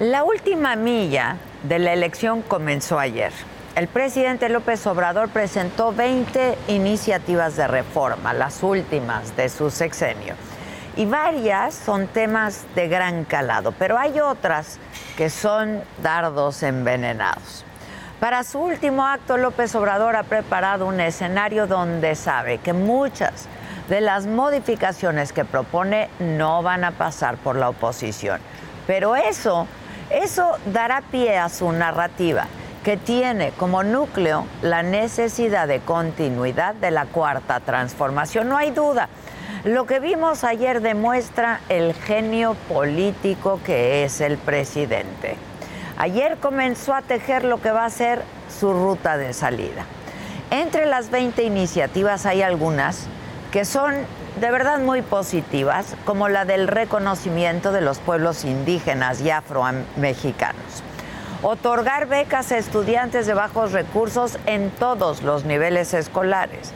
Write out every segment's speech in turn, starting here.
La última milla de la elección comenzó ayer. El presidente López Obrador presentó 20 iniciativas de reforma, las últimas de su sexenio. Y varias son temas de gran calado, pero hay otras que son dardos envenenados. Para su último acto, López Obrador ha preparado un escenario donde sabe que muchas de las modificaciones que propone no van a pasar por la oposición. Pero eso, eso dará pie a su narrativa, que tiene como núcleo la necesidad de continuidad de la cuarta transformación. No hay duda. Lo que vimos ayer demuestra el genio político que es el presidente. Ayer comenzó a tejer lo que va a ser su ruta de salida. Entre las 20 iniciativas hay algunas que son de verdad muy positivas, como la del reconocimiento de los pueblos indígenas y afromexicanos. Otorgar becas a estudiantes de bajos recursos en todos los niveles escolares.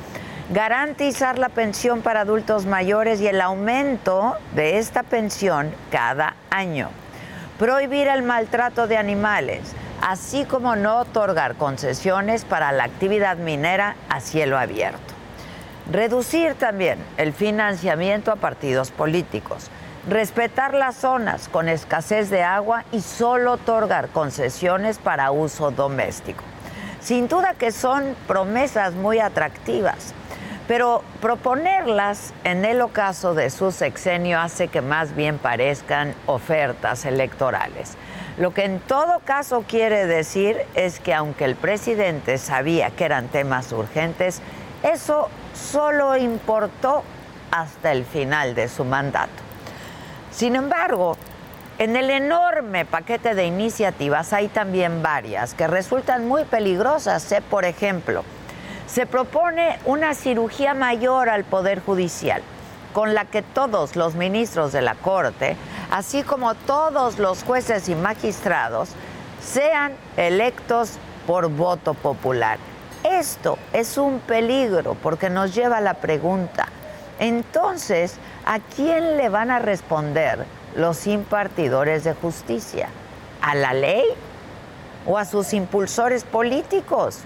Garantizar la pensión para adultos mayores y el aumento de esta pensión cada año. Prohibir el maltrato de animales, así como no otorgar concesiones para la actividad minera a cielo abierto. Reducir también el financiamiento a partidos políticos. Respetar las zonas con escasez de agua y solo otorgar concesiones para uso doméstico. Sin duda que son promesas muy atractivas, pero proponerlas en el ocaso de su sexenio hace que más bien parezcan ofertas electorales. Lo que en todo caso quiere decir es que aunque el presidente sabía que eran temas urgentes, eso solo importó hasta el final de su mandato. Sin embargo, en el enorme paquete de iniciativas hay también varias que resultan muy peligrosas. ¿eh? Por ejemplo, se propone una cirugía mayor al Poder Judicial, con la que todos los ministros de la Corte, así como todos los jueces y magistrados, sean electos por voto popular. Esto es un peligro porque nos lleva a la pregunta, entonces, ¿a quién le van a responder los impartidores de justicia? ¿A la ley o a sus impulsores políticos?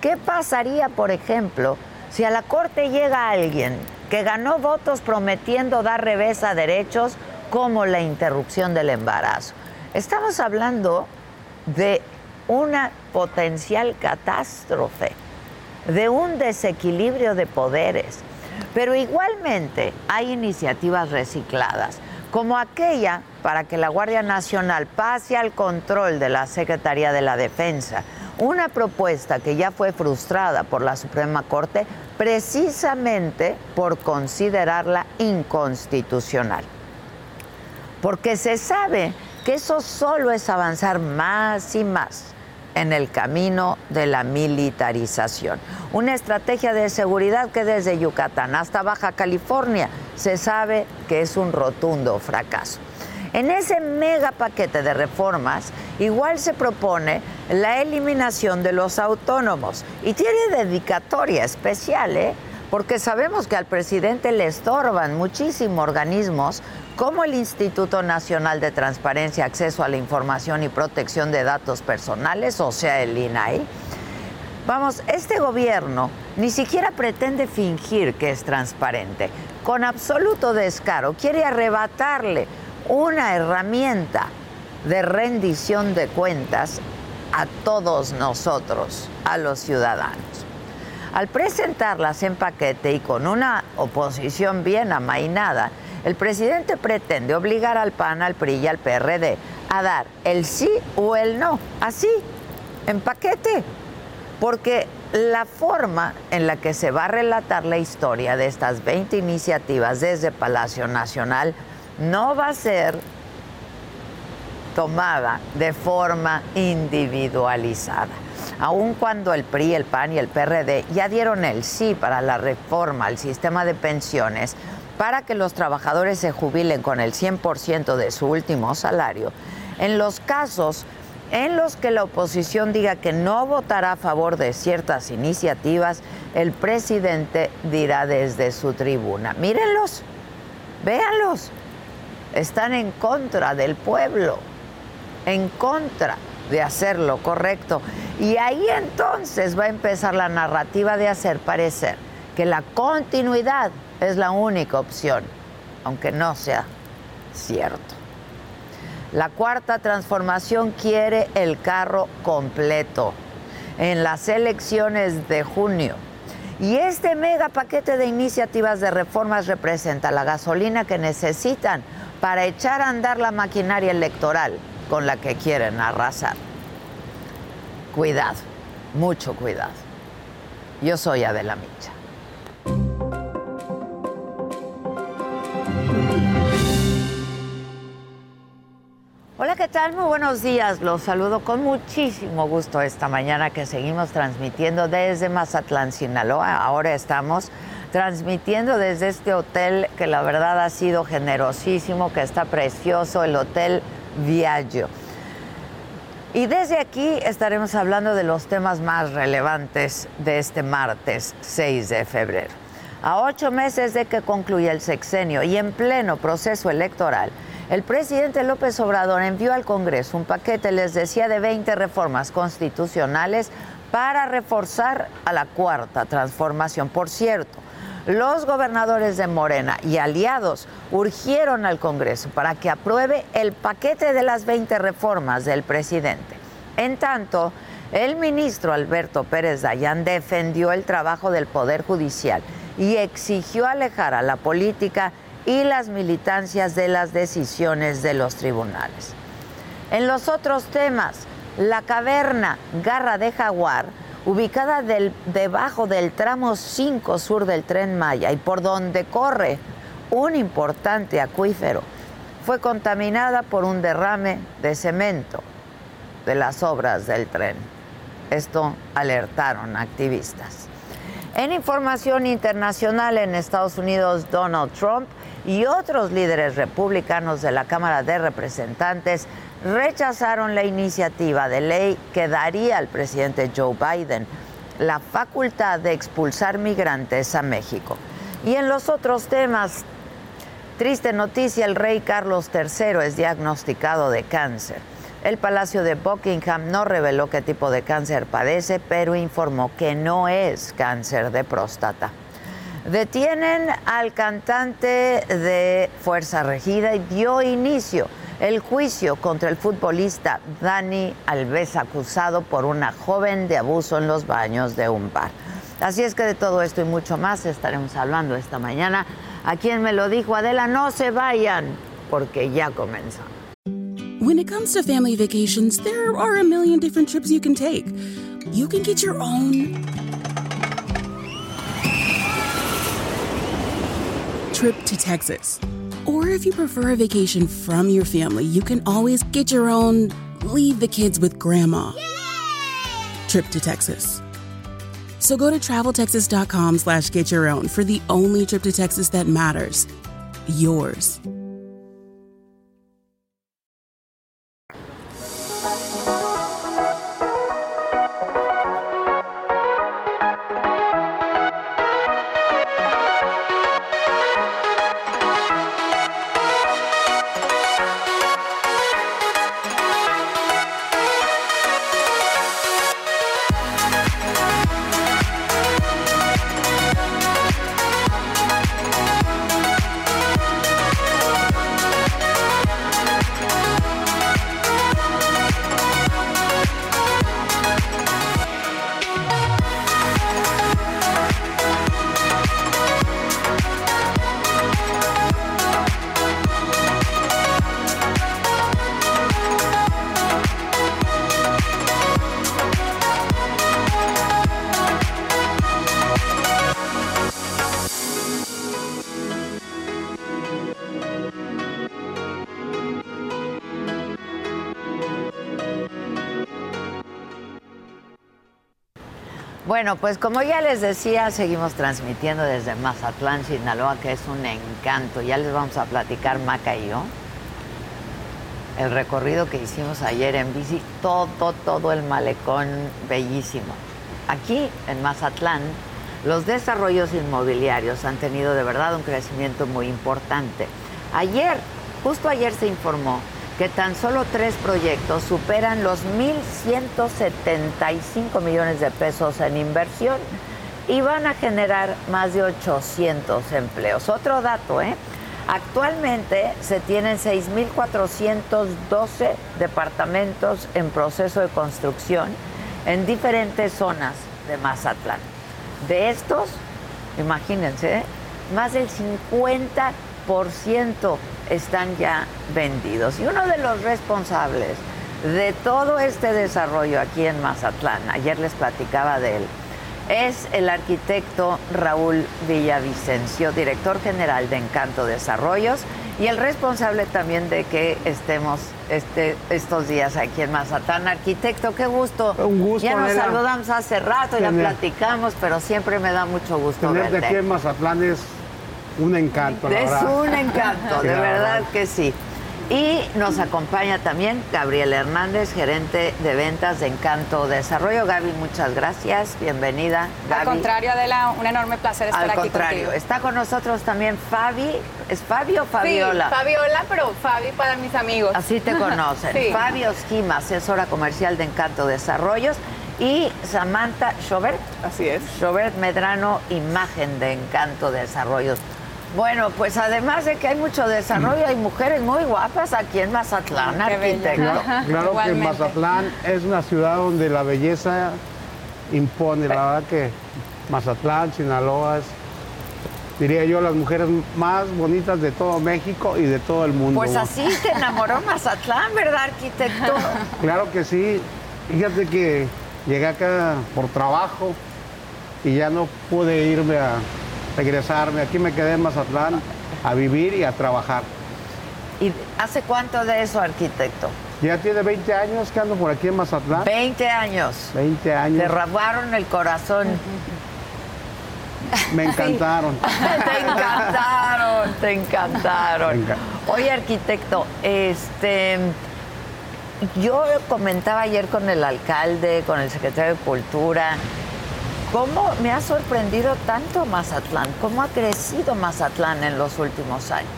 ¿Qué pasaría, por ejemplo, si a la Corte llega alguien que ganó votos prometiendo dar revés a derechos como la interrupción del embarazo? Estamos hablando de una potencial catástrofe, de un desequilibrio de poderes. Pero igualmente hay iniciativas recicladas, como aquella para que la Guardia Nacional pase al control de la Secretaría de la Defensa, una propuesta que ya fue frustrada por la Suprema Corte precisamente por considerarla inconstitucional. Porque se sabe que eso solo es avanzar más y más en el camino de la militarización. Una estrategia de seguridad que desde Yucatán hasta Baja California se sabe que es un rotundo fracaso. En ese mega paquete de reformas, igual se propone la eliminación de los autónomos y tiene dedicatoria especial, ¿eh? porque sabemos que al presidente le estorban muchísimos organismos como el Instituto Nacional de Transparencia, Acceso a la Información y Protección de Datos Personales, o sea, el INAI. Vamos, este gobierno ni siquiera pretende fingir que es transparente. Con absoluto descaro quiere arrebatarle una herramienta de rendición de cuentas a todos nosotros, a los ciudadanos. Al presentarlas en paquete y con una oposición bien amainada, el presidente pretende obligar al PAN, al PRI y al PRD a dar el sí o el no, así, en paquete. Porque la forma en la que se va a relatar la historia de estas 20 iniciativas desde Palacio Nacional no va a ser tomada de forma individualizada. Aun cuando el PRI, el PAN y el PRD ya dieron el sí para la reforma al sistema de pensiones para que los trabajadores se jubilen con el 100% de su último salario, en los casos en los que la oposición diga que no votará a favor de ciertas iniciativas, el presidente dirá desde su tribuna, mírenlos, véanlos, están en contra del pueblo, en contra de hacer lo correcto. Y ahí entonces va a empezar la narrativa de hacer parecer que la continuidad es la única opción, aunque no sea cierto. La cuarta transformación quiere el carro completo en las elecciones de junio. Y este mega paquete de iniciativas de reformas representa la gasolina que necesitan para echar a andar la maquinaria electoral con la que quieren arrasar. Cuidado, mucho cuidado. Yo soy Adela Micha. ¿Qué tal? Muy buenos días. Los saludo con muchísimo gusto esta mañana que seguimos transmitiendo desde Mazatlán, Sinaloa. Ahora estamos transmitiendo desde este hotel que la verdad ha sido generosísimo, que está precioso, el Hotel Viaggio. Y desde aquí estaremos hablando de los temas más relevantes de este martes 6 de febrero. A ocho meses de que concluya el sexenio y en pleno proceso electoral, el presidente López Obrador envió al Congreso un paquete, les decía, de 20 reformas constitucionales para reforzar a la cuarta transformación. Por cierto, los gobernadores de Morena y aliados urgieron al Congreso para que apruebe el paquete de las 20 reformas del presidente. En tanto, el ministro Alberto Pérez Dayán defendió el trabajo del Poder Judicial y exigió alejar a la política y las militancias de las decisiones de los tribunales. En los otros temas, la caverna Garra de Jaguar, ubicada debajo del tramo 5 sur del tren Maya y por donde corre un importante acuífero, fue contaminada por un derrame de cemento de las obras del tren. Esto alertaron activistas. En información internacional en Estados Unidos, Donald Trump y otros líderes republicanos de la Cámara de Representantes rechazaron la iniciativa de ley que daría al presidente Joe Biden la facultad de expulsar migrantes a México. Y en los otros temas, triste noticia, el rey Carlos III es diagnosticado de cáncer. El Palacio de Buckingham no reveló qué tipo de cáncer padece, pero informó que no es cáncer de próstata. Detienen al cantante de Fuerza Regida y dio inicio el juicio contra el futbolista Dani Alves acusado por una joven de abuso en los baños de un bar. Así es que de todo esto y mucho más estaremos hablando esta mañana. A quien me lo dijo Adela, no se vayan porque ya comenzamos. When it comes to family vacations, there are a million different trips you can take. You can get your own trip to Texas. Or if you prefer a vacation from your family, you can always get your own leave the kids with grandma trip to Texas. So go to traveltexas.com slash get your own for the only trip to Texas that matters. Yours. Bueno, pues como ya les decía, seguimos transmitiendo desde Mazatlán, Sinaloa, que es un encanto. Ya les vamos a platicar, Maca y yo, el recorrido que hicimos ayer en bici, todo, todo el malecón bellísimo. Aquí en Mazatlán, los desarrollos inmobiliarios han tenido de verdad un crecimiento muy importante. Ayer, justo ayer se informó que tan solo tres proyectos superan los 1.175 millones de pesos en inversión y van a generar más de 800 empleos. Otro dato, ¿eh? Actualmente se tienen 6.412 departamentos en proceso de construcción en diferentes zonas de Mazatlán. De estos, imagínense, ¿eh? más del 50% están ya vendidos. Y uno de los responsables de todo este desarrollo aquí en Mazatlán, ayer les platicaba de él, es el arquitecto Raúl Villavicencio, director general de Encanto Desarrollos y el responsable también de que estemos este, estos días aquí en Mazatlán. Arquitecto, qué gusto. Un gusto. Ya nos saludamos hace rato y la platicamos, pero siempre me da mucho gusto Tenerte aquí en Mazatlán es un encanto, la es verdad. un encanto, de verdad que sí. Y nos acompaña también Gabriel Hernández, gerente de ventas de Encanto Desarrollo. Gaby, muchas gracias. Bienvenida. Al contrario, Adela, un enorme placer estar Al aquí contrario, contigo. está con nosotros también Fabi. ¿Es Fabi o Fabiola? Sí, Fabiola, pero Fabi para mis amigos. Así te conocen. Sí. Fabi Osquima, asesora comercial de Encanto Desarrollos. Y Samantha Schobert. Así es. Schobert Medrano, imagen de Encanto Desarrollos. Bueno, pues además de que hay mucho desarrollo, hay mujeres muy guapas aquí en Mazatlán, arquitecto. Claro, claro que. Mazatlán es una ciudad donde la belleza impone. La verdad que Mazatlán, Sinaloa es, diría yo, las mujeres más bonitas de todo México y de todo el mundo. Pues así te enamoró Mazatlán, ¿verdad, arquitecto? Claro que sí. Fíjate que llegué acá por trabajo y ya no pude irme a regresarme. Aquí me quedé en Mazatlán a vivir y a trabajar. ¿Y hace cuánto de eso, arquitecto? Ya tiene 20 años que ando por aquí en Mazatlán. 20 años. 20 años. Te robaron el corazón. Me encantaron. te encantaron, te encantaron. Venga. Oye, arquitecto, este, yo comentaba ayer con el alcalde, con el secretario de Cultura, cómo me ha sorprendido tanto Mazatlán, cómo ha crecido Mazatlán en los últimos años.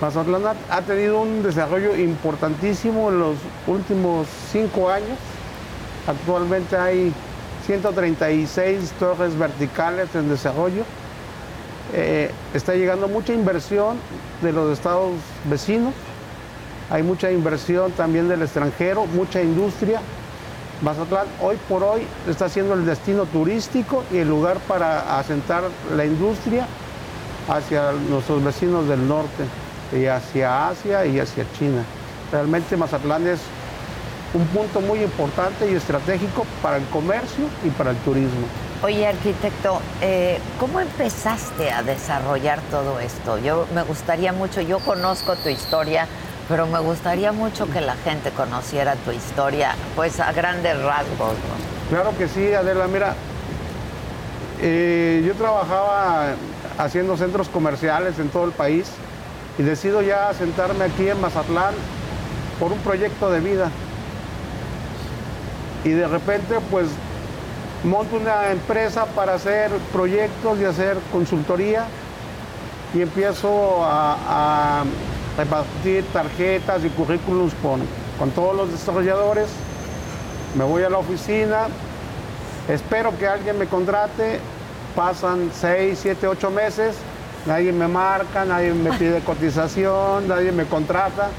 Mazatlán ha- tenido un desarrollo importantísimo en los últimos cinco años. Actualmente hay 136 torres verticales en desarrollo. Eh, está llegando mucha inversión de los estados vecinos. Hay mucha inversión también del extranjero, mucha industria. Mazatlán hoy por hoy está siendo el destino turístico y el lugar para asentar la industria hacia nuestros vecinos del norte y hacia Asia y hacia China. Realmente Mazatlán es un punto muy importante y estratégico para el comercio y para el turismo. Oye, arquitecto, eh, ¿cómo empezaste a desarrollar todo esto? Yo me gustaría mucho, yo conozco tu historia, pero me gustaría mucho que la gente conociera tu historia, pues a grandes rasgos, ¿no? Claro que sí, Adela, mira, eh, yo trabajaba haciendo centros comerciales en todo el país y decido ya sentarme aquí en Mazatlán por un proyecto de vida. Y de repente pues monto una empresa para hacer proyectos y hacer consultoría y empiezo a, a repartir tarjetas y currículums con, con todos los desarrolladores. Me voy a la oficina, espero que alguien me contrate, pasan 6, 7, 8 meses, nadie me marca, nadie me pide cotización, nadie me contrata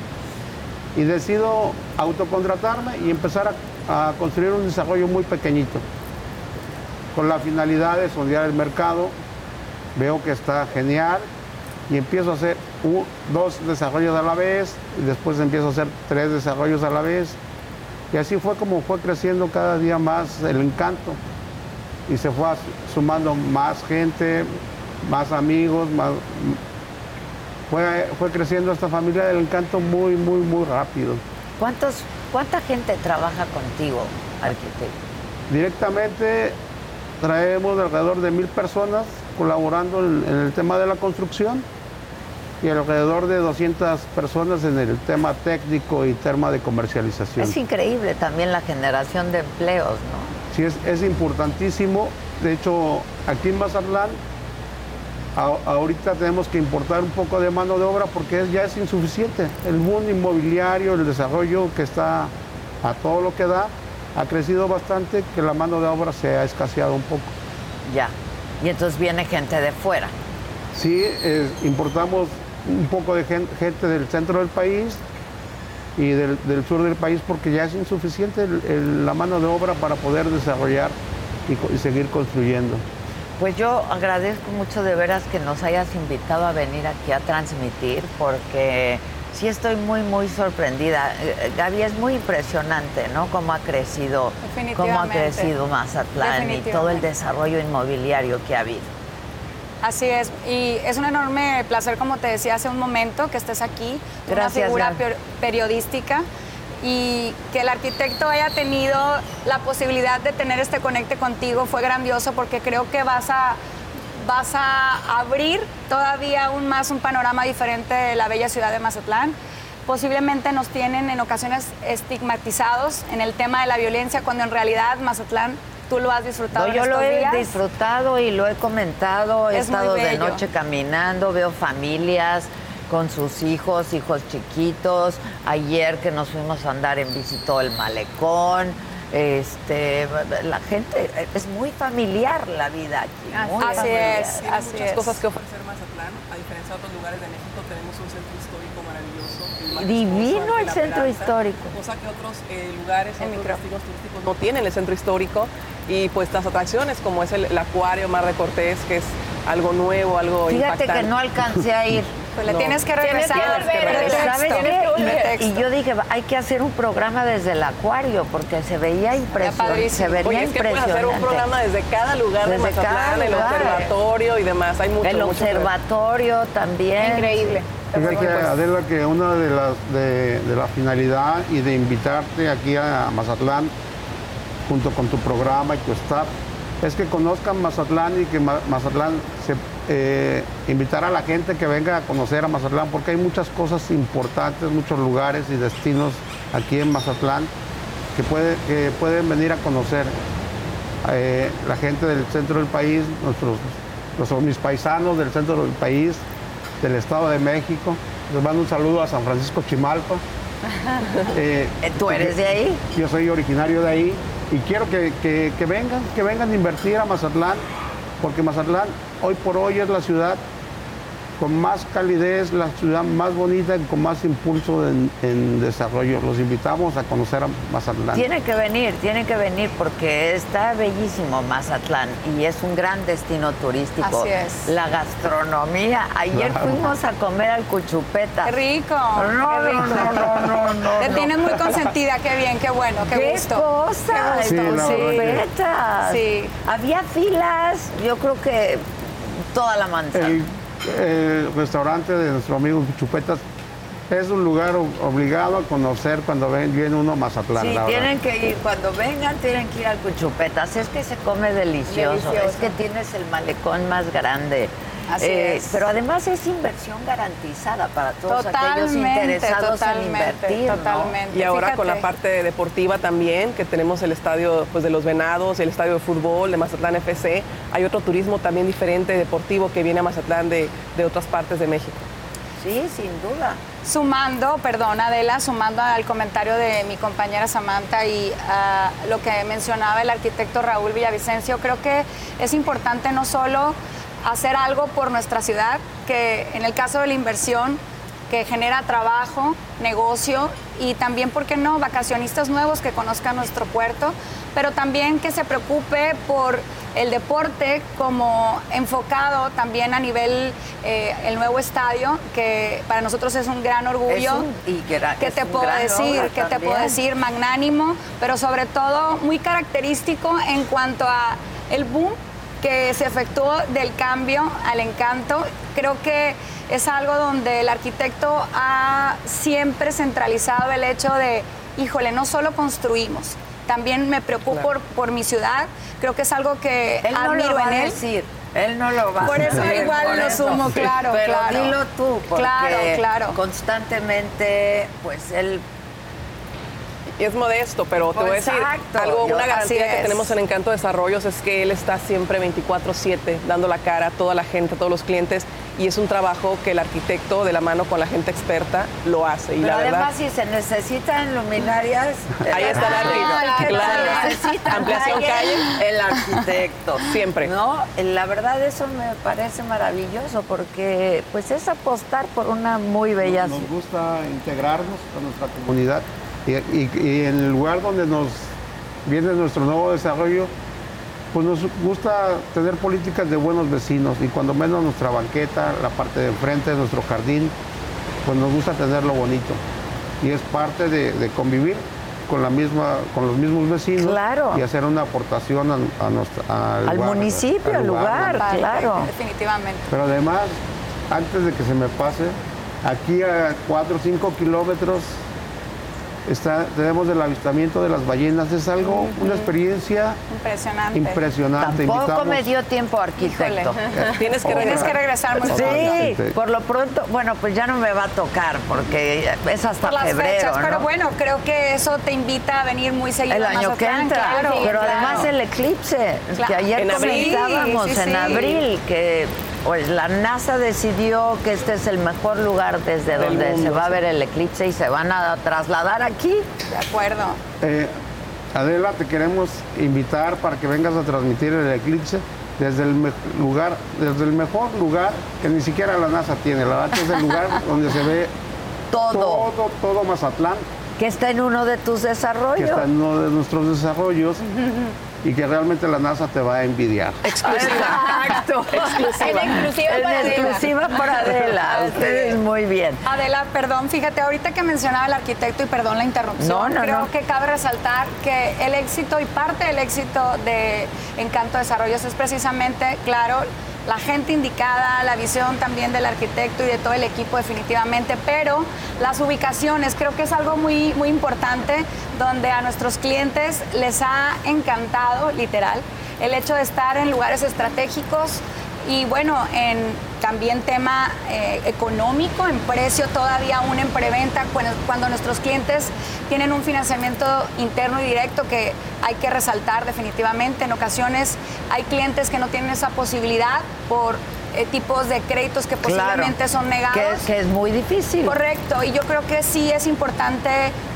y decido autocontratarme y empezar a, a construir un desarrollo muy pequeñito con la finalidad de sondear el mercado. Veo que está genial y empiezo a hacer dos desarrollos a la vez y después empiezo a hacer tres desarrollos a la vez. Y así fue como fue creciendo cada día más el encanto y se fue sumando más gente, más amigos, más, fue, fue creciendo esta familia del encanto muy, muy, muy rápido. ¿Cuántos, ¿Cuánta gente trabaja contigo, arquitecto? Directamente traemos alrededor de mil personas colaborando en, en el tema de la construcción y alrededor de 200 personas en el tema técnico y tema de comercialización. Es increíble también la generación de empleos, ¿no? Sí, es, es importantísimo. De hecho, aquí en Mazatlán, a- ahorita tenemos que importar un poco de mano de obra porque es- ya es insuficiente. El boom inmobiliario, el desarrollo que está a todo lo que da, ha crecido bastante, que la mano de obra se ha escaseado un poco. Ya. Y entonces viene gente de fuera. Sí, eh, importamos un poco de gen- gente del centro del país y del, del sur del país porque ya es insuficiente el- el- la mano de obra para poder desarrollar y, y seguir construyendo. Pues yo agradezco mucho de veras que nos hayas invitado a venir aquí a transmitir porque sí estoy muy, muy sorprendida. Eh, eh, Gaby, es muy impresionante, ¿no? Cómo ha crecido, cómo ha crecido Mazatlán y todo el desarrollo inmobiliario que ha habido. Así es, y es un enorme placer, como te decía hace un momento, que estés aquí, Gracias, una figura per- periodística y que el arquitecto haya tenido la posibilidad de tener este conecte contigo fue grandioso porque creo que vas a vas a abrir todavía aún más un panorama diferente de la bella ciudad de Mazatlán. Posiblemente nos tienen en ocasiones estigmatizados en el tema de la violencia, cuando en realidad Mazatlán tú lo has disfrutado No, yo lo he días. disfrutado y lo he comentado. He Es estado de noche caminando, veo familias con sus hijos, hijos chiquitos. Ayer que nos fuimos a andar en bici todo el malecón. Este, la gente es muy familiar la vida aquí. muy Así familiar. es. Tiene Así muchas es. cosas que ofrecer Mazatlán, a diferencia de otros lugares de México, tenemos un centro histórico maravilloso. el Majestuoso Divino el centro histórico. Cosa que otros eh, lugares, El otros destinos turísticos no tienen el centro histórico. Y pues las atracciones como es el, el acuario Mar de Cortés, que es algo nuevo, algo Fíjate impactante. que no alcancé a ir. Pues le No. tienes que Tienes que regresar. volver, pretexto, ¿Sabes qué? pretexto. Y, yo dije, hay que hacer un programa desde el acuario porque se veía impresionante. Se veía Oye, es que puedes hacer un impresionante. programa desde cada lugar de cada Mazatlán, el observatorio y demás. Hay mucho, El mucho que ver. observatorio también. Increíble. Fíjate, Pues- Adela, que una de las de, de la finalidad y de invitarte aquí a Mazatlán, junto con tu programa y tu staff, es que conozcan Mazatlán y que Ma- Mazatlán se eh, invitar a la gente que venga a conocer a Mazatlán, porque hay muchas cosas importantes, muchos lugares y destinos aquí en Mazatlán que, puede- que pueden venir a conocer. Eh, la gente del centro del país, nuestros, nuestros mis paisanos del centro del país, del Estado de México. Les mando un saludo a San Francisco Chimalpa. Eh, ¿Tú eres de ahí? Yo soy originario de ahí y quiero que, que- que vengan, que vengan a invertir a Mazatlán, porque Mazatlán hoy por hoy es la ciudad con más calidez, la ciudad más bonita y con más impulso en, en desarrollo. Los invitamos a conocer a Mazatlán. Tiene que venir, tiene que venir porque está bellísimo Mazatlán y es un gran destino turístico. Así es. La gastronomía. Ayer Claro. fuimos a comer al Cuchupeta. Qué rico. No, qué no, rico. no, no, no, no, Te no. tienes muy consentida, qué bien, qué bueno, qué, ¡Qué gusto. cosa! Cuchupetas. Sí. Había filas, yo creo que toda la manzana. El, el restaurante de nuestro amigo Chupetas es un lugar obligado a conocer cuando ven, viene uno a Mazatlán. Sí, la verdad. tienen que ir, cuando vengan tienen que ir al Cuchupetas. Es que se come delicioso, Delicioso. es que tienes el malecón más grande. Eh, Así es. Pero además es inversión garantizada para todos aquellos Totalmente, interesados en totalmente, invertir. ¿no? totalmente. Y ahora con la parte deportiva también, que tenemos el estadio pues, de los Venados, el estadio de fútbol de Mazatlán FC, hay otro turismo también diferente deportivo que viene a Mazatlán de, de otras partes de México. Sí, sin duda. Sumando, perdón Adela, sumando al comentario de mi compañera Samantha y a lo que mencionaba el arquitecto Raúl Villavicencio, creo que es importante no solo hacer algo por nuestra ciudad, que en el caso de la inversión, que genera trabajo, negocio y también, ¿por qué no?, vacacionistas nuevos que conozcan nuestro puerto, pero también que se preocupe por el deporte como enfocado también a nivel eh, el nuevo estadio, que para nosotros es un gran orgullo. Un- y gra- ¿Qué es te puedo decir? ¿Qué te puedo decir? Magnánimo, pero sobre todo muy característico en cuanto a el boom que se efectuó del cambio al encanto. Creo que es algo donde el arquitecto ha siempre centralizado el hecho de, híjole, no solo construimos, también me preocupo por, por mi ciudad. Creo que es algo que Él no admiro lo va en a él. decir. Él no lo va Por a eso decir. igual lo eso. sumo, claro, Pero claro. dilo tú, porque Claro, claro. constantemente, pues él Y es modesto, pero te voy a decir algo, Yo- una garantía que tenemos en Encanto Desarrollos es que él está siempre 24/7 dando la cara a toda la gente, a todos los clientes y es un trabajo que el arquitecto de la mano con la gente experta lo hace y Pero la verdad además, si se necesitan luminarias, Ahí está el arquitecto, claro. Ampliación calle. El arquitecto. Siempre. No, la verdad eso me parece maravilloso porque pues es apostar por una muy bella Nos gusta integrarnos a nuestra comunidad y, y- y en el lugar donde nos viene nuestro nuevo desarrollo, pues nos gusta tener políticas de buenos vecinos y cuando menos nuestra banqueta, la parte de enfrente de nuestro jardín, pues nos gusta tenerlo bonito y es parte de, de convivir con la misma con los mismos vecinos Claro. y hacer una aportación a, a nuestra- al, al lugar, municipio, al lugar, Padre, claro. Definitivamente. pero además, antes de que se me pase, aquí a 4 o 5 kilómetros está, tenemos el avistamiento de las ballenas. Es algo, una experiencia Impresionante. impresionante. Tampoco Invitamos- me dio tiempo, arquitecto. Tienes que. Tienes regresar. que regresar muy Sí, por lo pronto, bueno, pues ya no me va a tocar porque es hasta Por las febrero, fechas, ¿no? pero bueno, creo que eso te invita a venir muy seguido el año que entra. claro, pero claro. además el eclipse, Claro. que ayer En abril. comentábamos Sí, sí, en abril, que pues la NASA decidió que este es el mejor lugar desde Del donde se va a ver el eclipse y se van a trasladar aquí. De acuerdo. Eh, Adela, te queremos invitar para que vengas a transmitir el eclipse desde el lugar, desde el mejor lugar que ni siquiera la NASA tiene. La verdad que es el lugar donde se ve Todo, todo, todo Mazatlán, que está en uno de tus que desarrollos. está en uno de nuestros desarrollos y que realmente la NASA te va a envidiar. Exacto. En exclusiva En para Adela. exclusiva para Adela. Ustedes muy bien. Adela, perdón, fíjate, ahorita que mencionaba el arquitecto y perdón la interrupción, No, no, creo no. que cabe resaltar que el éxito y parte del éxito de Encanto Desarrollos es precisamente, claro, la gente indicada, la visión también del arquitecto y de todo el equipo definitivamente, pero las ubicaciones creo que es algo muy, muy importante donde a nuestros clientes les ha encantado, literal, el hecho de estar en lugares estratégicos y bueno, en también tema eh, económico, en precio todavía aún en preventa, cuando, cuando nuestros clientes tienen un financiamiento interno y directo que hay que resaltar definitivamente. En ocasiones hay clientes que no tienen esa posibilidad por eh, tipos de créditos que posiblemente son negados. Que, que es muy difícil. Correcto, y yo creo que sí es importante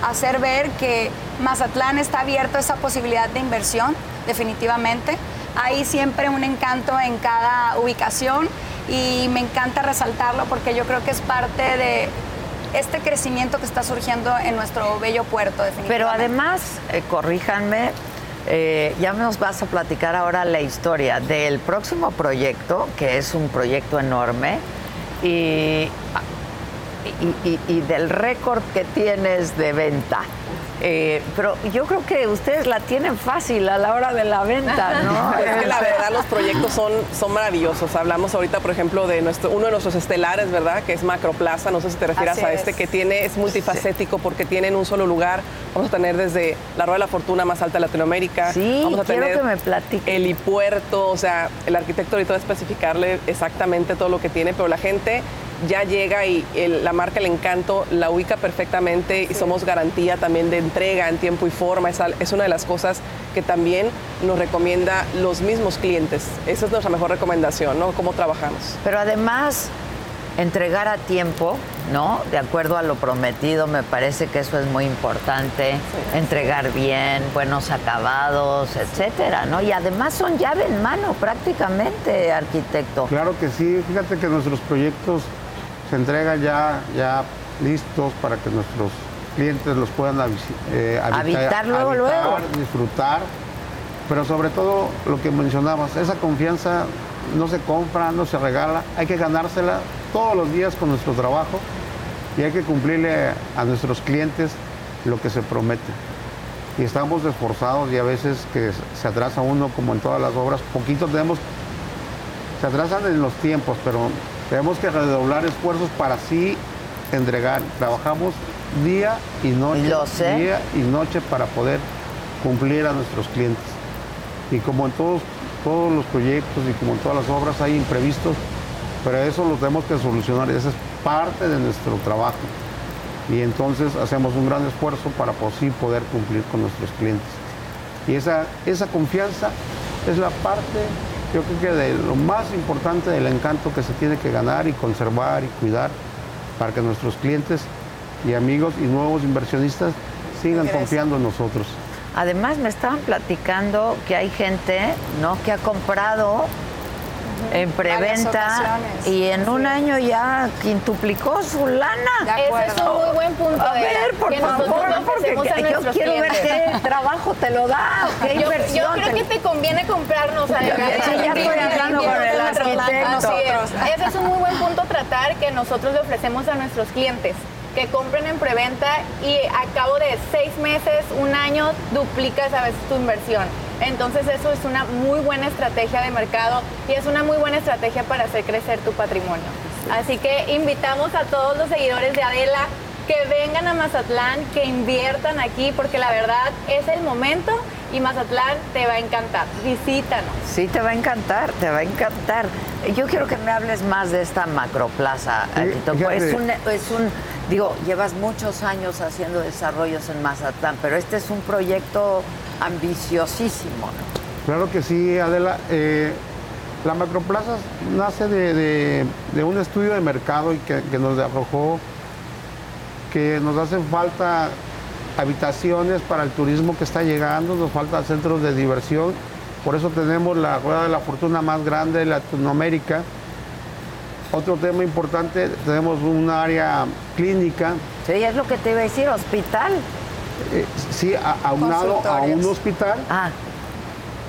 hacer ver que Mazatlán está abierto a esa posibilidad de inversión, definitivamente. Hay siempre un encanto en cada ubicación y me encanta resaltarlo porque yo creo que es parte de este crecimiento que está surgiendo en nuestro bello puerto, definitivamente. Pero además, eh, corríjanme, eh, ya nos vas a platicar ahora la historia del próximo proyecto, que es un proyecto enorme, y, y- del récord que tienes de venta. Eh, pero yo creo que ustedes la tienen fácil a la hora de la venta, ¿no? Es que la verdad los proyectos son, son maravillosos. Hablamos ahorita, por ejemplo, de nuestro, uno de nuestros estelares, ¿verdad? Que es Macroplaza. No sé si te refieras Así a es. este que tiene, es multifacético porque tiene en un solo lugar. Vamos a tener desde la Rueda de la Fortuna más alta de Latinoamérica. Sí, Vamos a quiero tener que me platiques. helipuerto. O sea, el arquitecto ahorita va a especificarle exactamente todo lo que tiene, pero la gente ya llega y el- la marca El Encanto la ubica perfectamente y somos garantía también de entrega en tiempo y forma. Es, es una de las cosas que también nos recomienda los mismos clientes. Esa es nuestra mejor recomendación, ¿no? Cómo trabajamos. Pero además, entregar a tiempo, ¿no? De acuerdo a lo prometido, me parece que eso es muy importante. Entregar bien, buenos acabados, etcétera, ¿no? Y además son llave en mano prácticamente, arquitecto. Claro que sí, fíjate que nuestros proyectos se entregan ya, ya listos para que nuestros clientes los puedan eh, Habitar luego, luego. disfrutar, pero sobre todo lo que mencionabas, esa confianza no se compra, no se regala, hay que ganársela todos los días con nuestro trabajo y hay que cumplirle a nuestros clientes lo que se promete. Y estamos esforzados y a veces que se atrasa uno, como en todas las obras, poquito tenemos se atrasan en los tiempos, pero tenemos que redoblar esfuerzos para así entregar. Trabajamos día y noche, Lo sé. día y noche para poder cumplir a nuestros clientes. Y como en todos, todos los proyectos y como en todas las obras hay imprevistos, pero eso lo tenemos que solucionar, esa es parte de nuestro trabajo. Y entonces hacemos un gran esfuerzo para así poder cumplir con nuestros clientes. Y esa, esa confianza es la parte, yo creo que de lo más importante del encanto que se tiene que ganar y conservar y cuidar para que nuestros clientes y amigos y nuevos inversionistas sigan confiando en nosotros. Además me estaban platicando que hay gente, ¿no? Que ha comprado en preventa y en un año ya quintuplicó su lana. Ese es un muy buen punto. A ver, por favor, porque yo quiero ver qué trabajo te lo da, qué yo, inversión. Yo creo que te conviene comprarnos a ya estoy hablando con el arquitecto. Ese es un muy buen punto tratar que nosotros le ofrecemos a nuestros clientes que compren en preventa y a cabo de seis meses, un año, duplicas a veces tu inversión. Entonces eso es una muy buena estrategia de mercado y es una muy buena estrategia para hacer crecer tu patrimonio. Así que invitamos a todos los seguidores de Adela que vengan a Mazatlán, que inviertan aquí, porque la verdad es el momento y Mazatlán te va a encantar. Visítanos. Sí, te va a encantar, te va a encantar. Yo quiero que me hables más de esta macroplaza. es, un, es un, digo, llevas muchos años haciendo desarrollos en Mazatlán, pero este es un proyecto ambiciosísimo. Claro que sí, Adela. Eh, la macroplaza nace de, un estudio de mercado y que, que nos arrojó que nos hacen falta habitaciones para el turismo que está llegando, nos faltan centros de diversión. Por eso tenemos la Rueda de la Fortuna más grande de Latinoamérica. Otro tema importante, tenemos un área clínica. Sí, es lo que te iba a decir, hospital. Eh, sí, aunado a un hospital. Ah.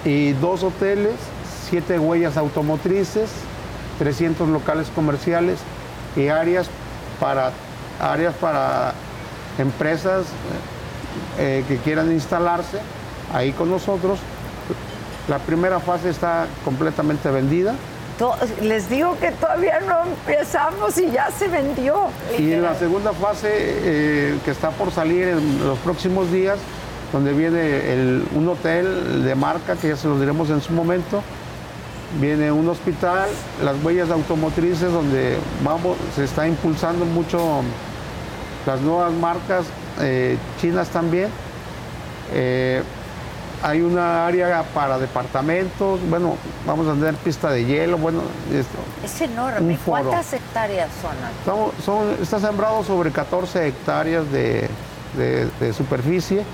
Y dos hoteles, siete huellas automotrices, 300 locales comerciales y áreas para áreas para empresas eh, que quieran instalarse ahí con nosotros. La primera fase está completamente vendida. Les digo que todavía no empezamos y ya se vendió. Y en la segunda fase, eh, que está por salir en los próximos días, donde viene un hotel de marca, que ya se los diremos en su momento, viene un hospital, las huellas automotrices, donde se está impulsando mucho las nuevas marcas eh, chinas también. Eh, hay una área para departamentos, bueno, vamos a tener pista de hielo, bueno, esto, es enorme. ¿Cuántas hectáreas son Son, está sembrado sobre 14 hectáreas de, superficie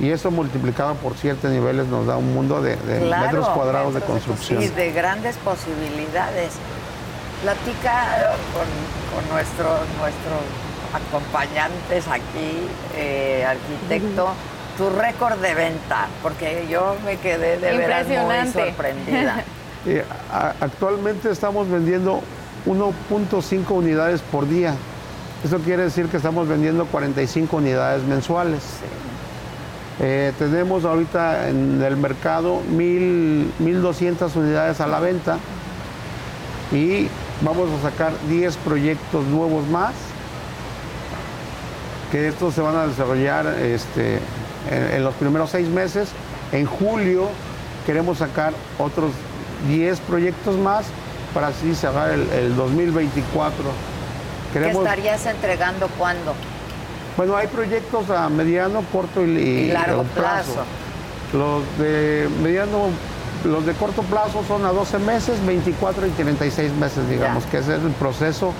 y eso multiplicado por siete niveles nos da un mundo de, metros cuadrados de construcción. Y de grandes posibilidades. Platica con, con nuestro, nuestro acompañantes aquí, eh, arquitecto, tu récord de venta, porque yo me quedé de verdad muy sorprendida. Eh, actualmente estamos vendiendo 1.5 unidades por día. Eso quiere decir que estamos vendiendo 45 unidades mensuales. Eh, tenemos ahorita en el mercado 1.200 unidades a la venta y vamos a sacar 10 proyectos nuevos más que estos se van a desarrollar este, en, los primeros seis meses. En julio queremos sacar otros 10 proyectos más para así cerrar el, 2024. Queremos... ¿Qué estarías entregando cuándo? Bueno, hay proyectos a mediano, corto y, largo plazo. Los de mediano, los de corto plazo son a 12 meses, 24 y 36 meses, digamos, que ese es el proceso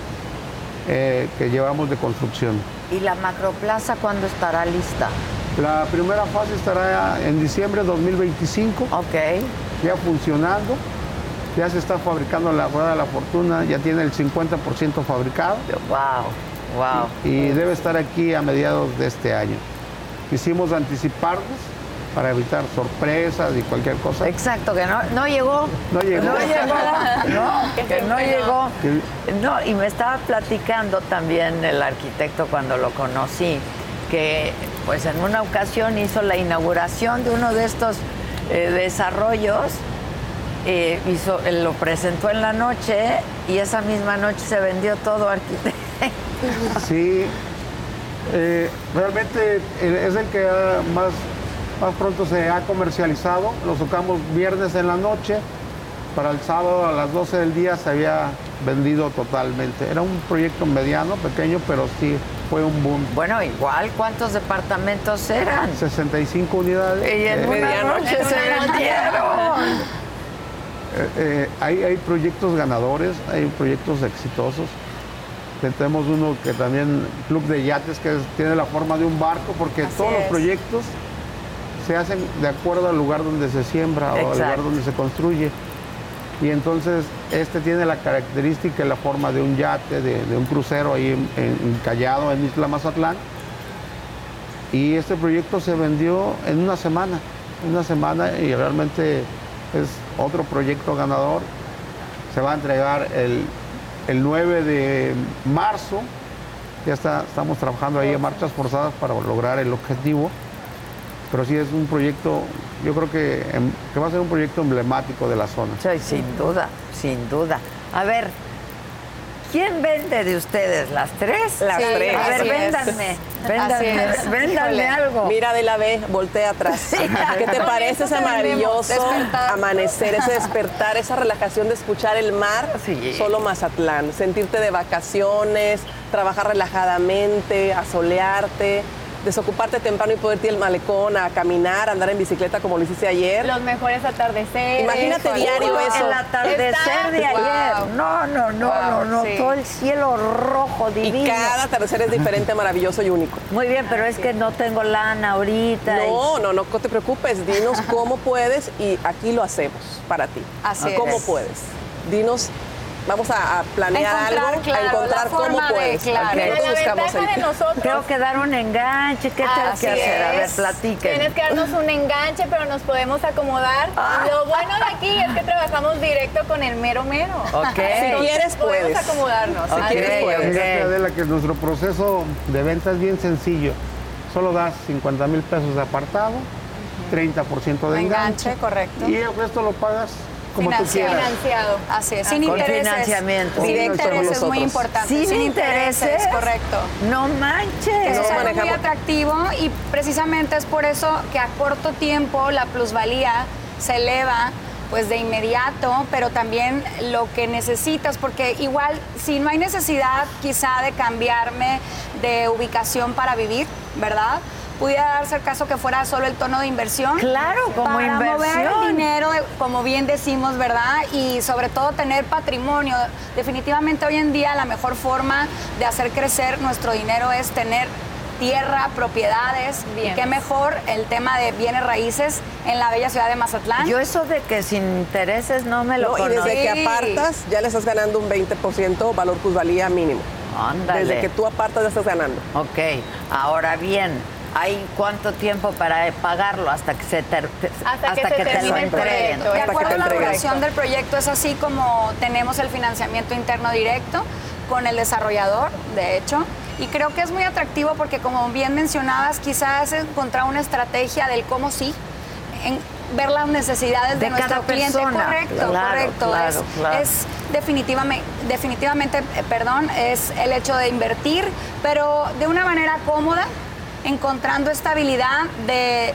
eh, que llevamos de construcción. ¿Y la macroplaza cuándo estará lista? La primera fase estará en diciembre de 2025. Ok. Ya funcionando. Ya se está fabricando la rueda de la fortuna, ya tiene el 50% fabricado. Wow, wow. Y, debe estar aquí a mediados de este año. Quisimos anticiparnos para evitar sorpresas y cualquier cosa. Exacto, que no, no llegó. No llegó. No llegó. No, que no llegó. No, y me estaba platicando también el arquitecto cuando lo conocí, que pues en una ocasión hizo la inauguración de uno de estos eh, desarrollos, eh, hizo, lo presentó en la noche y esa misma noche se vendió todo arquitecto. Sí, eh, realmente es el que más Más pronto se ha comercializado, lo sacamos viernes en la noche, para el sábado a las 12 del día se había vendido totalmente. Era un proyecto mediano, pequeño, pero sí fue un boom. Bueno, igual, ¿cuántos departamentos eran? 65 unidades. Y en Eh, medianoche se vendieron. Eh, eh, hay, hay proyectos ganadores, hay proyectos exitosos. Tenemos uno que también, Club de Yates, que es- tiene la forma de un barco, porque Así todos los proyectos se hacen de acuerdo al lugar donde se siembra o al lugar donde se construye. Y entonces este tiene la característica y la forma de un yate, de, un crucero ahí en, en en Isla Mazatlán. Y este proyecto se vendió en una semana, una semana y realmente es otro proyecto ganador. Se va a entregar el, el 9 de marzo. Ya está, estamos trabajando ahí en marchas forzadas para lograr el objetivo. Pero sí es un proyecto, yo creo que, em- que va a ser un proyecto emblemático de la zona. Sí, sin duda, sin duda. A ver, ¿quién vende de ustedes? ¿Las tres? Las Sí, tres. A ver, véndanme, véndanme, véndanme algo. Mira de la B, voltea atrás. ¿Qué te parece ese maravilloso despertar. amanecer, ese despertar, esa relajación de escuchar el mar? Sí. Solo Mazatlán. Sentirte de vacaciones, trabajar relajadamente, asolearte, desocuparte temprano y poder ir al malecón a caminar, andar en bicicleta como lo hiciste ayer. Los mejores atardeceres. Imagínate diario eso. El atardecer Está- de ayer. Wow. No, no, no, Wow, no, no. sí. Todo el cielo rojo, divino. Y cada atardecer es diferente, maravilloso y único. Muy bien, pero es que no tengo lana ahorita. y- No, no, no te preocupes. Dinos cómo puedes y aquí lo hacemos para ti. Así ¿Cómo es. puedes? Dinos, vamos a, a planear Encontrar, algo, claro, a encontrar cómo de- puedes. claro. La buscamos ventaja el- de nosotros. Tengo que dar un enganche. ¿Qué tengo Así que hacer? A ver, platiquen. Tienes que darnos un enganche, pero nos podemos acomodar. Lo bueno de aquí es que trabajamos directo con el mero mero. Ok. Si quieres, podemos puedes. acomodarnos. Si quieres, puedes. Adela, que nuestro proceso de venta es bien sencillo. Solo das 50 mil pesos de apartado, 30% de enganche. Enganche, correcto. Y el resto lo pagas como tú Financiado. quieras. Financiado. Así es, sin Con intereses. financiamiento. Sin intereses, muy importante. ¿Sin intereses? correcto. No manches. Eso es algo muy atractivo y precisamente es por eso que a corto tiempo la plusvalía se eleva pues de inmediato, pero también lo que necesitas, porque igual si no hay necesidad quizá de cambiarme de ubicación para vivir, ¿verdad? Pudiera darse el caso que fuera solo el tono de inversión. Claro, como para mover inversión. el dinero, como bien decimos, ¿verdad? Y sobre todo tener patrimonio. Definitivamente hoy en día la mejor forma de hacer crecer nuestro dinero es tener tierra, propiedades. Y Bienes. qué mejor el tema de bienes raíces en la bella ciudad de Mazatlán. Yo eso de que sin intereses no me lo No, y desde conozco. que apartas ya le estás ganando un 20% valor plusvalía mínimo. Ándale. Desde que tú apartas ya estás ganando. Ok, ahora bien, ¿hay cuánto tiempo para pagarlo hasta que se ter- Hasta que se te termine lo el entreguen? proyecto. De hasta que acuerdo a la duración del proyecto, es así como tenemos el financiamiento interno directo con el desarrollador, de hecho. Y creo que es muy atractivo porque, como bien mencionabas, quizás encontrar una estrategia del cómo sí, en ver las necesidades de, De nuestro cada cliente. persona. Correcto, Claro, correcto. claro, es, claro. es definitivamente, definitivamente, eh, perdón, es el hecho de invertir, pero de una manera cómoda, encontrando estabilidad de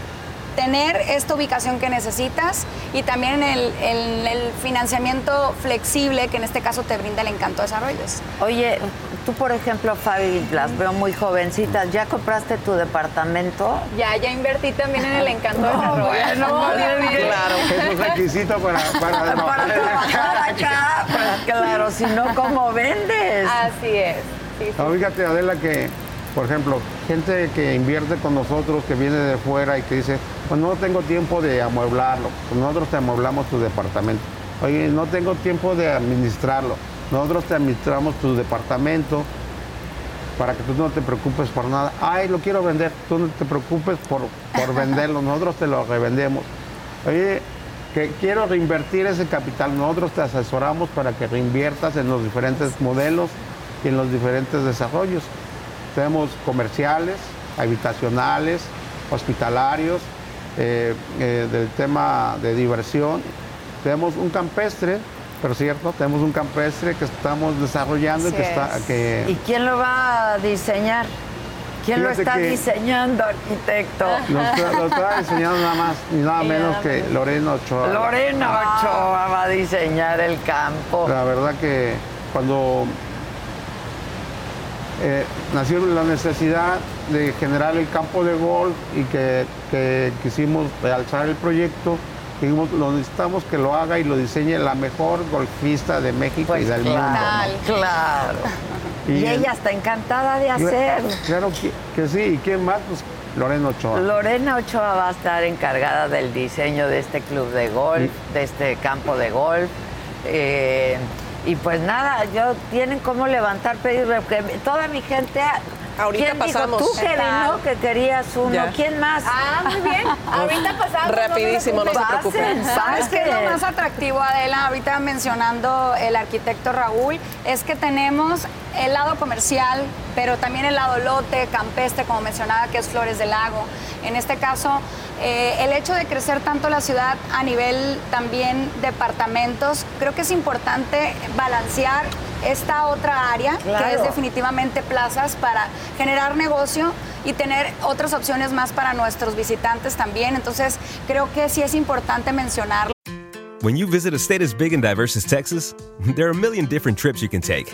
tener esta ubicación que necesitas y también el, el- el financiamiento flexible que en este caso te brinda el encanto desarrollos. Oye, tú por ejemplo, Fabi, las veo muy jovencitas. ¿Ya compraste tu departamento? Ya, ya invertí también en el encanto de No, desarrollo. bueno, muy bien. Claro. Es un requisito para, para, Para trabajar acá. Claro, si no, ¿cómo vendes? Así es. Sí, sí. No, fíjate, Adela, que, por ejemplo, gente que invierte con nosotros, que viene de fuera y que dice, pues no tengo tiempo de amueblarlo, pues nosotros te amueblamos tu departamento. Oye, no tengo tiempo de administrarlo, nosotros te administramos tu departamento para que tú no te preocupes por nada. Ay, lo quiero vender, tú no te preocupes por, por venderlo, nosotros te lo revendemos. Oye, que quiero reinvertir ese capital, nosotros te asesoramos para que reinviertas en los diferentes modelos y en los diferentes desarrollos. Tenemos comerciales, habitacionales, hospitalarios, eh, eh, del tema de diversión. Tenemos un campestre, pero cierto, tenemos un campestre que estamos desarrollando y que está, es. que ¿Y quién lo va a diseñar? ¿Quién lo está diseñando, arquitecto? Lo está, lo está diseñando nada más ni nada menos que Lorena Ochoa. Lorena Ochoa va a diseñar el campo. La verdad que cuando eh, nació la necesidad de generar el campo de golf y que, que quisimos realzar el proyecto, dijimos, lo necesitamos que lo haga y lo diseñe la mejor golfista de México Pues y del mundo. ¿no? Claro. Y, Y- ella está encantada de hacerlo. Claro que, que sí, ¿y quién más? Pues Lorena Ochoa. Lorena Ochoa va a estar encargada del diseño de este club de golf, de este campo de golf. Eh, y pues nada, yo tienen cómo levantar porque Toda mi gente. Ahorita ¿Quién pasamos. Dijo? Tú, Kevin, ¿no? Que querías uno. Ya. ¿Quién más? Ah, muy bien. Ahorita pasamos. Rapidísimo, no se Pasen, preocupen. ¿Sabes qué es lo más atractivo, Adela? Ahorita mencionando el arquitecto Raúl, es que tenemos el lado comercial, pero también el lado lote, campestre, como mencionaba, que es Flores del Lago. En este caso, eh, el hecho de crecer tanto la ciudad a nivel también departamentos, creo que es importante balancear esta otra área, Claro. que es definitivamente plazas, para generar negocio y tener otras opciones más para nuestros visitantes también. Entonces, creo que sí es importante mencionarlo. When you visit a state as big and diverse as Texas, there are a million different trips you can take.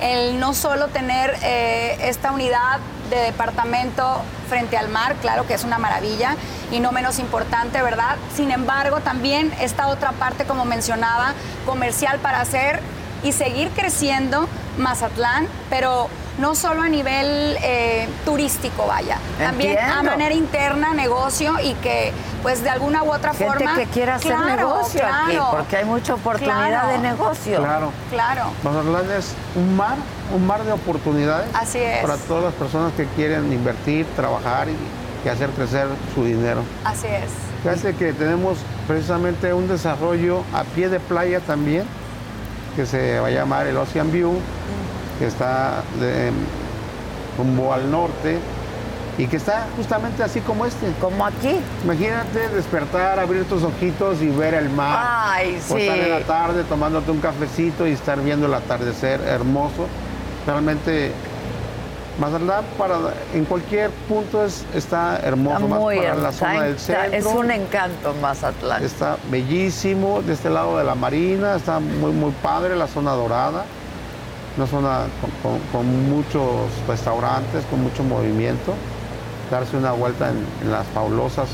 El no solo tener eh, esta unidad de departamento frente al mar, claro que es una maravilla y no menos importante, ¿verdad? Sin embargo, también esta otra parte, como mencionaba, comercial para hacer y seguir creciendo Mazatlán, pero no solo a nivel eh, turístico, vaya, también a manera interna, negocio y que pues de alguna u otra Gente forma... que quiera hacer Claro, negocio aquí, claro. porque hay mucha oportunidad Claro. de negocio. Claro. Claro. Mazatlán es un mar, un mar de oportunidades Así es. para todas las personas que quieren invertir, trabajar y, y hacer crecer su dinero. Así es. Fíjate que tenemos precisamente un desarrollo a pie de playa también, que se va a llamar el Ocean View, que está de, rumbo al norte y que está justamente así como este. Como aquí. Imagínate despertar, abrir tus ojitos y ver el mar. Ay, O estar en la sí. tarde tomándote un cafecito y estar viendo el atardecer hermoso. Realmente, Mazatlán para, en cualquier punto es, está hermoso. Está más muy para la zona del centro. Es un encanto Mazatlán. Está bellísimo. De este lado de la marina está muy, muy padre la zona dorada. Una zona con, con- con muchos restaurantes, con mucho movimiento. Darse una vuelta en, en las fabulosas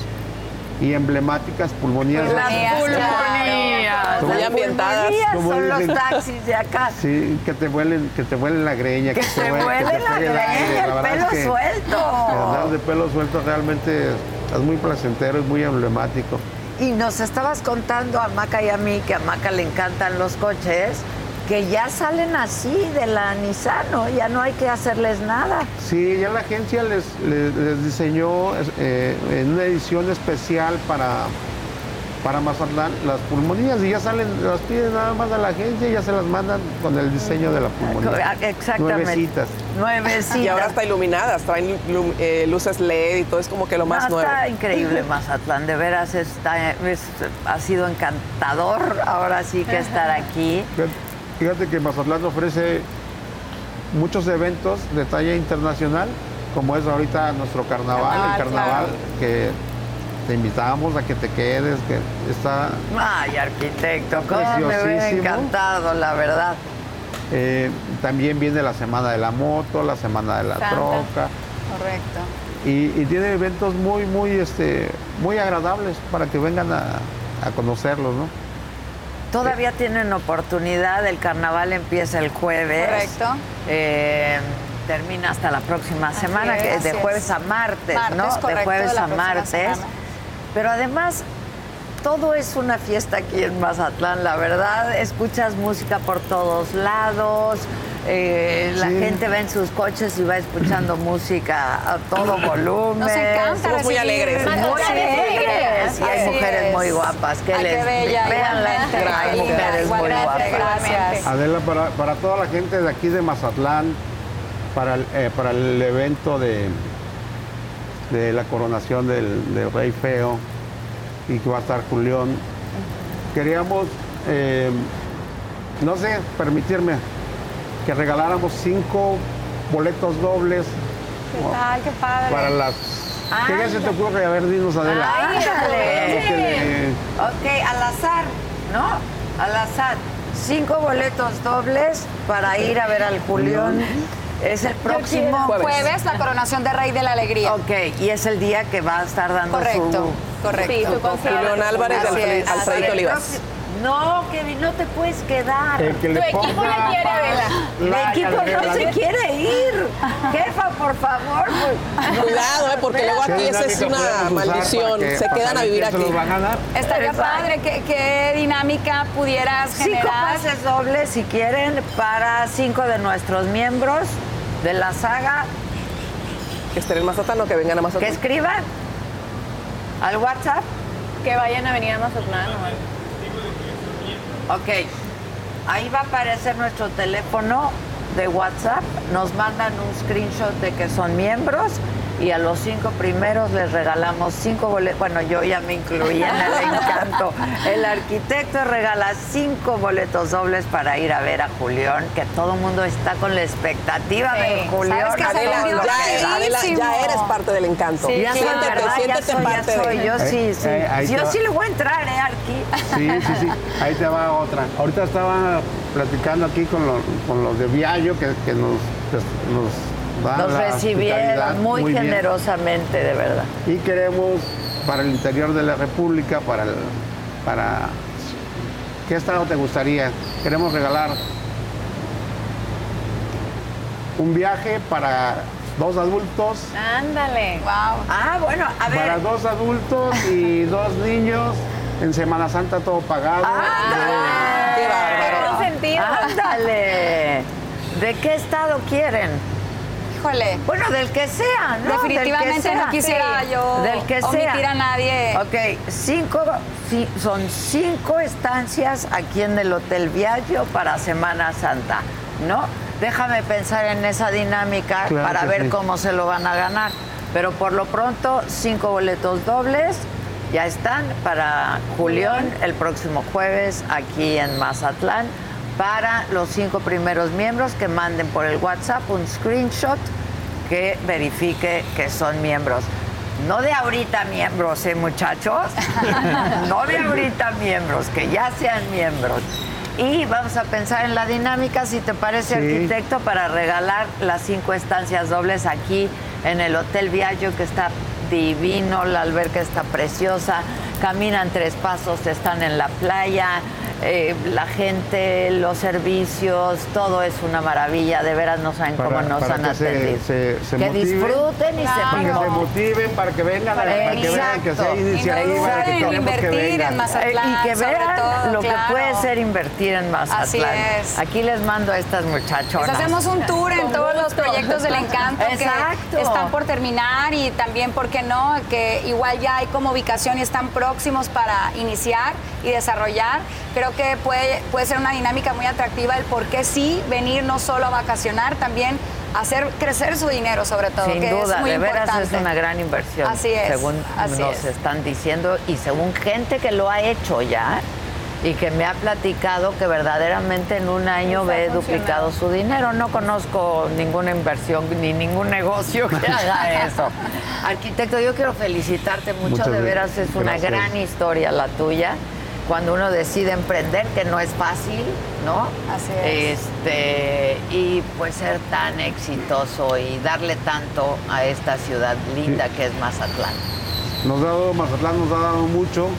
y emblemáticas pulmonías. de- Las Pulmonías, pulmonías. Muy Las ambientadas, son los taxis de acá. Sí, que te vuelen, que te vuelen la greña, Que te se vuele- vuele te la pegue aire. greña, el es pelo que suelto. Andar de pelo suelto realmente es muy placentero, es muy emblemático. Y nos estabas contando a Maca y a mí que a Maca le encantan los coches, que ya salen así de la Nissan, ¿no? Ya no hay que hacerles nada. Sí, ya la agencia les, les- les diseñó eh, en una edición especial para, para Mazatlán las pulmonías y ya salen, las piden nada más a la agencia y ya se las mandan con el diseño de la pulmonía. Exactamente. Nuevecitas. Nuevecitas. Y ahora está iluminadas, traen lu- eh, luces LED y todo es como que lo más No, nuevo. Está increíble Mazatlán, de veras está, es- ha sido encantador ahora sí que estar aquí. Fíjate- que Mazatlán ofrece muchos eventos de talla internacional, como es ahorita nuestro carnaval, el carnaval, claro. que te invitamos a que te quedes, que está Ay, arquitecto, cómo me hubiera encantado, la verdad. Eh, también viene la semana de la moto, la semana de la Santa. troca. Correcto. Y, y tiene eventos muy, muy, este, muy agradables para que vengan a, a conocerlos, ¿no? Todavía tienen oportunidad, el carnaval empieza el jueves. Correcto. Eh, termina hasta la próxima semana, es, que es de es. jueves a martes, Martes, ¿no? de correcto, jueves de a martes. semana. Pero además, todo es una fiesta aquí en Mazatlán, la verdad. Escuchas música por todos lados. Eh, la Sí. gente va en sus coches y va escuchando música a todo volumen. Nos encanta Somos muy alegres. Muy alegres. alegres. muy guapas. ¿Qué Ay, les qué bella, Véanla, igualmente. hay mujeres muy igualmente, guapas. Gracias. Adela, para, para toda la gente de aquí de Mazatlán, para el, eh, para el evento de, de la coronación del, del Rey Feo y que va a estar Julián, queríamos, eh, no sé, permitirme que regaláramos cinco boletos dobles ¿Qué tal? Qué padre. para las... ¿Qué día se te ocurre? A ver, dinos, Adela. Ándale. Que le- Ok, al azar, ¿no? Al azar. Cinco boletos dobles para ir a ver al Julián. Es el próximo Jueves. Jueves, la coronación de Rey de la Alegría. Ok, y es el día que va a estar dando Correcto, su... correcto. Sí, su concierto. Julián Álvarez, Así. Alfredito El Olivas. No, Kevin, no te puedes quedar. el que le Tu equipo le quiere. El like equipo no se quiere ir. Jefa, por favor. pues. Cuidado, ¿eh? porque luego ¿Qué aquí esa es una maldición. que- Se quedan a vivir aquí. los va a ganar? Estaría Exacto. padre. ¿Qué, qué dinámica pudieras Cinco generar? pases dobles, si quieren, para cinco de nuestros miembros de la saga Que estén en Mazatlán o que vengan a que Mazatlán. escriban al WhatsApp. Que vayan a Avenida Mazatlán. ¿no? Ok, ahí va a aparecer nuestro teléfono de WhatsApp. Nos mandan un screenshot de que son miembros y a los cinco primeros les regalamos cinco boletos. Bueno, yo ya me incluí en el encanto. El arquitecto regala cinco boletos dobles para ir a ver a Julián, que todo el mundo está con la expectativa Sí. de Julián. Adela, ya, Adela, ya eres parte del encanto. Sí, Ya soy, siéntete, ¿verdad? Ya soy, ya soy. de Yo sí, Eh, sí. eh, Yo va. sí le voy a entrar, ¿eh, Arqui? Sí, sí, sí. Ahí te va otra. Ahorita estaba platicando aquí con los, con los de Viallo que, que nos, pues, nos Nos recibieron muy, generosamente, de verdad. Y queremos para el interior de la República, para el, para ¿qué estado te gustaría? Queremos regalar un viaje para dos adultos, Ándale. Wow. Ah, bueno, a ver. para dos adultos y dos niños en Semana Santa todo pagado. ¡Ándale! Qué bárbaro. ¡Ándale! ¿De qué estado quieren? Híjole. Bueno, del que sea, ¿no? Definitivamente sea. no quisiera yo Del que sea. a nadie. Ok, cinco, son cinco estancias aquí en el Hotel Viaggio para Semana Santa, ¿no? Déjame pensar en esa dinámica Claro para ver sí. cómo se lo van a ganar. Pero por lo pronto, cinco boletos dobles ya están para Julián el próximo jueves aquí en Mazatlán para los cinco primeros miembros que manden por el WhatsApp un screenshot que verifique que son miembros. No de ahorita miembros, ¿eh, muchachos? no de ahorita miembros, que ya sean miembros. Y vamos a pensar en la dinámica, si te parece, Sí. arquitecto, para regalar las cinco estancias dobles aquí en el Hotel Viaggio, que está divino, la alberca está preciosa, caminan tres pasos, están en la playa, eh, la gente, los servicios, todo es una maravilla, de veras no saben cómo nos para han que atendido. se- se que motiven. disfruten y Claro. se Para que se motiven, para que vengan, para, que vean que sea iniciativa, que Invertir queremos que invertir vengan. en Mazatlán. Eh, y que sobre vean todo, lo claro. que puede ser invertir en Mazatlán. Así es. Aquí les mando a estas muchachonas. Les hacemos un tour en Con todos los proyectos del encanto Exacto. que están por terminar y también, ¿por qué no? Que igual ya hay como ubicación y están próximos para iniciar y desarrollar. Creo que puede, puede ser una dinámica muy atractiva el por qué sí venir no solo a vacacionar, también hacer crecer su dinero sobre todo, Sin que duda, es muy de veras importante. es una gran inversión. Así es, Según así nos es. están diciendo y según gente que lo ha hecho ya y que me ha platicado que verdaderamente en un año Está ve duplicado su dinero. No conozco ninguna inversión ni ningún negocio que haga eso. Arquitecto, yo quiero felicitarte mucho, Muchas de veras es una gracias. gran historia la tuya. Cuando uno decide emprender, que no es fácil, ¿no? Así es. Este, y pues ser tan exitoso y darle tanto a esta ciudad linda que es Mazatlán. Nos ha dado, Mazatlán nos ha dado mucho.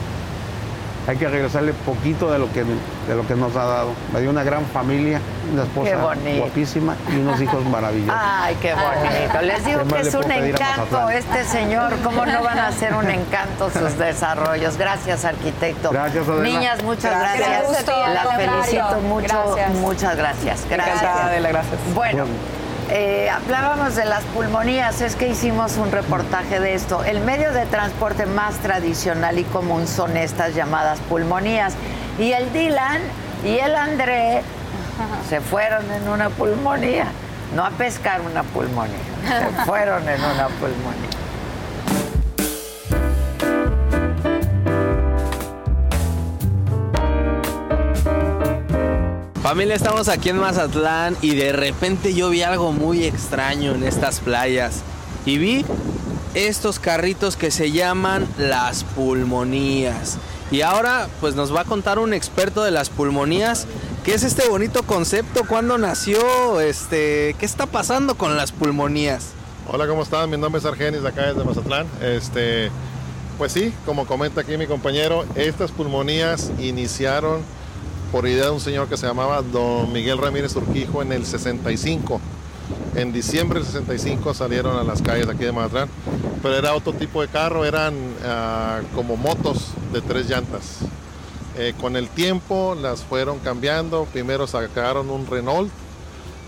Hay que regresarle poquito de lo que, de lo que nos ha dado. Me dio una gran familia, una esposa guapísima y unos hijos maravillosos. Ay, qué bonito. Les digo ¿Qué más que es un encanto este señor. ¿Cómo no van a ser un encanto sus desarrollos? Gracias, arquitecto. Gracias, Adela. Niñas, muchas Gracias. gracias. Las felicito mucho. Gracias. Muchas gracias. Gracias. Encantada, Adela, gracias. Bueno, eh, hablábamos de las pulmonías, es que hicimos un reportaje de esto. El medio de transporte más tradicional y común son estas llamadas pulmonías. Y el Dylan y el André se fueron en una pulmonía, no a pescar una pulmonía, se fueron en una pulmonía. Familia, estamos aquí en Mazatlán y de repente yo vi algo muy extraño en estas playas. Y vi estos carritos que se llaman las pulmonías. Y ahora pues nos va a contar un experto de las pulmonías qué es este bonito concepto, cuándo nació, este, qué está pasando con las pulmonías. Hola, ¿cómo están? Mi nombre es Argenis, de acá desde Mazatlán. Este, pues sí, como comenta aquí mi compañero, estas pulmonías iniciaron por idea de un señor que se llamaba Don Miguel Ramírez Urquijo en el 65. En diciembre del 65 salieron a las calles aquí de Mazatlán, pero era otro tipo de carro, eran ah, como motos de tres llantas. Eh, con el tiempo las fueron cambiando, primero sacaron un Renault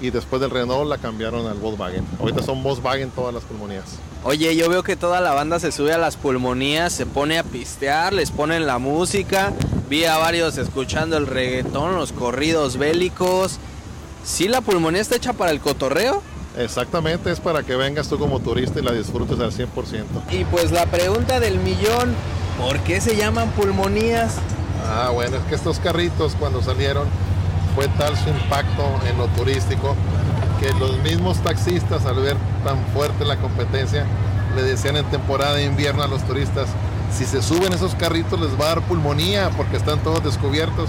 y después del Renault la cambiaron al Volkswagen. Ahorita son Volkswagen todas las pulmonías. Oye, yo veo que toda la banda se sube a las pulmonías, se pone a pistear, les ponen la música. Vi a varios escuchando el reggaetón, los corridos bélicos. ¿Sí la pulmonía está hecha para el cotorreo? Exactamente, es para que vengas tú como turista y la disfrutes al 100%. Y pues la pregunta del millón, ¿por qué se llaman pulmonías? Ah, bueno, es que estos carritos cuando salieron fue tal su impacto en lo turístico que los mismos taxistas al ver tan fuerte la competencia le decían en temporada de invierno a los turistas, si se suben esos carritos les va a dar pulmonía porque están todos descubiertos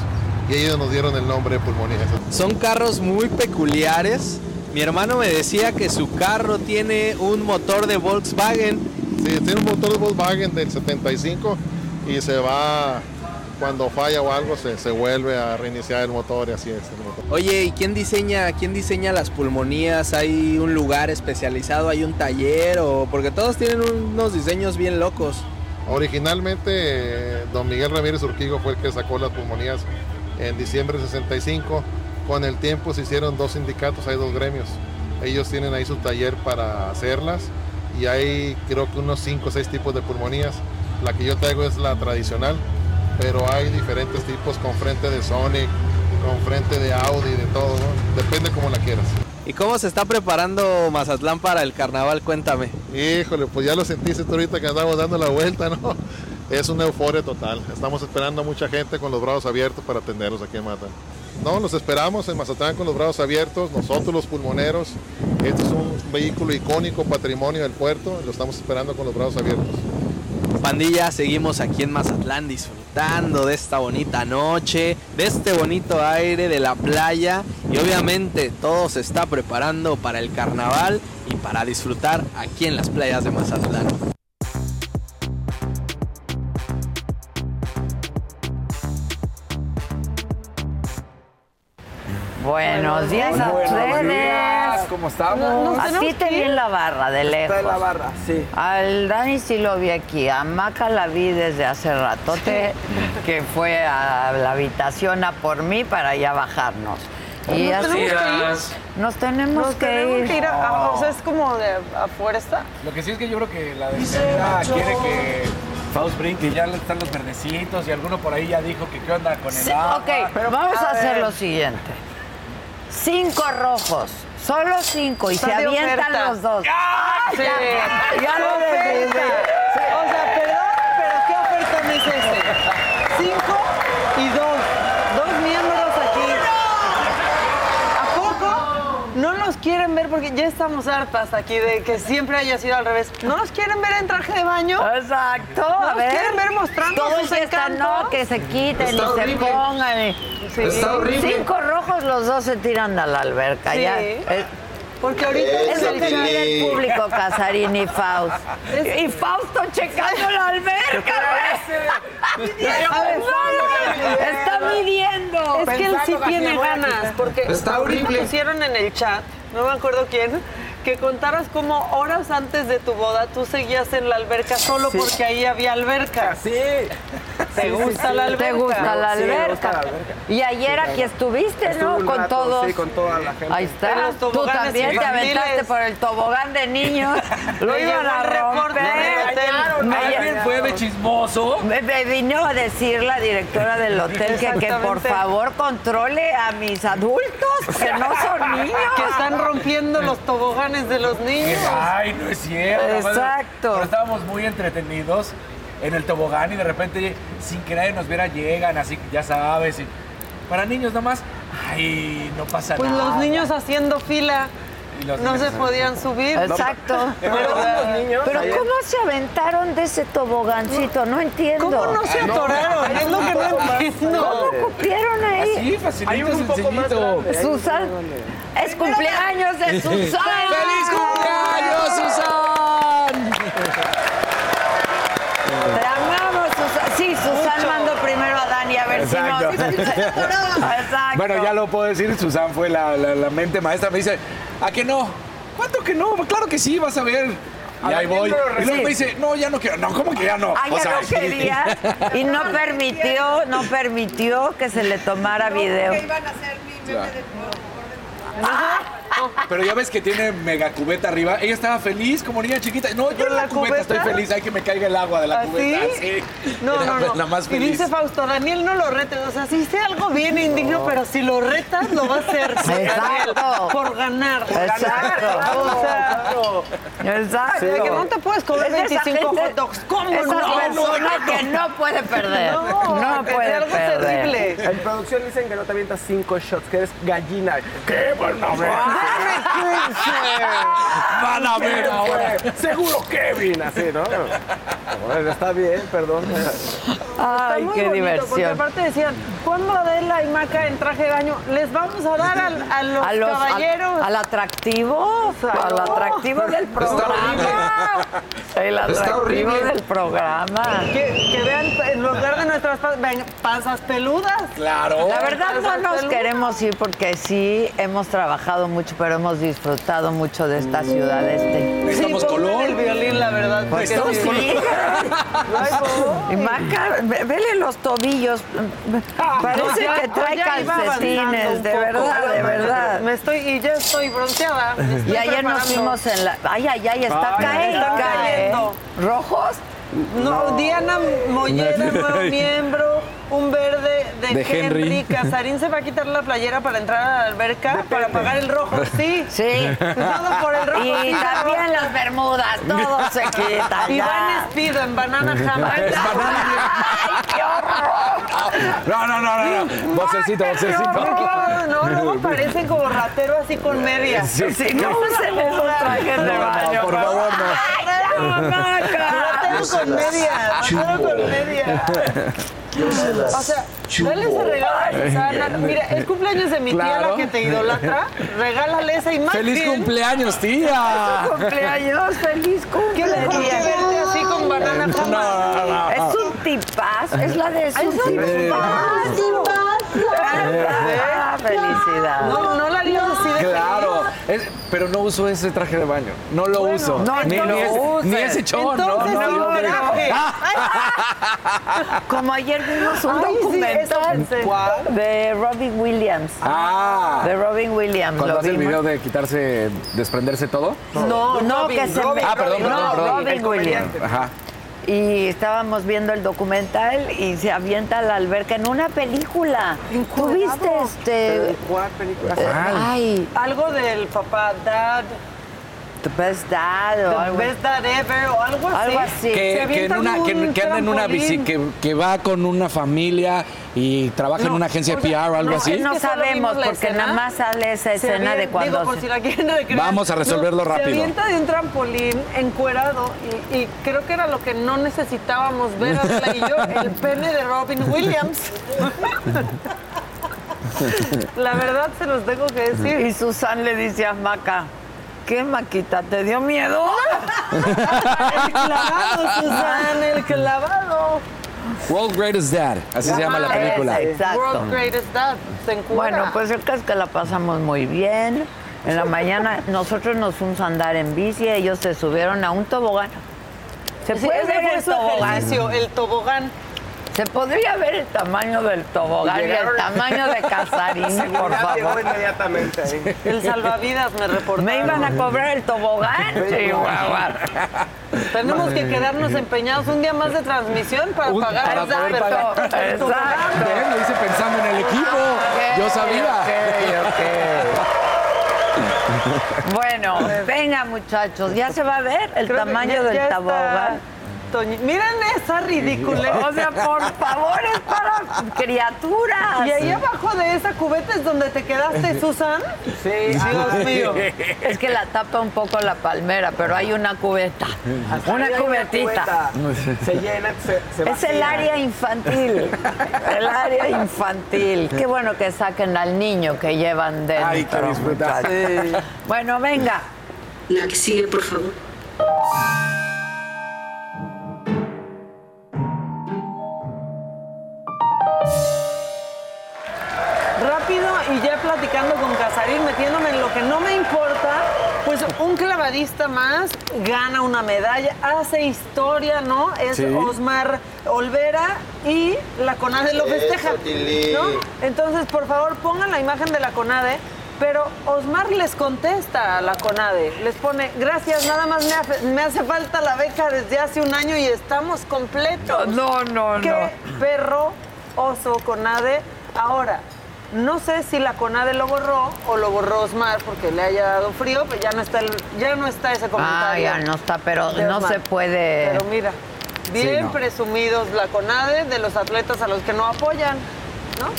y ellos nos dieron el nombre de pulmonía. Son carros muy peculiares. Mi hermano me decía que su carro tiene un motor de Volkswagen. Sí, tiene un motor de Volkswagen del 75 y se va cuando falla o algo se, se, vuelve a reiniciar el motor y así es. El motor. Oye, ¿y quién diseña, quién diseña las pulmonías? ¿Hay un lugar especializado? ¿Hay un taller? o Porque todos tienen unos diseños bien locos. Originalmente, don Miguel Ramírez Urquigo fue el que sacó las pulmonías en diciembre de 65. Con el tiempo se hicieron dos sindicatos, hay dos gremios. Ellos tienen ahí su taller para hacerlas y hay creo que unos 5 o 6 tipos de pulmonías. La que yo traigo es la tradicional, pero hay diferentes tipos con frente de Sonic, con frente de Audi, de todo, ¿no? depende como la quieras. ¿Y cómo se está preparando Mazatlán para el carnaval? Cuéntame. Híjole, pues ya lo sentiste tú ahorita que andamos dando la vuelta, ¿no? Es una euforia total. Estamos esperando a mucha gente con los brazos abiertos para atenderlos aquí en Mazatlán. No, los esperamos en Mazatlán con los brazos abiertos, nosotros los pulmoneros. Este es un vehículo icónico, patrimonio del puerto, lo estamos esperando con los brazos abiertos. Pandilla, seguimos aquí en Mazatlán disfrutando de esta bonita noche, de este bonito aire de la playa y obviamente todo se está preparando para el carnaval y para disfrutar aquí en las playas de Mazatlán. Buenos días a ustedes. ¿Cómo estamos? Así te vi en la barra, de lejos. Está en la barra, sí. Al Dani sí lo vi aquí. A Maca la vi desde hace ratote, que fue a la habitación a por mí para ya bajarnos. Y ¿Nos así tenemos que ir? nos tenemos Nos que tenemos ir. que ir a, o sea, es como de a fuerza. Lo que sí es que yo creo que la defensa quiere que Faust brinque y ya están los verdecitos y alguno por ahí ya dijo que qué onda con el Sí, agua. ok, pero vamos a, A hacer lo siguiente. Cinco rojos, solo cinco, y Está se avientan oferta. los dos. Sí. ya, ya lo Oferta. decidí. O sea, perdón, pero ¿qué oferta es este? Cinco y dos. Dos miembros aquí. ¿A poco? No nos quieren ver porque ya estamos hartas aquí de que siempre haya sido al revés. ¿No nos quieren ver en traje de baño? Exacto. ¿Nos a ver. quieren ver mostrando Todos sus encantos? no, que se quiten Está y se pongan. y- Sí. Está horrible. Cinco rojos, los dos se tiran a la alberca. Sí. Ya. Eh, Porque ahorita Es lo el que quiere el público, Casarín y Faust. Es- Y Fausto checando la alberca. güey. A ver, Está midiendo. Es que él sí tiene ganas, porque está horrible. pusieron en el chat, no me acuerdo quién, que contaras cómo horas antes de tu boda tú seguías en la alberca solo porque ahí había alberca. Sí. ¿Te gusta la alberca? ¿Te gusta la alberca? gusta la alberca. Y ayer aquí estuviste, ¿no? Con rato, todos. Sí, con toda la gente. Ahí está. Tú también te aventaste por el tobogán de niños. Lo iban a romper. Alguien fue de chismoso. Me, me vino a decir la directora del hotel que, que por favor controle a mis adultos, que no son niños. Que están rompiendo los toboganes de los niños. Ay, no es cierto. Exacto. Pero estábamos muy entretenidos en el tobogán y de repente, sin que nadie nos viera, llegan así, ya sabes. y para niños nomás, ay, no pasa Pues nada. los niños haciendo fila no se podían subir. Exacto. Pero. Pero ¿cómo se aventaron de ese tobogancito? No entiendo. ¿Cómo no se atoraron? Es lo que no entiendo. ¿Cómo cupieron ahí? Así, Hay facilito, uno un poco más grande. hay Susan. Es cumpleaños de Susan. ¡Feliz cumpleaños, Susan! Te amamos, Susan. Sí, Susan mandó primero a Dani a ver Exacto. si no. Exacto. Bueno, ya lo puedo decir, Susan fue la, la- la mente maestra. Me dice, ¿a qué no? ¿Cuánto que no? Claro que sí, vas a ver. Y A ahí voy. Y luego me dice, no, ya no quiero. No, ¿cómo que ya no? Ah, O ya sea, no quería y no permitió, no permitió que se le tomara video. Pero ya ves que tiene mega cubeta arriba. Ella estaba feliz como niña chiquita. No, yo ¿Con en la, la cubeta, cubeta? estoy feliz. Hay que me caiga el agua de la ¿Así? cubeta. Sí. No, Era no, no. La más y feliz. dice Fausto, Daniel no lo rete. O sea, si hice algo bien indigno, pero si lo retas, lo va a hacer. Exacto. Por ganar. Exacto. O sea, Exacto. que no te puedes comer Es de esa 25 gente- hot dogs. ¿Cómo Esa no? Que no puede perder. No, No, puede es algo perder. terrible. En producción dicen que no te avientas cinco shots, que eres gallina. ¡Qué bueno! Van a ver ahora. Seguro Kevin, así, ¿no? Bueno, está bien, perdón. Ay, Está muy qué bonito, Porque diversión. aparte decían, ¿cuándo Adela y Maca en traje de baño les vamos a dar al- a, los A los- al- caballeros? al atractivo, al atractivo del programa. El atractivo horrible. del programa. que, que vean en lugar de nuestras panzas peludas. Claro. La verdad no nos peludas. queremos ir porque sí hemos trabajado mucho, pero hemos disfrutado mucho de esta ciudad este. Necesitamos sí, color. el violín, la verdad. porque Necesitamos sí. Maca, ve- vele los tobillos. Parece Ya- que trae calcetines, de poco. verdad, de verdad. Me estoy, y ya estoy bronceada. estoy Y ayer nos fuimos en la. Ay, ay, ay, está cae, cae. cayendo. ¿Rojos? No, Diana Mollera, nuevo miembro, un verde de, De Henry. Henry. Casarín se va a quitar la playera para entrar a la alberca para pagar el rojo, sí. Sí. Todo por el rojo. Y también las bermudas, todo se quita. Y ya. van Speed en Banana Hammer. ¡Ay, qué horror! No, no, no, no. no. Boxercito, boxercito. No, no, luego parecen como ratero así con medias. Sí, sí, no usen esos trajes de No, no, baño. por favor, no. Con ratero con medias. O sea, dale ese regalo a Susana. Mira, es cumpleaños de mi tía, Claro. la que te idolatra. Regálale esa imagen. ¡Feliz cumpleaños, tía! cumpleaños, feliz ¿Qué mejor que cumpleaños. verte así con banana No, no, no. Es un tipazo, es la de su Ah, felicidad. No, no la de Claro, es- pero no uso ese traje de baño. No lo uso. no, ni, no ni lo ese, uses. ni ese chon, no, Entonces, no, no, coraje. Como ayer vimos un Ay, sí, documental de Robin Williams. Ah, De Robin Williams. cuando lo hace el video de quitarse, desprenderse todo. No, no, Robin, que se Robin, Ah, perdón, no, perdón, perdón. Robin Williams. Ajá. Y estábamos viendo el documental y se avienta a la alberca en una película. ¿Tú viste este? ¿Cuál película? Ay, Algo del papá, dad, The Best Dad o the algo, best dad ever o algo así. algo así. Se Que, que, en una, que, un que anda en una bici, que, que va con una familia y trabaja en una agencia de o sea, PR o algo no, así. es No sabemos porque escena. nada más sale esa Se escena de cuando Digo, por si la quieren recrear. Vamos a resolverlo No, rápido. Se avienta de un trampolín encuerado y, y creo que era lo que no necesitábamos ver Adela y yo, el pene de Robin Williams. la verdad se los tengo que decir. Y Susan le dice a Maca, ¿qué Maquita? ¿Te dio miedo? El clavado, Susan, el clavado. World Greatest Dad, así se llama la película. Exacto. World Greatest Dad. Se. Bueno, pues el caso es que la pasamos muy bien. En la mañana nosotros nos fuimos a andar en bici, ellos se subieron a un tobogán. ¿Se Sí, puede ese ver el tobogán? el tobogán. Se podría ver el tamaño del tobogán y, el tamaño de Casarín, por favor. inmediatamente ahí. El salvavidas me reportó. Me iban a cobrar el tobogán. Chihuahua. Tenemos que quedarnos empeñados un día más de transmisión para Un- pagar para el poder pagar. Exacto. Ven, lo hice pensando en el equipo. Yo sabía. Bueno, venga muchachos, ya se va a ver el Creo tamaño del tobogán. Toñi- Miren esa ridícula. O sea, por favor, es para criaturas. Y ahí abajo de esa cubeta es donde te quedaste, Susan. Sí, Dios mío. Es que la tapa un poco la palmera, pero hay una cubeta. Una cubetita. cubeta. Se llena, se, se Es el área infantil. El área infantil. Qué bueno que saquen al niño que llevan dentro. Hay que disfrutar. Bueno, venga. La que sigue, por favor. Rápido y ya platicando con Casarín, metiéndome en lo que no me importa, pues un clavadista más gana una medalla, hace historia, ¿no? Es Sí. Osmar Olvera y la CONADE lo festeja, ¿no? Entonces, por favor, pongan la imagen de la CONADE, pero Osmar les contesta a la CONADE, les pone, gracias, nada más me hace, me hace falta la beca desde hace un año y estamos completos. No, no, Qué perro, oso, CONADE. Ahora, no sé si la CONADE lo borró o lo borró Osmar porque le haya dado frío, pero ya no está, el- ya no está ese Ah, comentario. ya no está, pero no se puede. Pero mira, bien no. presumidos la CONADE de los atletas a los que no apoyan, ¿no?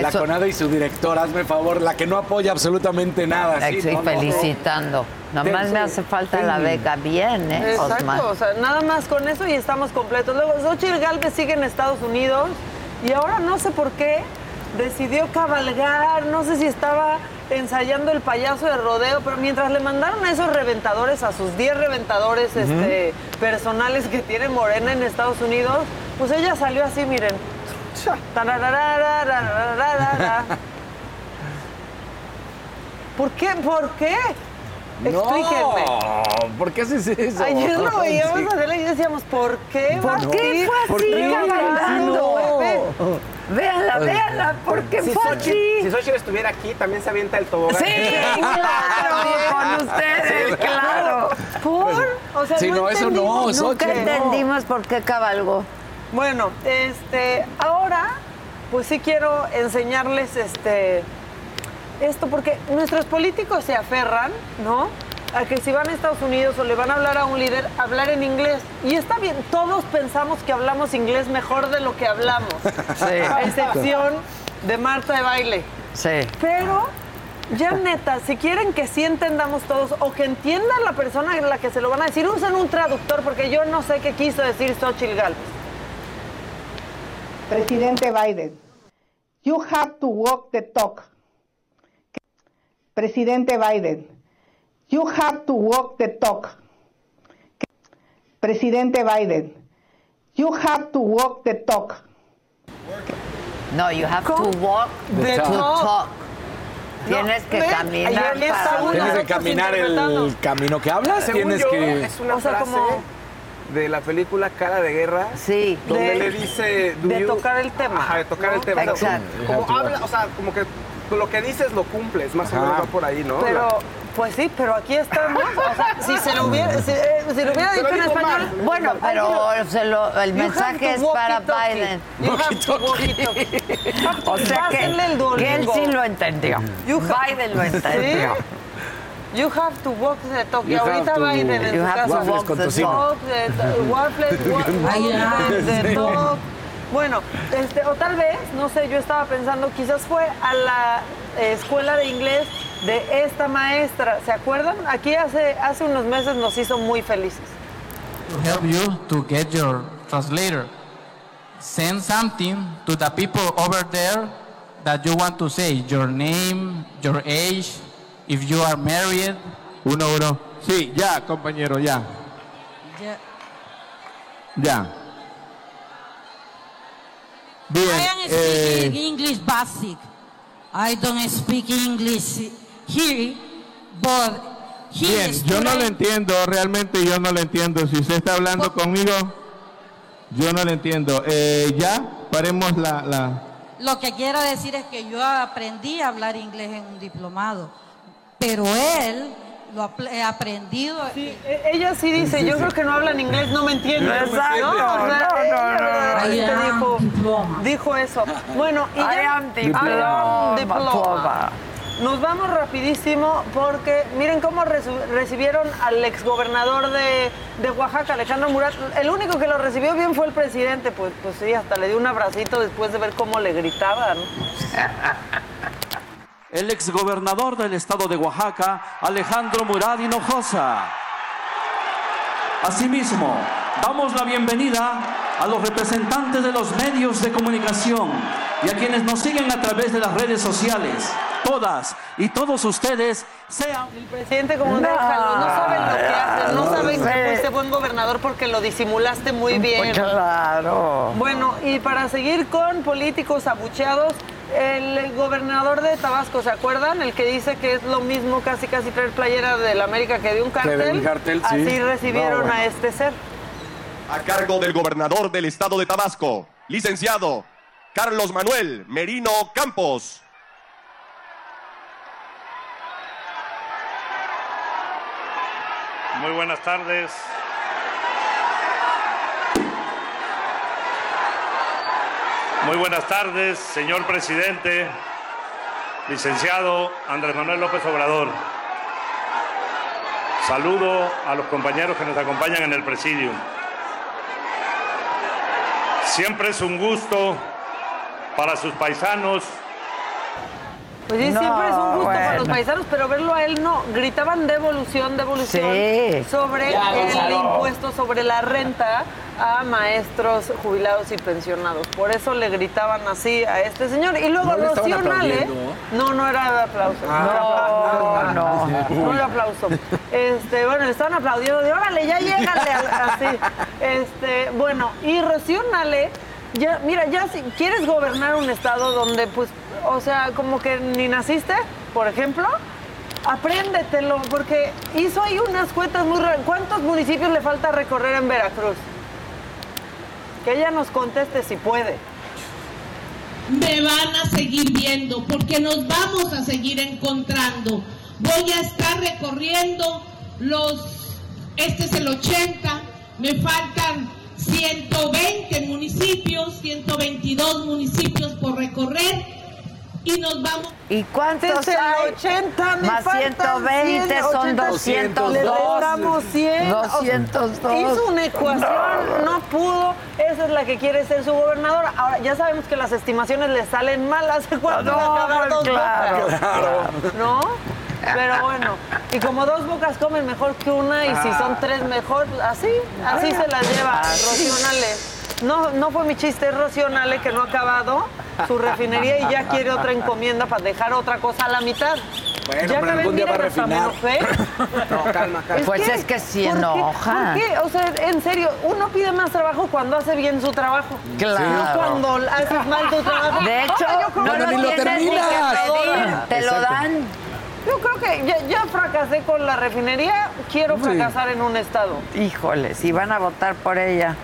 La Eso- CONADE y su director, hazme favor, la que no apoya absolutamente nada. sí, Estoy no, no, no. felicitando. Nada más me hace falta la beca. Bien, ¿eh, Osmar? Exacto, o sea, nada más con eso y estamos completos. Luego, Xochitl Galvez sigue en Estados Unidos y ahora no sé por qué decidió cabalgar, no sé si estaba ensayando el payaso de rodeo, pero mientras le mandaron a esos reventadores, a sus 10 reventadores este, personales que tiene Morena en Estados Unidos, pues ella salió así, miren. ¿Por qué? ¿Por qué? Explíquenme. ¿por qué haces eso? Ayer lo veíamos a hacer y decíamos, ¿por qué? ¿Por, ¿Por qué fue así? ¿Por qué? ¿Por. Véanla, véanla, porque Si Xochitl, así. si Xochitl estuviera aquí, también se avienta el tobogán. Sí, claro, con ustedes, claro. ¿Por? O sea, Sí, no, eso no. Nunca Xochitl, no. entendimos por qué cabalgó. Bueno, este, ahora, pues sí quiero enseñarles este, esto, porque nuestros políticos se aferran, ¿no? A que si van a Estados Unidos o le van a hablar a un líder, hablar en inglés. Y está bien, todos pensamos que hablamos inglés mejor de lo que hablamos. A excepción de Marta de baile. Sí. Pero, ya neta, si quieren que sí entendamos todos o que entienda la persona a la que se lo van a decir, usen un traductor porque yo no sé qué quiso decir Xochitl Galvez. Presidente Biden, you have to walk the talk. Presidente Biden, you have to walk the talk. Presidente Biden, you have to walk the talk. No, you have ¿Cómo? to walk The talk. talk. Tienes que caminar para. Tienes que caminar el camino que hablas, Según tienes yo, que... es una O sea, frase como- de la película Cara de Guerra. Sí. Donde De- le dice... "Do de you-" tocar el tema. Ajá, de tocar el tema. O Exacto. Como, como habla, o sea, como que lo que dices lo cumples, más o Ajá. menos va por ahí, ¿no? Pero, pues sí, pero aquí estamos. O sea, si se lo hubiera, si, eh, si lo hubiera dicho en español. mal. Bueno, pero se lo- el You have mensaje to es walk para. Biden. You have to walk it, talkie. O sea que, él sí lo entendió. Biden lo entendió. You have to walk the talk. Y You have ahorita to- Biden en You su have to casa. Waffles walk con the tocino. talk. Talk, the- waffles. Bueno, este, o tal vez, no sé, yo estaba pensando, quizás fue a la eh, escuela de inglés de esta maestra. ¿Se acuerdan? Aquí hace, hace unos meses nos hizo muy felices. to help you to get your translator. Send something to the people over there that you want to say, your name, your age, if you are married. Uno, uno. Sí, ya, compañero, ya. Ya. Bien. I am eh, speaking English basic. I don't speak English here, but here bien, yo no lo entiendo, realmente yo no lo entiendo. Si usted está hablando conmigo, yo no lo entiendo. Eh, ya, paremos la, la... Lo que quiero decir es que yo aprendí a hablar inglés en un diplomado, pero él lo he aprendido. E- Ella sí dice, yo creo que no hablan inglés, no me entienden. Exacto. ¿no? No, no, ella dijo, dijo eso. Bueno, y ya... diploma. I am diploma. Diploma. Nos vamos rapidísimo porque miren cómo recibieron al exgobernador de, de Oaxaca, Alejandro Murat. El único que lo recibió bien fue el presidente, pues, pues sí, hasta le dio un abracito después de ver cómo le gritaban. el exgobernador del estado de Oaxaca, Alejandro Murad Hinojosa. Asimismo, damos la bienvenida a los representantes de los medios de comunicación y a quienes nos siguen a través de las redes sociales. Todas y todos ustedes sean... El presidente como déjalo, no saben lo que hacen, no saben que sé. fuiste buen gobernador porque lo disimulaste muy bien. Claro. Bueno, y para seguir con políticos abucheados, el gobernador de Tabasco, ¿se acuerdan? El que dice que es lo mismo casi casi traer playera del América que de un cartel. de un cartel, sí. Así recibieron No, bueno. a este ser. A cargo del gobernador del estado de Tabasco, licenciado Carlos Manuel Merino Campos. Muy buenas tardes. Muy buenas tardes, señor presidente, licenciado Andrés Manuel López Obrador. Saludo a los compañeros que nos acompañan en el presidio. Siempre es un gusto para sus paisanos Pues sí, No, siempre es un gusto para los paisanos, pero verlo a él no. Gritaban devolución, devolución Sí. sobre Ya, el impuesto sobre la renta a maestros jubilados y pensionados. Por eso le gritaban así a este señor. Y luego ¿No Rocío Nale. aplaudiendo? No, no era de aplauso. Ah. aplauso. No, no. No era aplauso. Este, bueno, le estaban aplaudiendo de órale, ya llégale así. Este, bueno, y Rocío Nale, ya, mira, ya si quieres gobernar un estado donde, pues, o sea, como que ni naciste, por ejemplo, apréndetelo, porque hizo ahí unas cuentas muy raras. ¿Cuántos municipios le falta recorrer en Veracruz? Que ella nos conteste si puede. me van a seguir viendo porque nos vamos a seguir encontrando. Voy a estar recorriendo los, este es el 80, me faltan 120 municipios, 122 municipios por recorrer y nos vamos. ¿Y cuántos es el hay? 80, me Más faltan 120 100, son 80. 202. Le restamos 100. o sea, 202. Hizo una ecuación, no pudo. Esa es la que quiere ser su gobernadora. Ahora, ya sabemos que las estimaciones le salen mal. ¿Hace cuánto No, va a acabar dos claro, bocas? claro. ¿No? Pero bueno, y como dos bocas comen mejor que una, y si son tres mejor, así, así se las lleva Así. No, no fue mi chiste, es Rocío Nale que no ha acabado su refinería y ya quiere otra encomienda para dejar otra cosa a la mitad. Bueno, ya pero algún día va a refinar. No, calma, calma. Pues es que sí ¿por qué? enoja. ¿Por qué? O sea, en serio, uno pide más trabajo cuando hace bien su trabajo. Claro. No cuando haces mal tu trabajo. De hecho, creo no que lo tienes ni que pedir, te lo dan. Yo creo que ya, ya fracasé con la refinería, quiero fracasar en un estado. Híjole, si van a votar por ella.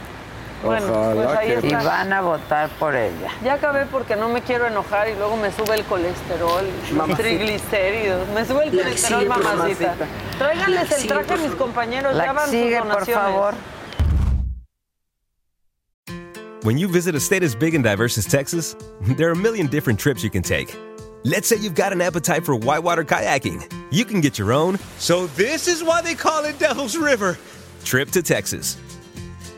Bueno, pues ahí Y está. van a votar por ella. Ya acabé porque no me quiero enojar y luego me sube el colesterol, Mamacita. triglicéridos. Me sube el La colesterol, sigue, mamacita. mamacita. Tráiganles el traje a mis favor. compañeros, La ya van sigue, sus por favor. When you visit a state as big and diverse as Texas, there are a million different trips you can take. Let's say you've got an appetite for whitewater kayaking. You can get your own, so this is why they call it Devil's River, trip to Texas.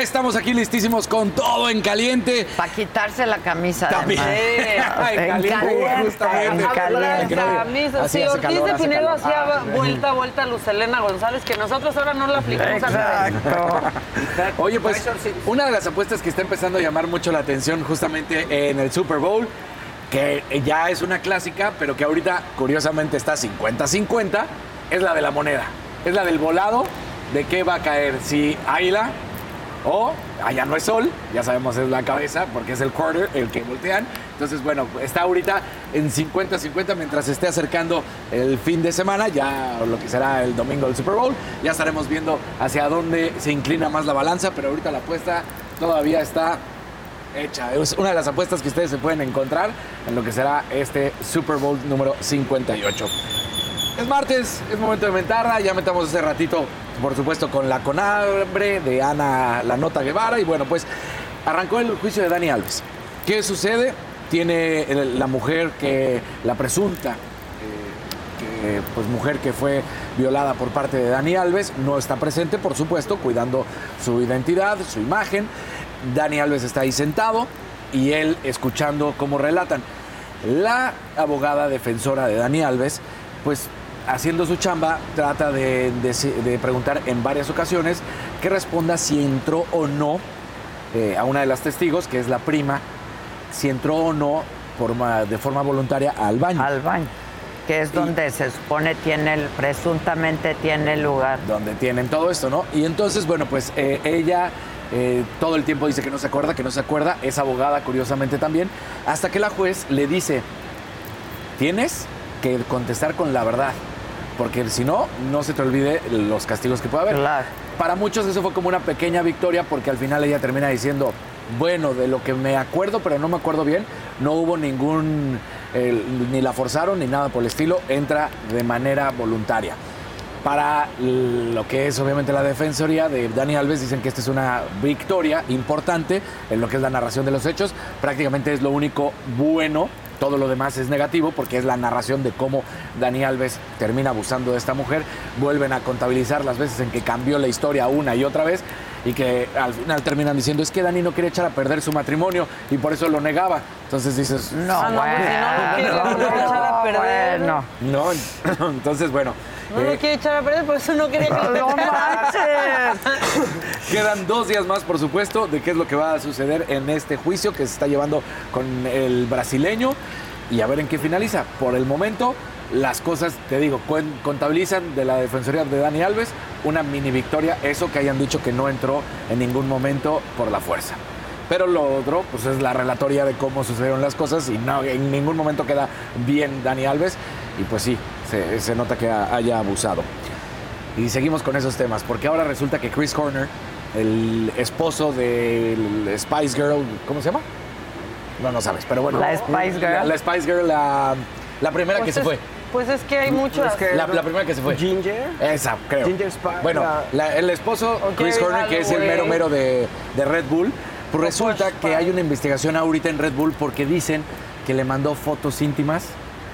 Estamos aquí listísimos con todo en caliente. Para quitarse la camisa. También. En caliente, justamente. hace Ortiz de Pinedo hacía vuelta a vuelta a Luz Elena González, que nosotros ahora no la aplicamos a Oye, pues una de las apuestas que está empezando a llamar mucho la atención justamente en el Super Bowl que ya es una clásica, pero que ahorita curiosamente está 50-50, es la de la moneda. Es la del volado de qué va a caer, si águila o allá no es sol, ya sabemos es la cabeza porque es el quarter el que voltean. Entonces, bueno, está ahorita en 50-50 mientras esté acercando el fin de semana, ya lo que será el domingo del Super Bowl. Ya estaremos viendo hacia dónde se inclina más la balanza, pero ahorita la apuesta todavía está hecha. Es una de las apuestas que ustedes se pueden encontrar en lo que será este Super Bowl número 58. Es martes, es momento de mentarla, ya metamos ese ratito, por supuesto, con la conabre de Ana La Nota Guevara y bueno, pues arrancó el juicio de Dani Alves. ¿Qué sucede? Tiene la mujer que, la presunta, eh, pues mujer que fue violada por parte de Dani Alves, no está presente, por supuesto, cuidando su identidad, su imagen. Dani Alves está ahí sentado y él escuchando cómo relatan. La abogada defensora de Dani Alves, pues haciendo su chamba, trata de, de- de preguntar en varias ocasiones que responda si entró o no eh, a una de las testigos, que es la prima, si entró o no forma- de forma voluntaria al baño. Al baño. Que es donde se supone tiene el, presuntamente tiene lugar. donde tienen todo esto, ¿no? Y entonces, bueno, pues eh, ella eh, todo el tiempo dice que no se acuerda, que no se acuerda, es abogada curiosamente también, hasta que la juez le dice, tienes que contestar con la verdad, porque si no, no se te olvide los castigos que puede haber. Para muchos eso fue como una pequeña victoria, porque al final ella termina diciendo, bueno, de lo que me acuerdo, pero no me acuerdo bien, no hubo ningún, eh, ni la forzaron ni nada por el estilo, entra de manera voluntaria. Para lo que es obviamente la defensoría de Dani Alves, dicen que esta es una victoria importante en lo que es la narración de los hechos. Prácticamente es lo único bueno, todo lo demás es negativo porque es la narración de cómo Dani Alves termina abusando de esta mujer. Vuelven a contabilizar las veces en que cambió la historia una y otra vez y que al final terminan diciendo es que Dani no quería echar a perder su matrimonio y por eso lo negaba. Entonces dices, No, Ah, no, no bueno. no, entonces bueno. No eh, lo quiere echar a perder, por eso no quería que No manches. Quedan dos días más, por supuesto, de qué es lo que va a suceder en este juicio que se está llevando con el brasileño y a ver en qué finaliza. Por el momento, las cosas, te digo, contabilizan de la Defensoría de Dani Alves una mini victoria, eso que hayan dicho que no entró en ningún momento por la fuerza. Pero lo otro, pues es la relatoría de cómo sucedieron las cosas y no, en ningún momento queda bien Dani Alves y pues sí, se, se nota que ha- haya abusado. Y seguimos con esos temas, porque ahora resulta que Chris Corner, el esposo del Spice Girl, ¿cómo se llama? No, no sabes, pero bueno. La Spice Girl. La, la Spice Girl, la, la primera que Pues se es- fue. Pues es que hay muchas. La, la primera que se fue. Ginger. Esa, creo. Ginger Spice. Bueno, el esposo, Chris Corner, que es el mero mero de, de Red Bull, pues resulta Spice. que hay una investigación ahorita en Red Bull porque dicen que le mandó fotos íntimas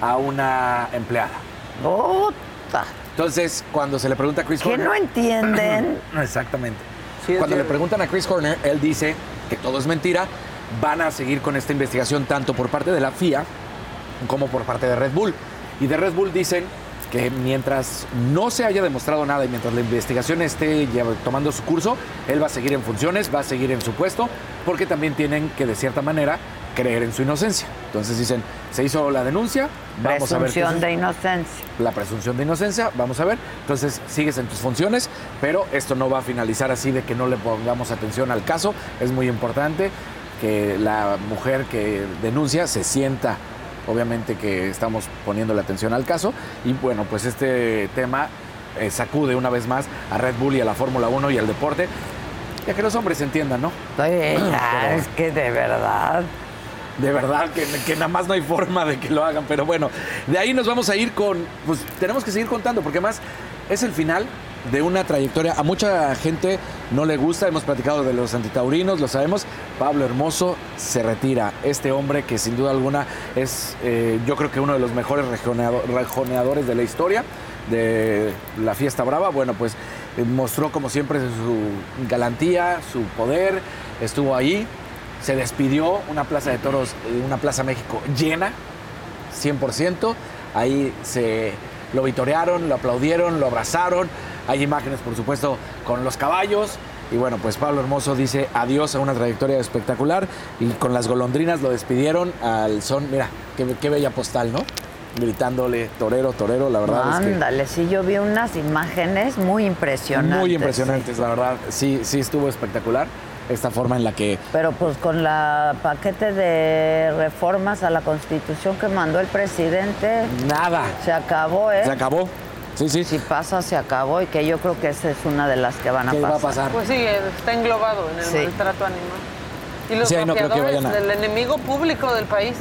a una empleada. Puta. Entonces, cuando se le pregunta a Chris ¿Qué Corner... no entienden? Exactamente. Sí, Cuando le preguntan a Chris Corner, él dice que todo es mentira. Van a seguir con esta investigación tanto por parte de la FIA como por parte de Red Bull. Y de Red Bull dicen que mientras no se haya demostrado nada y mientras la investigación esté tomando su curso, él va a seguir en funciones, va a seguir en su puesto, porque también tienen que de cierta manera creer en su inocencia. Entonces dicen, se hizo la denuncia, vamos a ver. Presunción de inocencia. la presunción de inocencia, vamos a ver. Entonces sigues en tus funciones, pero esto no va a finalizar así de que no le pongamos atención al caso. Es muy importante que la mujer que denuncia se sienta, obviamente que estamos poniéndole atención al caso. Y bueno, pues este tema eh, sacude una vez más a Red Bull y a la Fórmula 1 y al deporte. Ya que los hombres entiendan, ¿no? Sí, ya, Pero- es que de verdad. De verdad que, que nada más no hay forma de que lo hagan. Pero bueno, de ahí nos vamos a ir con. Pues tenemos que seguir contando, porque más es el final de una trayectoria. A mucha gente no le gusta, hemos platicado de los antitaurinos, lo sabemos. Pablo Hermoso se retira. Este hombre que sin duda alguna es, eh, yo creo que uno de los mejores rejoneado- rejoneadores de la historia de la fiesta brava. Bueno, pues eh, mostró como siempre su galantía, su poder, estuvo ahí, se despidió, una plaza de toros, eh, una plaza México llena, 100%. Ahí se lo vitorearon, lo aplaudieron, lo abrazaron. Hay imágenes, por supuesto, con los caballos. Y bueno, pues Pablo Hermoso dice adiós a una trayectoria espectacular y con las golondrinas lo despidieron al son, mira, qué, qué bella postal, ¿no? Gritándole torero, torero, la verdad es que Ándale, sí, yo vi unas imágenes muy impresionantes. muy impresionantes, la verdad, sí, sí estuvo espectacular esta forma en la que Pero pues con la paquete de reformas a la Constitución que mandó el presidente, nada, se acabó, ¿eh? se acabó. Sí, sí. Si pasa, se acabó y que yo creo que esa es una de las que van a ¿Qué pasar. va a pasar? Pues sí, está englobado en el Sí. maltrato animal. Y los Sí, no creo que mapeadores vayan a- del enemigo público del país.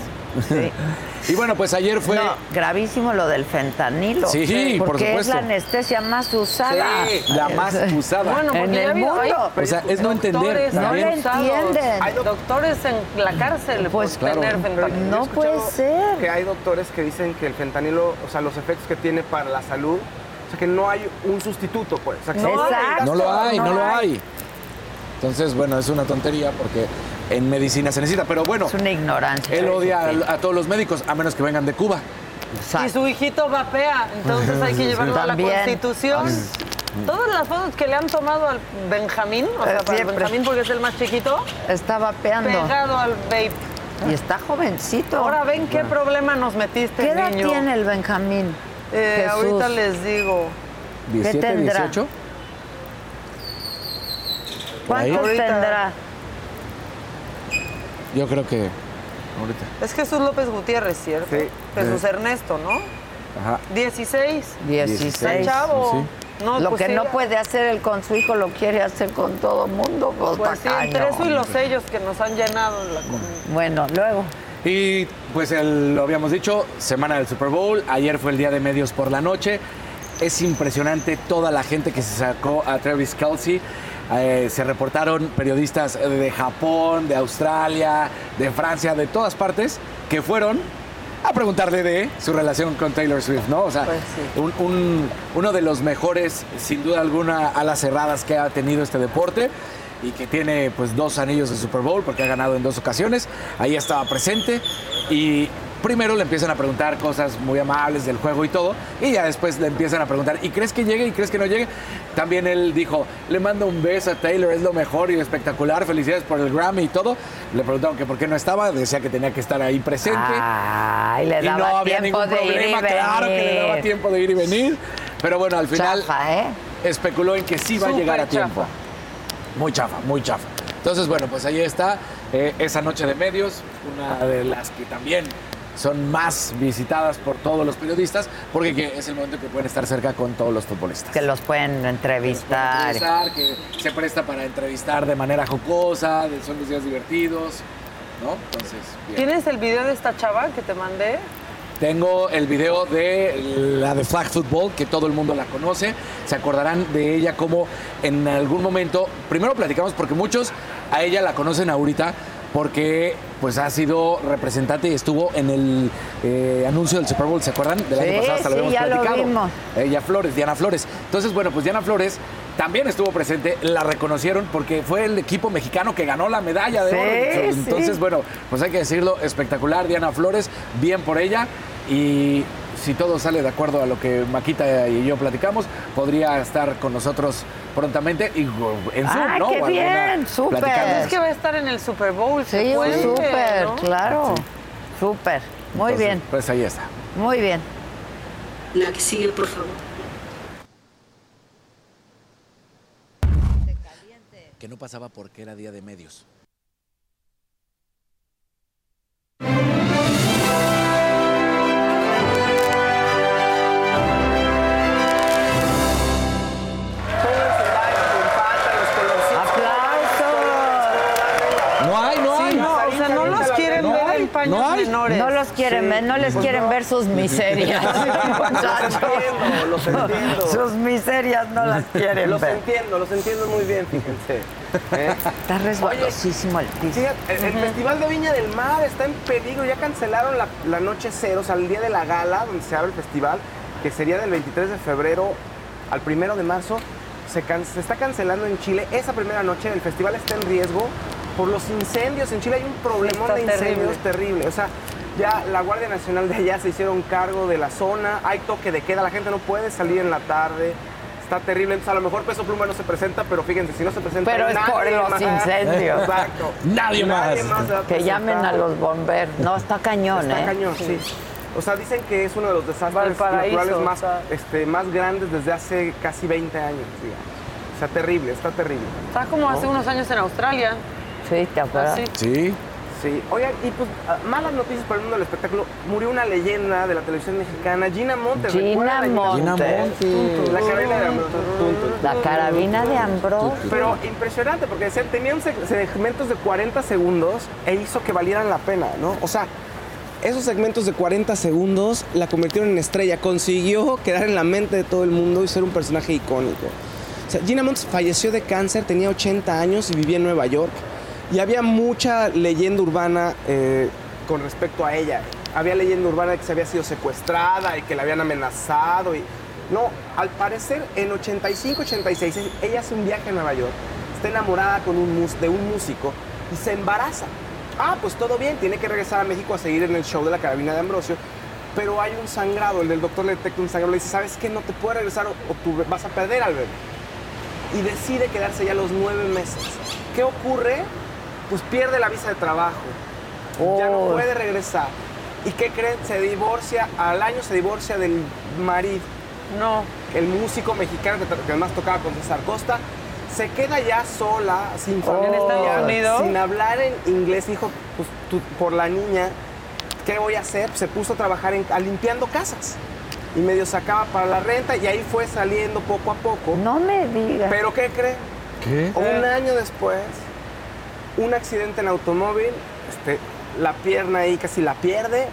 Y bueno, pues ayer fue No, gravísimo lo del fentanilo. Sí, por porque es supuesto. la anestesia más usada. Sí, la más usada. Bueno, en el mundo. O sea, es no entender doctores No abusados. entienden. Hay doctores en la cárcel Pues, por claro. tener fentanilo. No puede ser. Que hay doctores que dicen que el fentanilo, o sea, los efectos que tiene para la salud, o sea, que no hay un sustituto, pues. O sea, No lo hay, no, No lo hay. hay. Entonces, bueno, es una tontería porque en medicina se necesita, pero bueno, Es una ignorancia. él odia a, a todos los médicos, a menos que vengan de Cuba. Y su hijito vapea, entonces hay que llevarlo a la. Constitución. Todas las fotos que le han tomado al Benjamín, o sea, para el. Benjamín porque es el más chiquito, Está vapeando. pegado al vape. Y está jovencito. Ahora ven qué problema nos metiste, ¿Qué edad niño. tiene el Benjamín? Eh, Jesús. ahorita les digo. 17, tendrá? 18. Por ahí. ¿Cuántos Ahorita. tendrá? Yo creo que ahorita. Es Jesús López Gutiérrez, ¿cierto? Sí. Jesús Ernesto, ¿no? Ajá. 16. 16. Está chavo. Sí. No, lo pues que sí, no puede hacer él con su hijo lo quiere hacer con todo mundo. Pues, Pues sí, entre eso y los sellos que nos han llenado en la comunidad. Bueno, luego. Y pues el- lo habíamos dicho, semana del Super Bowl, ayer fue el día de medios por la noche. Es impresionante toda la gente que se sacó a Travis Kelsey. Eh, se reportaron periodistas de Japón, de Australia, de Francia, de todas partes, que fueron a preguntarle de su relación con Taylor Swift, ¿no? O sea, Pues sí. un- un- uno de los mejores, sin duda alguna, alas cerradas que ha tenido este deporte y que tiene pues dos anillos de Super Bowl porque ha ganado en dos ocasiones. Ahí estaba presente y primero le empiezan a preguntar cosas muy amables del juego y todo y ya después le empiezan a preguntar ¿y crees que llegue y crees que no llegue? También él dijo, le mando un beso a Taylor, es lo mejor y espectacular, felicidades por el Grammy y todo. Le preguntaron que por qué no estaba, decía que tenía que estar ahí presente. Ay, le y daba no había tiempo ningún de ir y problema, claro que le daba tiempo de ir y venir. Pero bueno, al final Chafa, ¿eh? especuló en que sí va a llegar a chafa. tiempo. Muy chafa, muy chafa. Entonces, bueno, pues ahí está eh, esa noche de medios, una de las que también son más visitadas por todos los periodistas, porque que es el momento que pueden estar cerca con todos los futbolistas. Que los pueden entrevistar. Entrevistar, que se presta para entrevistar de manera jocosa, son los días divertidos, ¿no? Entonces, bien. ¿Tienes el video de esta chava que te mandé? Tengo el video de la de Flag Football, que todo el mundo la conoce. Se acordarán de ella como en algún momento, primero platicamos porque muchos a ella la conocen ahorita porque pues ha sido representante y estuvo en el eh, anuncio del Super Bowl, ¿se acuerdan? Del Sí, año pasado hasta lo sí, habíamos lo platicado. vimos. Ella Flores, Diana Flores. Entonces, bueno, pues Diana Flores también estuvo presente, la reconocieron porque fue el equipo mexicano que ganó la medalla de Sí, oro. Entonces, bueno, pues hay que decirlo, espectacular Diana Flores, bien por ella y si todo sale de acuerdo a lo que Maquita y yo platicamos, podría estar con nosotros prontamente y en Zoom, ¡Ay, ¿no? qué bien! ¡Súper! Es que va a estar en el Super Bowl. Sí, puede, súper, ¿no? claro. Súper. Muy Entonces, bien, Pues ahí está. muy bien. La que sigue, por favor. Que no pasaba porque era día de medios. No menores. No los quieren ver, no les pues quieren no. ver sus miserias. muchachos. entiendo, los entiendo. Sus miserias no las quieren Los ver. entiendo, los entiendo muy bien, fíjense. ¿eh? Está resbalosísimo el piso. Fíjate, el, el Festival de Viña del Mar está en peligro. Ya cancelaron la, la noche cero, o sea, el día de la gala, donde se abre el festival, que sería del 23 de febrero al 1 de marzo. Se, can- se está cancelando en Chile. Esa primera noche el festival está en riesgo por los incendios. En Chile hay un problemón Está de incendios terrible. terrible. O sea, ya la Guardia Nacional de allá se hicieron cargo de la zona. Hay toque de queda. La gente no puede salir en la tarde. Está terrible, entonces a lo mejor Peso Pluma no se presenta, pero fíjense, si no se presenta Pero es por nadie los más. incendios. Exacto. Nadie más. Que llamen a los bomberos. No, está cañón, Está ¿eh? cañón, sí. O sea, dicen que es uno de los desastres Valparaíso, naturales más, o sea. este, más grandes desde hace casi 20 años, digamos. O sea, terrible, está terrible. Está como hace ¿No? unos años en Australia. Sí, ¿te acuerdas? Así. Sí. Sí, oigan, y pues ah, malas noticias para el mundo del espectáculo. Murió una leyenda de la televisión mexicana, Gina Montes. Gina. Montes. La carabina de Ambrosio. La carabina de Ambrosio. Pero impresionante, porque tenían seg- segmentos de 40 segundos e hizo que valieran la pena, ¿no? O sea, esos segmentos de 40 segundos la convirtieron en estrella. Consiguió quedar en la mente de todo el mundo y ser un personaje icónico. O sea, Gina Montes falleció de cáncer, tenía 80 años y vivía en Nueva York. Y había mucha leyenda urbana eh, con respecto a ella. Había leyenda urbana de que se había sido secuestrada y que la habían amenazado. No, al parecer en 85, 86, ella hace un viaje a Nueva York, está enamorada con un mus- de un músico y se embaraza. Ah, pues todo bien, tiene que regresar a México a seguir en el show de la carabina de Ambrosio. Pero hay un sangrado, el del doctor le detecta un sangrado, le dice, ¿sabes qué? No te puede regresar o, o tú vas a perder al bebé y decide quedarse ya los nueve meses. ¿Qué ocurre? Pues pierde la visa de trabajo. Ya no Oh. puede regresar. ¿Y qué creen? Se divorcia, al año se divorcia del marido. No. El músico mexicano que, que además tocaba con César Costa. Se queda ya sola, sin familia, ¿En Estados Unidos? sin hablar en inglés. Dijo, pues tú- por la niña, ¿qué voy a hacer? Se puso a trabajar en, a limpiando casas. Y medio sacaba para la renta y ahí fue saliendo poco a poco. No me digas. ¿Pero qué cree? ¿Qué? Un año después, un accidente en automóvil, este, la pierna ahí casi la pierde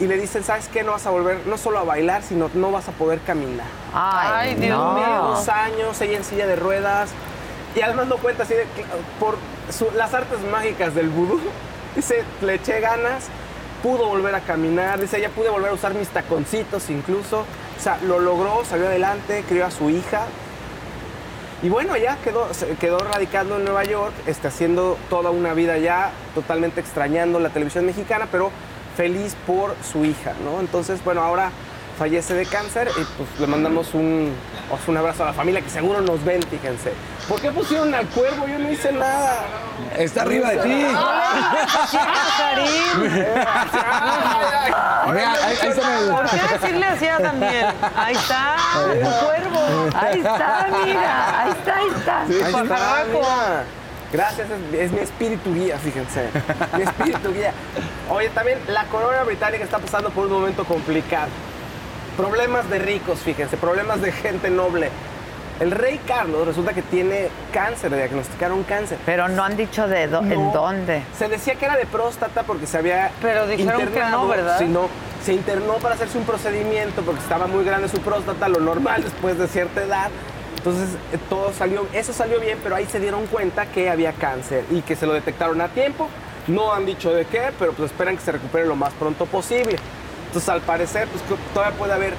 y le dicen, ¿sabes qué? No vas a volver no solo a bailar, sino no vas a poder caminar. Ay, Ay, Dios no. mío. Dos años, ella en silla de ruedas. Y además no cuenta así de por su- las artes mágicas del vudú. Dice, le eché ganas, pudo volver a caminar. Dice, ella pude volver a usar mis taconcitos incluso. O sea, lo logró, salió adelante, crió a su hija. Y bueno, ya quedó, quedó radicando en Nueva York, este, haciendo toda una vida ya, totalmente extrañando la televisión mexicana, pero feliz por su hija, ¿no? Entonces, bueno, ahora fallece de cáncer y pues le mandamos un, sea, un abrazo a la familia que seguro nos ven, fíjense. ¿Por qué pusieron al cuervo? Yo no hice nada. Está arriba de ti. Mira, ahí, ahí está el- ¿Por qué decirle así a Daniel? Ahí está, el cuervo. Ahí está, mira. Ahí está, ahí está. Sí, Ahí está. Gracias, es, es mi espíritu guía, fíjense. Mi espíritu guía. Oye, también la corona británica está pasando por un momento complicado. Problemas de ricos, fíjense, problemas de gente noble. El rey Carlos resulta que tiene cáncer, le diagnosticaron cáncer. Pero no han dicho de dó- en No. dónde. Se decía que era de próstata porque se había Pero dijeron que internado, no, ¿verdad? sí, no. se internó para hacerse un procedimiento porque estaba muy grande su próstata, lo normal después de cierta edad. Entonces eh, todo salió, eso salió bien, pero ahí se dieron cuenta que había cáncer y que se lo detectaron a tiempo. No han dicho de qué, pero pues esperan que se recupere lo más pronto posible. Entonces al parecer pues todavía puede haber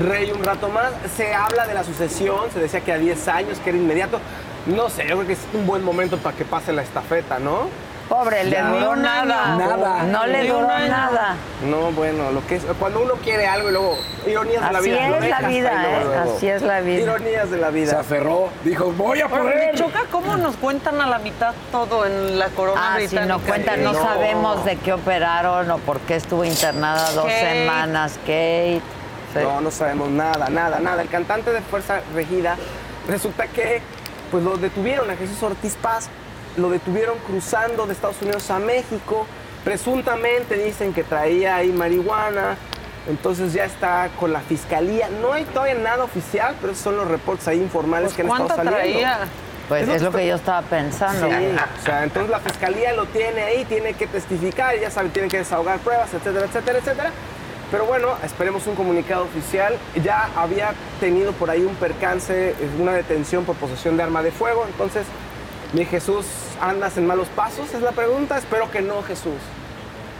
rey un rato más. Se habla de la sucesión, se decía que a 10 años, que era inmediato. No sé, yo creo que es un buen momento para que pase la estafeta, ¿no? Pobre, le duró nada. Nada. No le duró nada. No, bueno, lo que es cuando uno quiere algo y luego ironías de la Así vida. lo es la vida, ¿eh? Así es la vida. Ironías de la Se vida. aferró, dijo, voy a Pero me choca cómo nos cuentan a la mitad todo en la corona Ah, si no cuentan, no, No. sabemos de qué operaron o por qué estuvo internada dos Kate. semanas Kate. Sí. No, no sabemos nada, nada, nada. El cantante de Fuerza Regida, resulta que pues lo detuvieron a Jesús Ortiz Paz, lo detuvieron cruzando de Estados Unidos a México. Presuntamente dicen que traía ahí marihuana. Entonces ya está con la fiscalía. No hay todavía nada oficial, pero esos son los reportes ahí informales Pues, que han estado ¿Cuánto saliendo. traía? Pues Es es lo que yo estaba pensando. Sí, o sea, entonces la fiscalía lo tiene ahí, tiene que testificar, ya sabe, tiene que desahogar pruebas, etcétera, etcétera, etcétera. Pero bueno, esperemos un comunicado oficial. Ya había tenido por ahí un percance, una detención por posesión de arma de fuego. Entonces, mi Jesús, ¿andas en malos pasos? Es la pregunta. Espero que no, Jesús.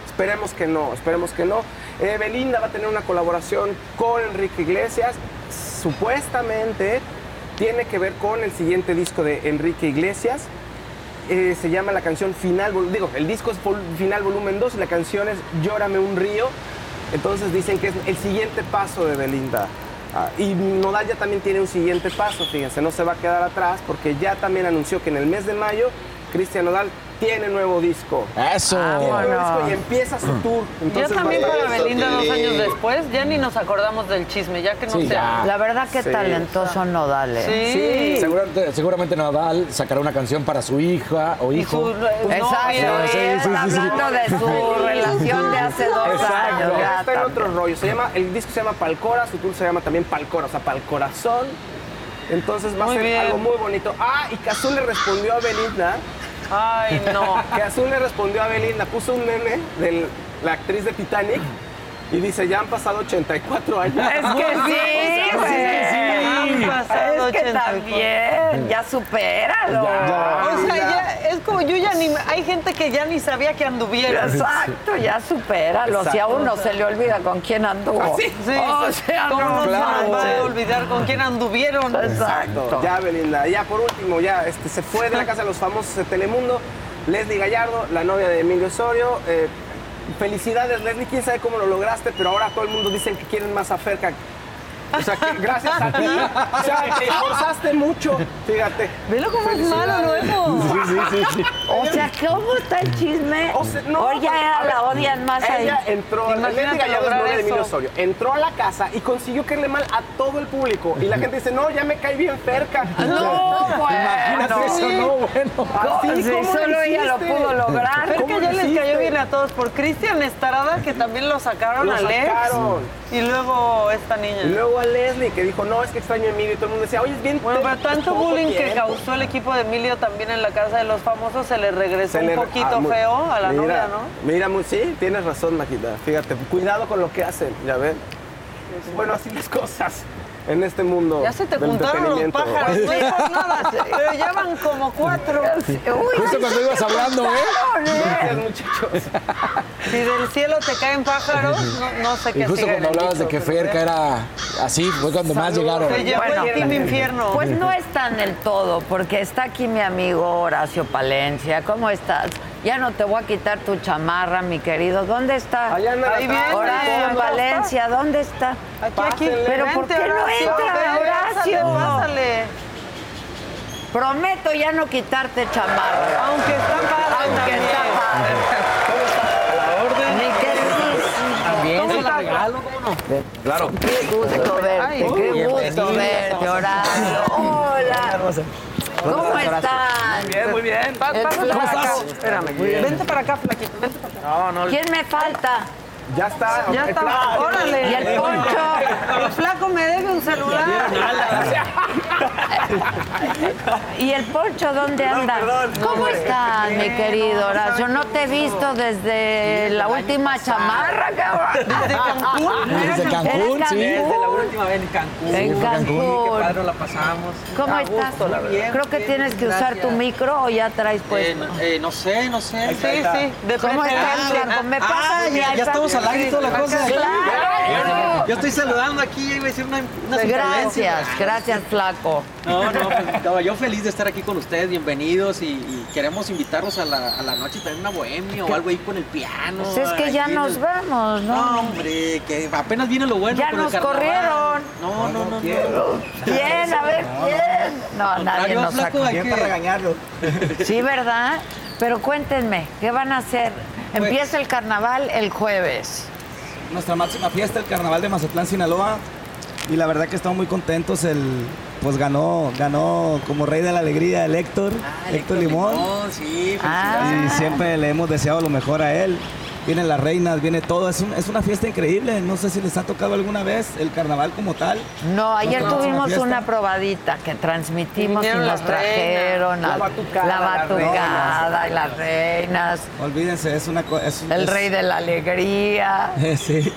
Esperemos que no, esperemos que no. Eh, Belinda va a tener una colaboración con Enrique Iglesias. Supuestamente tiene que ver con el siguiente disco de Enrique Iglesias. Eh, se llama la canción Final, digo, el disco es Final Volumen 2 y la canción es Llórame un río. Entonces dicen que es el siguiente paso de Belinda. Ah, y Nodal ya también tiene un siguiente paso, fíjense, no se va a quedar atrás porque ya también anunció que en el mes de mayo Cristian Nodal tiene nuevo disco. Eso. Tiene nuevo disco y empieza su tour. Ya Entonces, también va a para Belinda dos años después, ya ni nos acordamos del chisme, ya que no Sí, sé. ya. La verdad que Sí. talentoso Nodal. ¿eh? Sí. Seguramente, seguramente Nadal sacará una canción para su hija o hijo. su, eh, Exacto, sí, sí. hablando de su relación de hace dos Exacto, años. ya está en también. otro rollo. Se llama, el disco se llama Palcora, su tour se llama también Palcora, o sea, Palcorazón. Entonces va Muy a ser bien. algo muy bonito. Ah, y Cazú le respondió a Belinda. Ay, no. Que Azul le respondió a Belinda, puso un meme de la actriz de Titanic y dice, ya han pasado 84 años. Es que sí, güey. Han pasado Es que 84. también, ya supéralo. O sea, ya, es como yo ya ni. Hay gente que ya ni sabía que anduvieron. Exacto, ya supéralo. Si a Exacto. uno se le olvida con quién anduvo. Sí, o sea, ¿Cómo no no se va a olvidar con quién anduvieron? Exacto. Ya, Belinda. Ya por último, ya este, se fue de la casa de los famosos de Telemundo. Leslie Gallardo, la novia de Emilio Osorio. eh, felicidades, Leslie. Quién sabe cómo lo lograste, pero ahora todo el mundo dice que quieren más a Ferca. O sea, que gracias a ti. O sea, te esforzaste mucho. Fíjate. Velo cómo es malo luego. Sí, sí, sí. O sea, ¿cómo está el chisme? O sea, no, Oye, a ver, la odian más a Ella ella. entró, Imagínate Leslie Gallardo es lograr novia de Emilio. Osorio. Entró a la casa y consiguió caerle mal a todo el público. Y la gente dice, no, ya me cae bien cerca. No, bueno. Imagínate eso, no, bueno. Así, Sí, ¿cómo solo ella lo pudo lograr. ¿Cómo que ya les cayó bien a todos. Por Cristian Estarada, que también lo sacaron Lo a Alex. sacaron. Y luego esta niña. Y luego a Leslie, que dijo, no, es que extraño a Emilio. Y todo el mundo decía, oye, es bien Bueno, pero tanto bullying que tiempo". causó el equipo de Emilio también en la casa de los famosos se le regresó Se le- un poquito ah, muy- feo a la mira, novia, ¿no? Mira, muy, sí, tienes razón, Maquita. Fíjate, cuidado con lo que hacen, ya ven. Bueno, así las cosas en este mundo. Ya se te del juntaron los pájaros, no es por nada, pero ya van como cuatro. Justo cuando ibas hablando, ¿eh? Gracias, muchachos. Si del cielo te caen pájaros, no, no sé qué Y justo cuando hablabas de que Ferca era así, fue cuando más llegaron. Se llevó Bueno, el team infierno. Pues no está en el todo, porque está aquí mi amigo Horacio Palencia. ¿Cómo estás? Ya no te voy a quitar tu chamarra, mi querido. ¿Dónde está? Allá anda Ahí viene. Horacio ¿Dónde Valencia, ¿dónde está? Aquí, aquí. Pero ¿por qué no Horacio, entra, Horacio? Pásale. Prometo ya no quitarte chamarra. Aunque está padre Aunque también. está padre. Mi queridísimo. También ¿Cómo se la estás? regalo, ¿cómo no? Claro. Qué gusto verte, Ay, qué gusto verte, Horacio. Hola. ¿Cómo están? Bien, muy bien. Pa- El pásale para acá. flaco. Espérame. Vente para acá, flaquito. Vente para acá. ¿Quién me falta? Ya está. Ya está. Órale. ¿Y el poncho? El flaco me debe un celular. ¿Y el poncho dónde anda? ¿Cómo estás, mi querido Horacio? No te he visto desde la última chamarra, cabrón. Desde Cancún. Desde Cancún, ¿Eres sí. Desde la última vez en Cancún. En Qué Cancún. padre la pasamos. ¿Cómo estás? Creo que bien, tienes que usar tu micro o ya traes Eh, puesto. no, eh, no sé, no sé. Sí, sí. ¿Cómo estás, flaco? ¿Me Ah, mi ya, ya iPad? estamos al aire y toda la cosa. ¡Claro! Yo estoy saludando aquí, iba a decir una, unas Gracias, incoherencias. gracias, flaco. No, no, pues, yo feliz de estar aquí con ustedes, bienvenidos y, y queremos invitarlos a la, a la noche también una bohemia o algo ahí con el piano. Pues es que ya nos el- vamos, No, ¿no? hombre, que apenas viene lo bueno Ya con el nos carnaval. corrieron. No, no, no, no. ¿Quién? A ver, ¿quién? No, nadie nos flaco, sacó. hay que regañarlo. Sí, ¿verdad? Pero cuéntenme, ¿qué van a hacer? Pues Empieza el carnaval el jueves. nuestra máxima fiesta, el Carnaval de Mazatlán, Sinaloa. Y la verdad que estamos muy contentos. El, pues ganó, ganó como rey de la alegría el Héctor, Héctor, Limón. sí, Ah. Y siempre le hemos deseado lo mejor a él. Vienen las reinas, viene todo. Es, un- es una fiesta increíble. No sé si les ha tocado alguna vez el carnaval como tal. No, ayer tuvimos una probadita que transmitimos y nos trajeron la a- batucada, la batucada y las reinas, Olvídense, es una es- el es- rey de la alegría. Sí.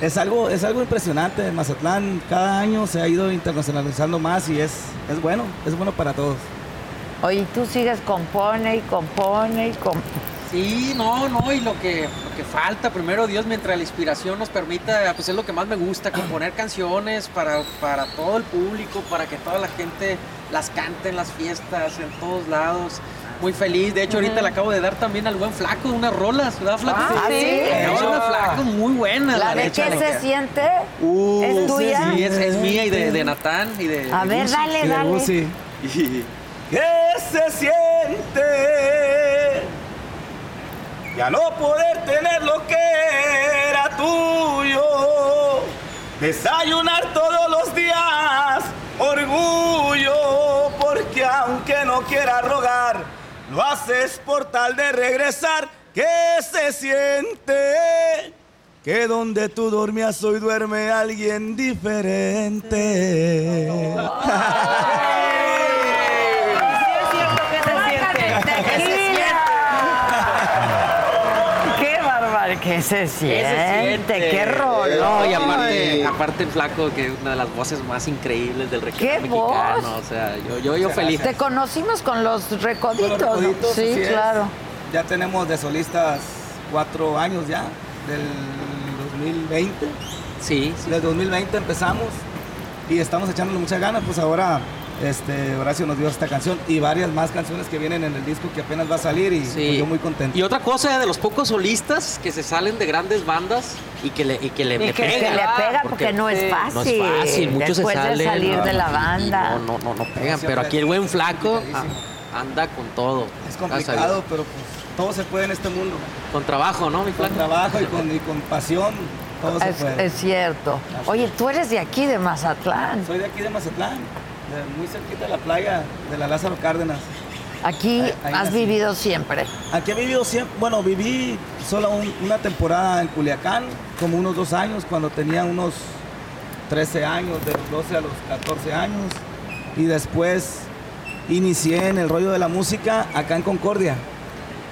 Es algo, es algo impresionante. Mazatlán cada año se ha ido internacionalizando más y es, es bueno, es bueno para todos. Oye, tú sigues compone y compone y compone. Sí, no, no, y lo que, lo que falta, primero Dios, mientras la inspiración nos permita, pues es lo que más me gusta, componer canciones para, para todo el público, para que toda la gente las cante en las fiestas, en todos lados. Muy feliz, de hecho ahorita le acabo de dar también al buen flaco unas rolas, ¿verdad flaco? Ah, ¿sí? De dar una flaco muy buena, ¿La A ver, ¿qué se siente? Uh, ¿Es tuya? Sí, es, es mía y de, de Natán y de. A de ver, dale, Y de dale. Y- ¿Qué se siente? Ya no poder tener lo que era tuyo. Desayunar todos los días, orgullo, porque aunque no quiera rogar, lo haces por tal de regresar. ¿Qué se siente? Que donde tú dormías hoy duerme alguien diferente. ¡Qué ¿Qué se siente? ¡Qué rollo! No, y aparte, aparte el flaco, que es una de las voces más increíbles del regional ¡Qué mexicano. voz! O sea, yo, yo, yo feliz. Te conocimos con los recoditos, Con los ¿no? Recoditos, Sí, así es. claro. Ya tenemos de solistas cuatro años ya, del 2020. Sí, Del 2020 empezamos y estamos echándole muchas ganas, pues ahora este, Horacio nos dio esta canción y varias más canciones que vienen en el disco que apenas va a salir y pues, yo muy contento. Y otra cosa de los pocos solistas que se salen de grandes bandas y que le, y que le Y me que, que pegan. le pega porque, no es fácil. No es fácil, muchos Después se salen. de salir no, de la y- y banda. No, no, no, no pegan, pero aquí el buen flaco anda con todo. Es complicado, pero pues todo se puede en este mundo. Con trabajo, ¿no, mi Con trabajo y con, y con pasión, todo se Es, puede. es cierto. Oye, tú eres de aquí, de Mazatlán. Soy de aquí de Mazatlán, de muy cerquita de la playa de la Lázaro Cárdenas. Aquí Ahí- ahí has nací. vivido siempre. Aquí he vivido siempre, bueno, viví solo un- una temporada en Culiacán, como unos dos años, cuando tenía unos 13 años, de los 12 a los 14 años. Y después inicié en el rollo de la música acá en Concordia.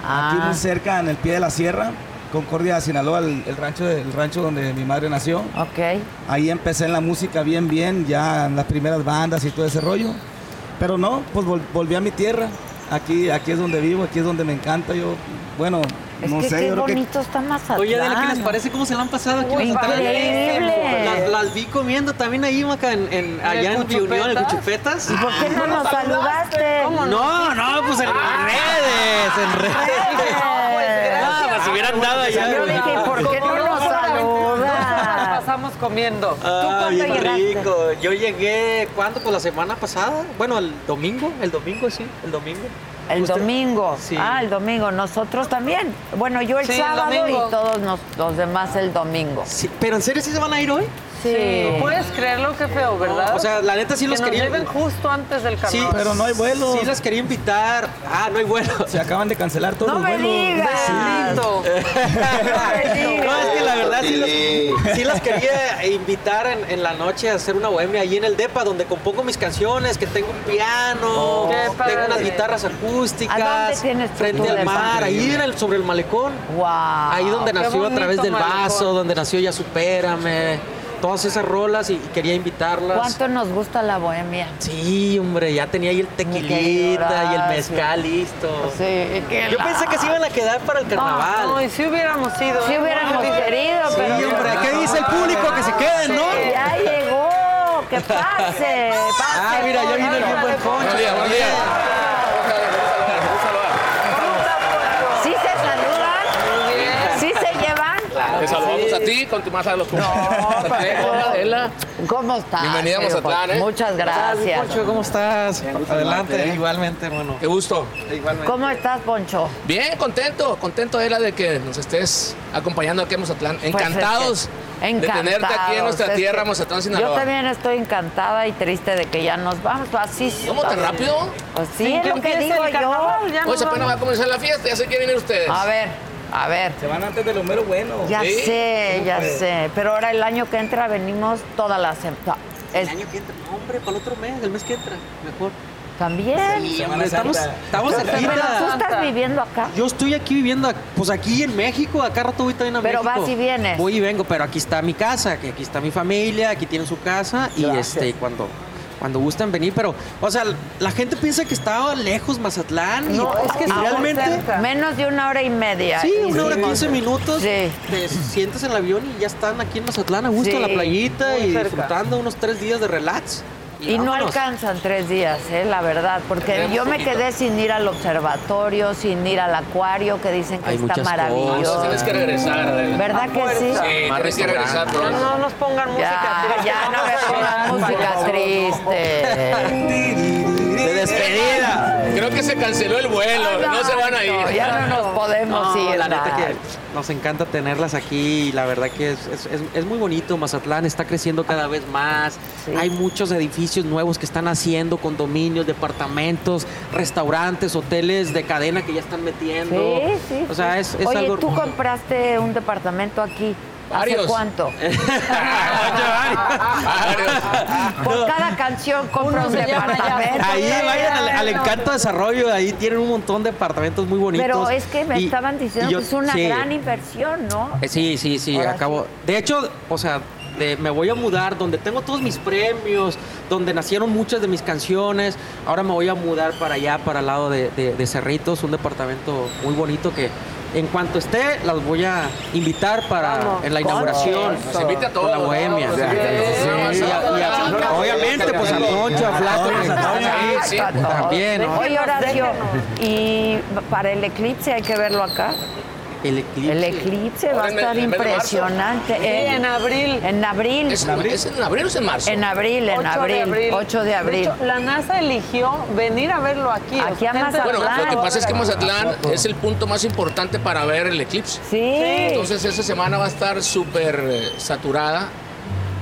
Aquí Ah. muy cerca, en el pie de la sierra, Concordia, Sinaloa, el, el rancho, de- el rancho donde mi madre nació. Ok. Ahí empecé en la música bien, bien, ya en las primeras bandas y todo ese rollo. Pero no, pues vol- volví a mi tierra. Aquí, aquí es donde vivo, aquí es donde me encanta. Yo, bueno, Es no que sé, qué yo creo que bonito está Mazatlán. Oye, Adela, ¿qué les parece cómo se la han pasado aquí? en Mazatlán? Increíble. Las, las vi comiendo también ahí, Maca, en, en- allá en Reunión, en Cuchupetas. ¿Y por qué no nos saludaste? No, no, pues en redes, en redes. Pues. Yo dije, ¿por qué no nos saludas? pasamos comiendo. Ah, bien llegaste? rico. Yo llegué, ¿cuándo? Pues la semana pasada. Bueno, el domingo, el domingo sí, el domingo. El Usted- domingo. Sí. Ah, el domingo. Nosotros también. Bueno, yo el Sí, sábado y todos nos- los demás el domingo. Sí, pero en serio sí se van a ir hoy? Sí. ¿Puedes creerlo? Qué feo, ¿verdad? O sea, la neta sí que los nos quería. lleven justo antes del Sí, carnaval. Pero no hay vuelos. Sí, las quería invitar. Ah, no hay vuelo. Se acaban de cancelar todos No los me vuelos. digas. Bendito. No, es que la verdad sí, las, sí las quería invitar en, en la noche a hacer una bohemia ahí en el DEPA, donde compongo mis canciones, que tengo un piano, tengo unas guitarras acústicas. ¿A dónde tienes tu Frente al mar, ahí en el, sobre el malecón. Wow. Ahí donde nació a través del malecón. vaso, donde nació Ya Supérame. Todas esas rolas y, y quería invitarlas. ¿Cuánto nos gusta la bohemia? Sí, hombre, ya tenía ahí el querido tequilita y el mezcal listo. Sí, que Yo la- pensé que se iban a quedar para el carnaval. No, y si hubiéramos ido. Si hubiéramos querido, Sí, pero... hombre, ¿qué dice el público? Que se queden, ¿no? Ya llegó, que pase, pase. Ah, mira, ya vino el bien buen Poncho. Buenos días, buenos días. Ti con tu masa de los cumpleaños. Adela. ¿Cómo estás? Bienvenida a querido Mazatlán? ¿eh? Muchas gracias. Poncho, ¿cómo estás? Adelante, igualmente, hermano. Qué gusto. Igualmente. ¿Cómo estás, Poncho? Bien, contento, contento Adela de que nos estés acompañando aquí en Mazatlán. Pues Encantados, es que- de tenerte aquí en nuestra tierra, Mazatlán, Yo Sinaloa. también estoy encantada y triste de que ya nos vamos. Así ¿Cómo tan rápido? Pues sí, es que lo que digo el yo. Hoy apenas va a comenzar la fiesta, ya sé que vienen ustedes. A ver, a ver. Se van antes de lo mero bueno. Ya ¿Sí? sé, ¿Cómo ya sé. Pero ahora el año que entra venimos toda la semana. El año que entra, no, hombre, para el otro mes, el mes que entra, mejor. También. Sí, hombre, estamos, estamos Pero tú estás viviendo acá. Yo estoy aquí viviendo, pues aquí en México, acá rato voy también a Pero México. vas y vienes. Voy y vengo, pero aquí está mi casa, que aquí está mi familia, aquí tienen su casa y este cuando cuando gustan venir, pero o sea, la gente piensa que estaba lejos Mazatlán y, No, es que y realmente cerca. Menos de una hora y media. Sí, una hora hicimos. 15 minutos. Sí. Te sientas en el avión y ya están aquí en Mazatlán a gusto Sí, en la playita y cerca. disfrutando unos tres días de relax. Y no alcanzan tres días, eh, la verdad, porque Tenemos yo me poquito. quedé sin ir al observatorio, sin ir al acuario, que dicen que Hay está maravilloso. cosas. Tienes que regresar, Adela. ¿Verdad que sí? Sí, tienes que regresar pronto. no nos pongan música Ya, triste. ya no me pongan música triste. De despedida. Creo que se canceló el vuelo, no, se van a ir. No, ya no nos podemos No, ir. la neta que nos encanta tenerlas aquí y la verdad que es, es- es- es muy bonito. Mazatlán está creciendo cada vez más. Hay muchos edificios nuevos que están haciendo, condominios, departamentos, restaurantes, hoteles de cadena que ya están metiendo. Sí, sí. O sea, es, es Oye, algo... tú compraste un departamento aquí. Varios. ¿Hace cuánto? Por cada canción compra un departamento. Ahí vayan al, al. Encanto Desarrollo, ahí tienen un montón de departamentos muy bonitos. Pero es que me Y- estaban diciendo y yo- que es una sí. gran inversión, ¿no? Eh, Sí, sí, sí, Ahora acabo. De hecho, o sea, de- me voy a mudar donde tengo todos mis premios, donde nacieron muchas de mis canciones. Ahora me voy a mudar para allá, para el lado de, de- de Cerritos, un departamento muy bonito que en cuanto esté las voy a invitar para Vamos. en la inauguración. Nos invita a Con la bohemia. ¿no? Sí, Sí, y a- y a- obviamente, pues a Poncho, a Flaco, Exacto. también. Oye, Horacio, y para el eclipse hay que verlo acá. El eclipse. El eclipse va a en estar en impresionante. Sí, Eh, en abril. En abril. ¿Es, en- ¿Es en abril o es en marzo? En abril, en 8 abril. de abril. 8 de abril. hecho, la NASA eligió venir a verlo aquí. Aquí a Mazatlán. Bueno, lo que pasa es que Mazatlán es el punto más importante para ver el eclipse. Sí. Entonces esa semana va a estar súper eh, saturada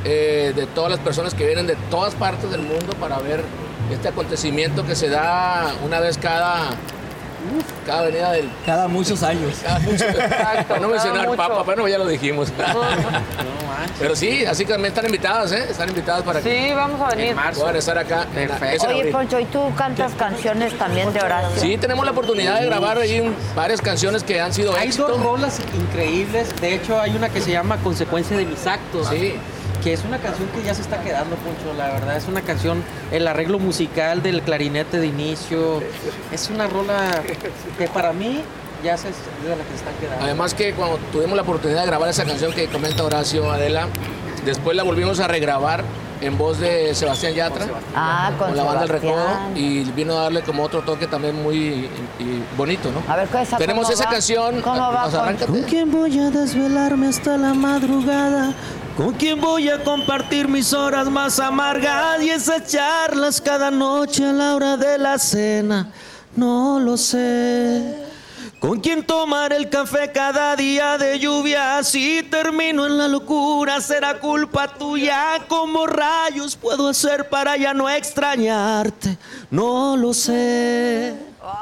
eh, de todas las personas que vienen de todas partes del mundo para ver este acontecimiento que se da una vez cada, cada venida del... Cada muchos años. Cada mucho, para no mencionar mucho. Papa, pero ya lo dijimos. Pero sí, así que también están invitadas, ¿eh? Están invitadas para que Sí, vamos a venir. puedan estar acá. en la- es Oye. Poncho, ¿y tú cantas canciones también de Horacio? Sí, tenemos la oportunidad de grabar ahí un- varias canciones que han sido Hay éxito. dos rolas increíbles. De hecho, hay una que se llama Consecuencia de mis actos. Sí. Que es una canción que ya se está quedando, Poncho. La verdad, es una canción, el arreglo musical del clarinete de inicio. Es una rola que para mí ya se es de la que se está quedando. Además que cuando tuvimos la oportunidad de grabar esa canción que comenta Horacio Adela, después la volvimos a regrabar en voz de Sebastián Yatra. Ah, con la banda del Recodo y vino a darle como otro toque también muy y- y bonito, ¿no? A ver, ¿qué esa Tenemos cómo esa va? canción. ¿Cómo va, o sea, Poncho? arráncate. quién voy a desvelarme hasta la madrugada? ¿Con quién voy a compartir mis horas más amargas y esas charlas cada noche a la hora de la cena? No lo sé. ¿Con quién tomar el café cada día de lluvia? Si termino en la locura, será culpa tuya. ¿Cómo rayos puedo hacer para ya no extrañarte? No lo sé. No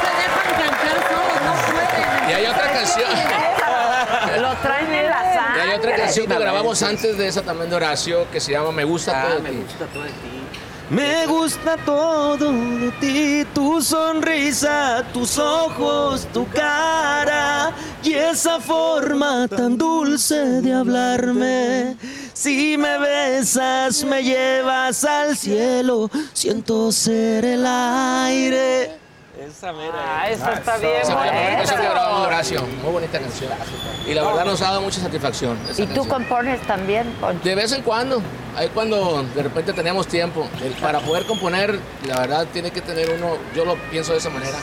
se dejan cantar solos, no pueden. Y hay otra canción. Lo traen en la Y sangre. hay otra canción que grabamos antes de esa también de Horacio que se llama Me gusta todo de ti. Me gusta todo de ti, tu sonrisa, tus ojos, tu cara y esa forma tan dulce de hablarme. Si me besas, me llevas al cielo, siento ser el aire. Esa mera. Ah, eso está bien canción que grabamos. Horacio. Muy bonita canción. Y la verdad nos ha dado mucha satisfacción. esa ¿Y tú canción. compones también, Poncho? De vez en cuando, ahí cuando de repente teníamos tiempo, El- para poder componer, la verdad tiene que tener uno, yo lo pienso de esa manera,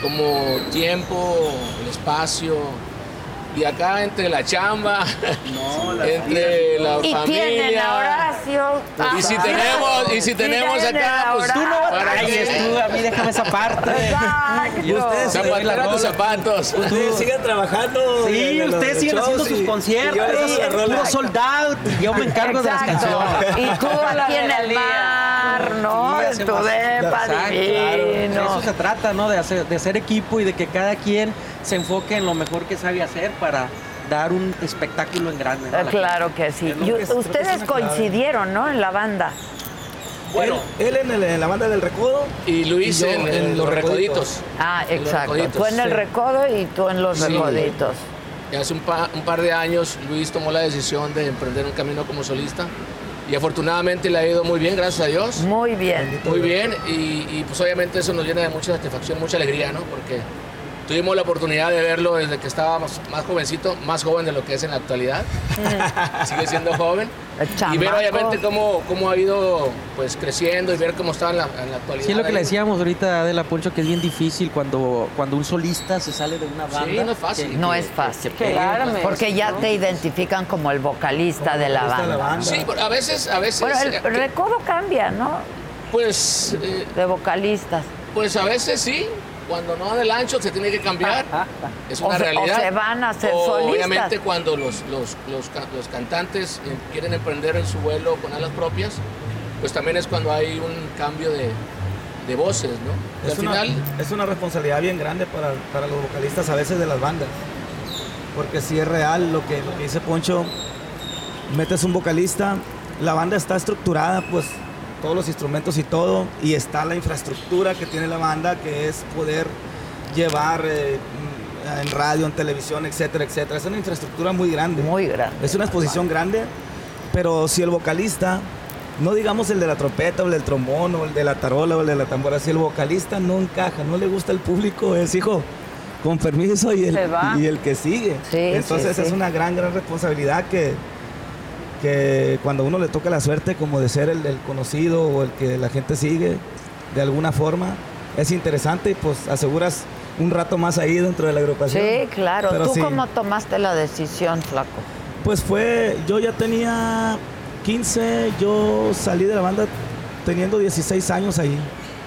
como tiempo, el espacio, y acá entre la chamba, entre la Y tienen a familia. Horacio. Y si tenemos, y si tenemos acá, pues tú no batalles, tú, a mí déjame esa parte. Exacto. Y ustedes Zapatero tus zapatos. Ustedes sigan trabajando. Sí, ustedes siguen haciendo sus y- conciertos, y yo la puro sold out. y Yo me encargo de las canciones. Y tú La aquí en el mar, ¿no? Sí, en tu depa Exacto, divino. De eso se trata, ¿no? De hacer, de hacer equipo y de que cada quien se enfoque en lo mejor que sabe hacer para dar un espectáculo en grande. ¿no? La Claro que sí. Que ustedes clave. coincidieron, ¿no? En la banda. Bueno, Él, él en, el- en la banda del Recodo. y Luis Y yo en, en los recoditos. Ah, exacto. Recoditos, Tú en el sí. recodo y tú en los Sí. recoditos. Y hace un, pa- un par de años Luis tomó la decisión de emprender un camino como solista y afortunadamente le ha ido muy bien, gracias a Dios. Muy bien. Muy bien y, y, pues obviamente eso nos llena de mucha satisfacción, mucha alegría, ¿no? Porque tuvimos la oportunidad de verlo desde que estábamos más jovencito, más joven de lo que es en la actualidad. Sigue siendo joven. Y ver obviamente cómo, cómo ha ido pues creciendo y ver cómo está en la, en la actualidad. Sí, lo que le decíamos ahorita de la Poncho, que es bien difícil cuando, cuando un solista se sale de una banda. no es fácil. que- No que- es fácil. que pegue, no es Porque ya ¿no? te identifican como el vocalista de la banda. Sí, pero a veces, a veces. Bueno, el eh, que- recodo cambia, ¿no? Pues. eh, de vocalistas. Pues a veces sí. Cuando no dan el ancho se tiene que cambiar. Es O una se- o realidad. se van a ser O, solistas. Obviamente cuando los, los, los, los cantantes eh, quieren emprender en su vuelo con alas propias, pues también es cuando hay un cambio de, de voces, ¿no? Es al una, final, es una responsabilidad bien grande para, para los vocalistas a veces de las bandas. Porque si es real lo que, lo que dice Poncho, metes un vocalista, la banda está estructurada, pues todos los instrumentos y todo, y está la infraestructura que tiene la banda, que es poder llevar eh, mm, en radio, en televisión, etcétera, etcétera. Es una infraestructura muy grande. Muy grande. Es una exposición grande, pero si el vocalista, no digamos el de la trompeta o el del trombón o el de la tarola o el de la tambora, si el vocalista no encaja, no le gusta el público, es hijo, con permiso y el, y el que sigue. Sí, Entonces sí, sí. es una gran, gran responsabilidad que, que cuando a uno le toca la suerte como de ser el, el conocido o el que la gente sigue de alguna forma, es interesante y pues aseguras un rato más ahí dentro de la agrupación. Sí, claro. Pero ¿Tú sí. cómo tomaste la decisión, Flaco? Pues fue, yo ya tenía 15, yo salí de la banda teniendo 16 años ahí.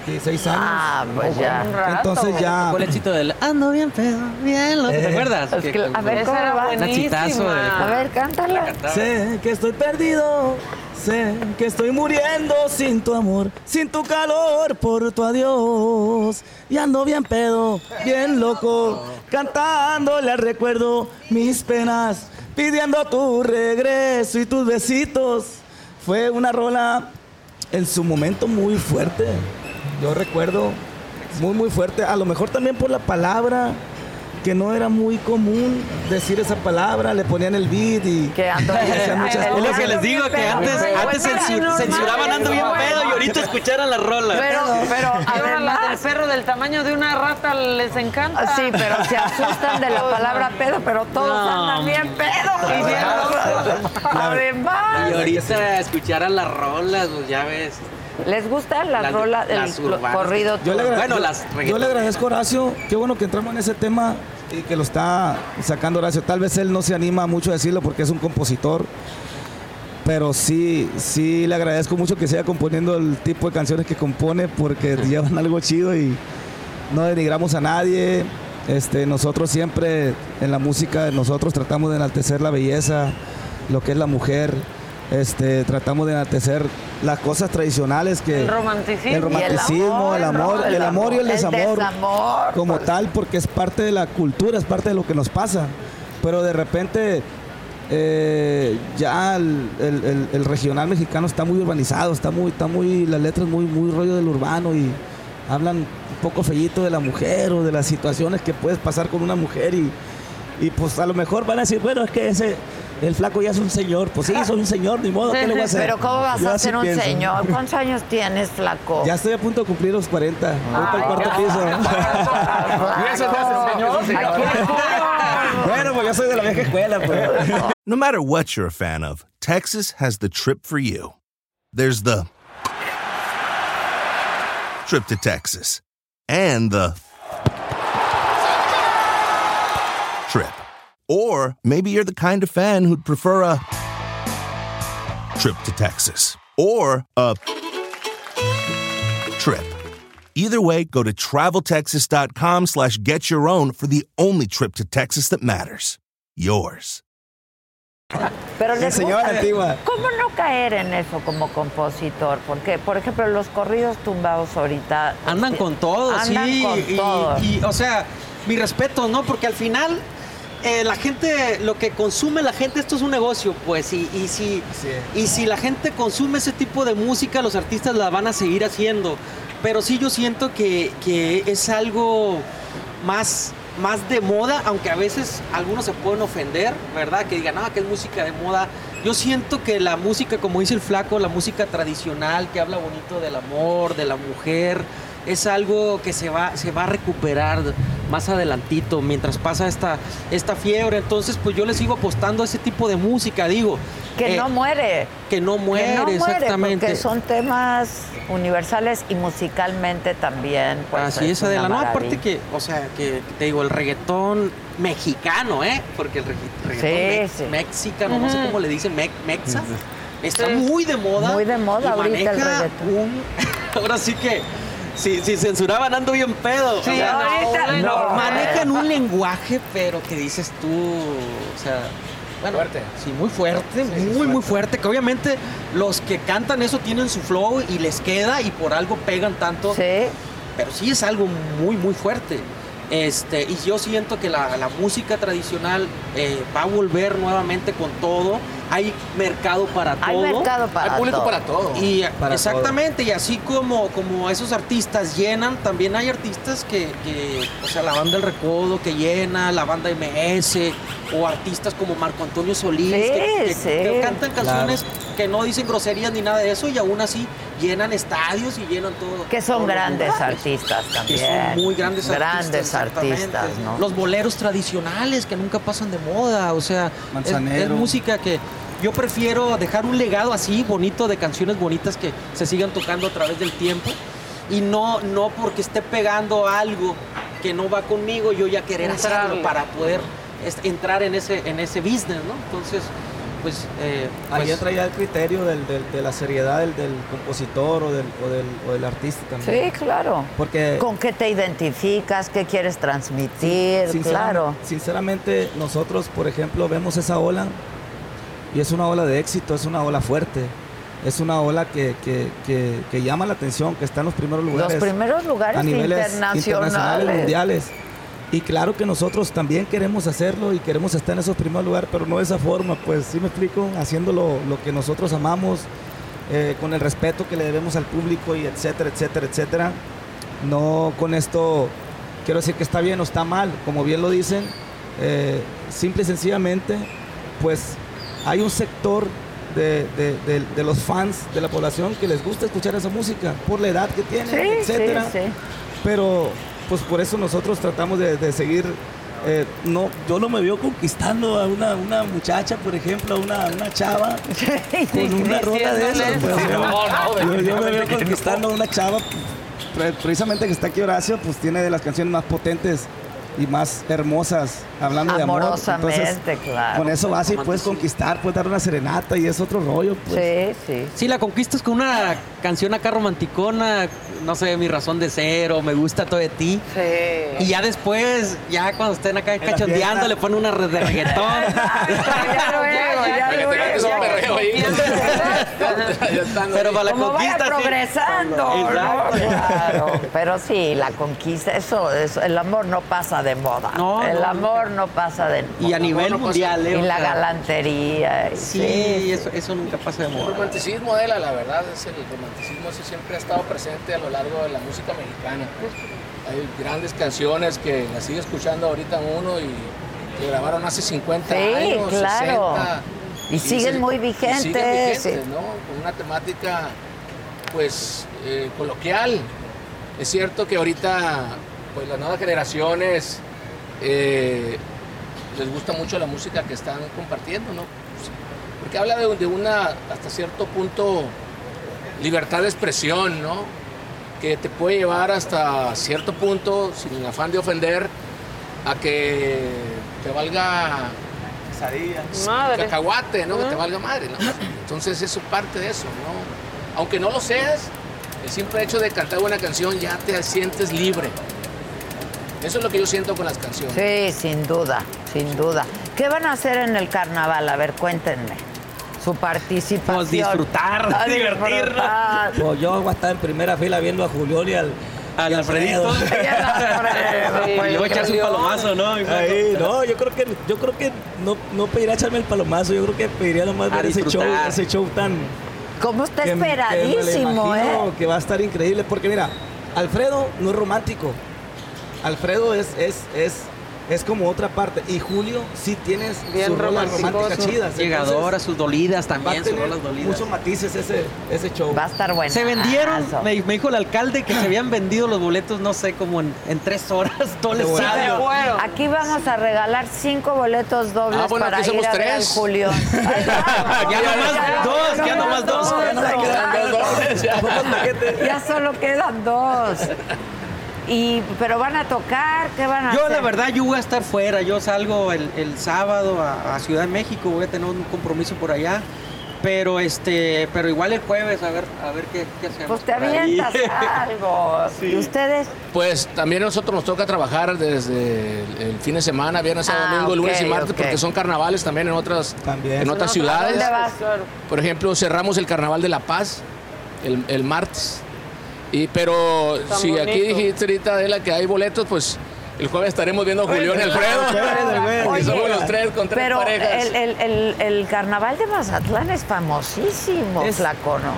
16 años. Ah, pues ya. Un rato. Entonces ya. Fue el éxito del ando bien pedo, bien loco, ¿te Eh. acuerdas? Es que- a ver, ¿cómo va? Nachitazo de- A ver, cántala. Sé que estoy perdido, sé que estoy muriendo sin tu amor, sin tu calor por tu adiós. Y ando bien pedo, bien loco, cantándole al recuerdo mis penas, pidiendo tu regreso y tus besitos. Fue una rola en su momento muy fuerte. Yo recuerdo muy, muy fuerte. A lo mejor también por la palabra, que no era muy común decir esa palabra. Le ponían el beat y. Que hacían muchas Es lo cosas. que les digo, que antes, antes censu- censuraban ando bien pedo y ahorita escucharan la rola. Pero, pero ahora la además- del perro del tamaño de una rata les encanta. Sí, pero se asustan de la palabra pedo, pero todos No. andan bien pedos. Y. Además, Y ahorita escucharan las rolas, pues ya ves. ¿Les gusta la Las- rola del las urbanas. corrido? Yo le, Bueno, yo- las yo le agradezco a Horacio. Qué bueno que entramos en ese tema y que lo está sacando Horacio. Tal vez él no se anima mucho a decirlo porque es un compositor. Pero sí, sí le agradezco mucho que siga componiendo el tipo de canciones que compone porque llevan algo chido y no denigramos a nadie. Este, nosotros siempre en la música, nosotros tratamos de enaltecer la belleza, lo que es la mujer. Este, tratamos de enaltecer las cosas tradicionales que El romanticismo. el romanticismo, el amor, el amor y el desamor, desamor, como tal, porque es parte de la cultura, es parte de lo que nos pasa. Pero de repente eh, ya el, el- el- el regional mexicano está muy urbanizado, está muy, está muy, las letras muy, muy rollo del urbano y hablan un poco fellito de la mujer o de las situaciones que puedes pasar con una mujer y, y pues a lo mejor van a decir, bueno, es que ese el flaco ya es un señor. Pues sí, soy un señor, ni modo, ¿qué le voy a hacer? Pero ¿cómo vas Yo a ser un pienso. señor? ¿Cuántos años tienes, flaco? Ya estoy a punto de cumplir los 40. Voy para el cuarto piso. ¿Y eso te hace señor? bueno, pues yo soy de la vieja escuela, pues. No matter what you're a fan of, Texas has the trip for you. There's the trip to Texas and the trip. Or maybe you're the kind of fan who'd prefer a trip to Texas or a trip. Either way, go to traveltexas.com slash get your own for the only trip to Texas that matters. Yours. Pero El les señor gusta- ¿Cómo no caer en eso como compositor? Porque, por ejemplo, los corridos tumbados ahorita... Andan con todo, andan sí. con y, todo. y, o sea, mi respeto, ¿no? Porque al final eh, la gente, lo que consume la gente, esto es un negocio, pues. Y, y si, y si la gente consume ese tipo de música, los artistas la van a seguir haciendo. Pero sí yo siento que, que es algo más, más de moda, aunque a veces algunos se pueden ofender, ¿verdad? Que digan, ah, que es música de moda. Yo siento que la música, como dice el flaco, la música tradicional, que habla bonito del amor, de la mujer, es algo que se va, se va a recuperar más adelantito mientras pasa esta, esta fiebre. Entonces, pues yo le sigo apostando a ese tipo de música, digo. Que eh, no muere. Que no muere, que no muere, exactamente. Porque son temas universales y musicalmente también. Pues, Así es, Adela. No, aparte que, o sea, que te digo, el reggaetón mexicano, ¿eh? Porque el reg- reggaetón Sí, mex- sí. mexicano, no sé cómo le dicen, mex- mexa, está Sí. muy de moda. Muy de moda y ahorita el reggaetón. un- Ahora sí que, si, si censuraban ando bien pedo. Sí, ahorita no. Manejan un lenguaje, pero que dices tú, o sea... Bueno, Fuerte. Sí, muy fuerte, muy, muy fuerte. Que obviamente los que cantan eso tienen su flow y les queda y por algo pegan tanto. Sí. Pero sí es algo muy, muy fuerte. Este, y yo siento que la, la música tradicional eh, va a volver nuevamente con todo. Hay mercado para todo. Hay mercado para Hay público todo. para todo. Y Para exactamente, y así como, como esos artistas llenan, también hay artistas que, que, o sea, la banda El Recodo que llena, la banda MS, o artistas como Marco Antonio Solís, Sí, que, que- sí. que cantan Claro. canciones que no dicen groserías ni nada de eso, y aún así llenan estadios y llenan todo. Que son grandes artistas Que también. son muy grandes, Grandes artistas. ¿no? Los boleros tradicionales que nunca pasan de moda, o sea, es, música que yo prefiero dejar un legado así bonito de canciones bonitas que se sigan tocando a través del tiempo y no no porque esté pegando algo que no va conmigo yo ya querer hacerlo Entrarle. para poder entrar en ese en ese business, ¿no? Entonces, pues, eh, Ahí pues, entra ya el criterio del- del- de la seriedad del, del compositor o del, o del, o del artista también. Sí, claro. Porque ¿Con qué te identificas? ¿Qué quieres transmitir? Sinceram- claro. Sinceramente, nosotros, por ejemplo, vemos esa ola y es una ola de éxito, es una ola fuerte. Es una ola que, que- que- que llama la atención, que está en los primeros lugares. Los primeros lugares a niveles internacionales. mundiales. Y claro que nosotros también queremos hacerlo y queremos estar en esos primeros lugares, pero no de esa forma, pues sí me explico, haciendo lo, lo que nosotros amamos, eh, con el respeto que le debemos al público y etcétera, etcétera, etcétera. No con esto quiero decir que está bien o está mal, como bien lo dicen, eh, simple y sencillamente, pues hay un sector de, de- de- de los fans de la población que les gusta escuchar esa música por la edad que tienen, Sí, etcétera. sí, sí. Pero pues por eso nosotros tratamos de, de seguir. eh, no, yo no me veo conquistando a una, una muchacha, por ejemplo, a una, una chava con una rola de esas. Pues, yo- No, yo, yo me veo conquistando a una chava, pre- precisamente que está aquí Horacio, pues tiene de las canciones más potentes y más hermosas, hablando de amor. Amorosamente, claro. Con eso vas y puedes conquistar, puedes dar una serenata y es otro rollo. Pues. Sí, sí. Sí, la conquistas con una canción acá romanticona, no sé, mi razón de ser o me gusta todo de ti. Sí. Y ya después, ya cuando estén acá cachondeando, le ponen una red de reggaetón. Pero para la vaya conquista, sí. progresando, ¿no? Claro. Pero sí, la conquista, eso, eso, el amor no pasa de moda. No, el no, amor no pasa de Y a nivel no mundial, ¿eh? Y la galantería. y- Sí, Eso, eso nunca pasa de El moda. romanticismo, Adela, la verdad, es el romanticismo ese siempre ha estado presente a lo largo de la música mexicana. Hay grandes canciones que las sigue escuchando ahorita uno y que grabaron hace 50 Sí, años, claro. 60. Y siguen se- muy y vigentes, siguen vigentes, sí. ¿no? Con una temática, pues, eh, coloquial. Es cierto que ahorita, pues, las nuevas generaciones eh, les gusta mucho la música que están compartiendo, ¿no? Porque habla de, de una, hasta cierto punto, libertad de expresión, ¿no? Que te puede llevar hasta cierto punto, sin afán de ofender, a que te valga Madre. cacahuate, ¿no? Que te valga madre, ¿no? Entonces eso parte de eso, ¿no? Aunque no lo seas, el simple hecho de cantar una canción ya te sientes libre. Eso es lo que yo siento con las canciones. Sí, sin duda, sin duda. ¿Qué van a hacer en el carnaval? A ver, cuéntenme. Su participación. Pues disfrutar, A divertirnos. disfrutar. Pues yo voy a estar en primera fila viendo a Julián y al, Al a Alfredito. Alfredo. Y luego echarse un palomazo, ¿no? Ahí, no, yo creo que, yo creo que no, no pediría echarme el palomazo, yo creo que pediría nomás A ver ese show, disfrutar. ese show tan ¿Cómo está que- que me lo esperadísimo, imagino eh? que va a estar increíble, porque mira, Alfredo no es romántico. Alfredo es, es, es es como otra parte. Y Julio sí tienes Bien sus rolas románticas chidas. llegadoras, sus dolidas a también, sus rolas dolidas. Muchos matices ese, ese show. Va a estar bueno. Se vendieron, me, me dijo el alcalde que se habían vendido los boletos, no sé, como en, en tres horas, todo el estadio. Aquí vamos a regalar cinco boletos dobles Ah, bueno, para aquí ir somos a ver al tres. Julio. Ya nomás dos, ya nomás dos. Ya no Ya quedan dos. dos. Ya solo quedan dos. Y, pero van a tocar, ¿qué van a Yo hacer? la verdad yo voy a estar fuera, yo salgo el, el sábado a, a Ciudad de México, voy a tener un compromiso por allá, pero este, pero igual el jueves a ver, a ver qué, qué hacemos. Pues te avientas algo. ¿Y ustedes? Pues también a nosotros nos toca trabajar desde el, el fin de semana, viernes, sábado, Ah, domingo, lunes y martes, porque son carnavales también en otras, en otras ¿A ciudades. dónde vas? Por ejemplo, cerramos el Carnaval de La Paz el, el martes. Y, pero Tan si aquí dijiste ahorita, Adela, que hay boletos, pues el jueves estaremos viendo a Julián y Alfredo. Porque Oye, somos los tres con tres Pero parejas. el, el, el, el carnaval de Mazatlán es famosísimo, Es- flaco, ¿no?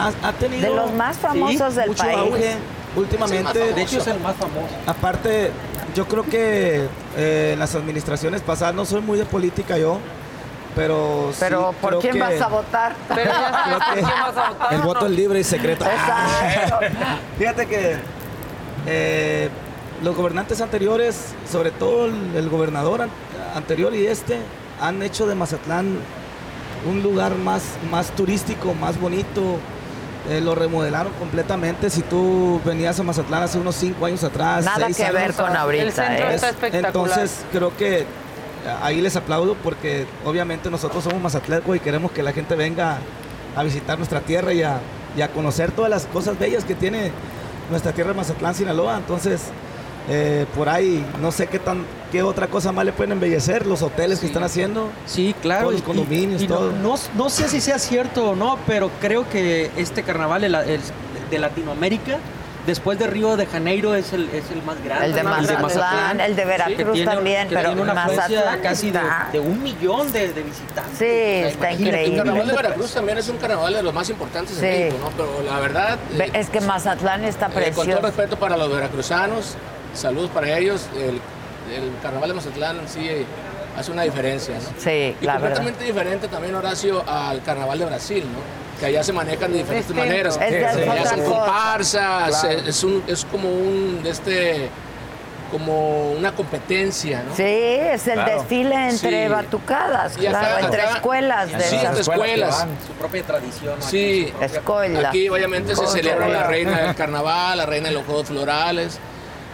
Ha, ha tenido De los más famosos del mucho país. auge últimamente. De hecho es el más famoso. Aparte, yo creo que eh, en las administraciones pasadas, no soy muy de política yo, pero sí Pero ¿por quién que vas a votar? Pero ya sabes Creo por que quién vas a votar. El voto es libre y secreto. Exacto. Fíjate que eh, los gobernantes anteriores, sobre todo el, el gobernador an- anterior y este, han hecho de Mazatlán un lugar más, más turístico, más bonito. Eh, lo remodelaron completamente. Si tú venías a Mazatlán hace unos cinco años atrás, Nada seis que ver con ahorita, El centro ¿eh? está espectacular. entonces creo que ahí les aplaudo porque obviamente nosotros somos mazatlecos y queremos que la gente venga a visitar nuestra tierra y a, y a conocer todas las cosas bellas que tiene nuestra tierra de Mazatlán, Sinaloa. Entonces, eh, por ahí no sé qué tan qué otra cosa más le pueden embellecer los hoteles que están haciendo. Sí, claro. Todos los condominios, y todo. No, no sé si sea cierto o no, pero creo que este carnaval de, la- de Latinoamérica, después de Río de Janeiro, es el, es el más grande. El de Mazatlán, el de Veracruz tiene- también, pero tiene una Mazatlán casi de, un millón de, de visitantes. Sí, está El carnaval de increíble. Veracruz también es un carnaval de los más importantes Sí. en México, ¿no? Pero la verdad, eh, Es que Mazatlán está eh, con todo precioso. respeto para los veracruzanos, saludos para ellos, el, el carnaval de Mazatlán sí eh, hace una diferencia, ¿no? Sí, Y la verdad. completamente diferente también, Horacio, al carnaval de Brasil, ¿no? Que allá se manejan de diferentes Distinto. maneras. Es de allá cosa. comparsas, Claro. es, un, es como un, de este, como una competencia, ¿no? Sí, es el Claro. desfile entre Sí. batucadas, Y acá- claro, entre acá- escuelas. De Sí, entre escuelas. Su propia tradición. Sí, Escuela. aquí obviamente se celebra la reina del carnaval, la reina de los juegos florales,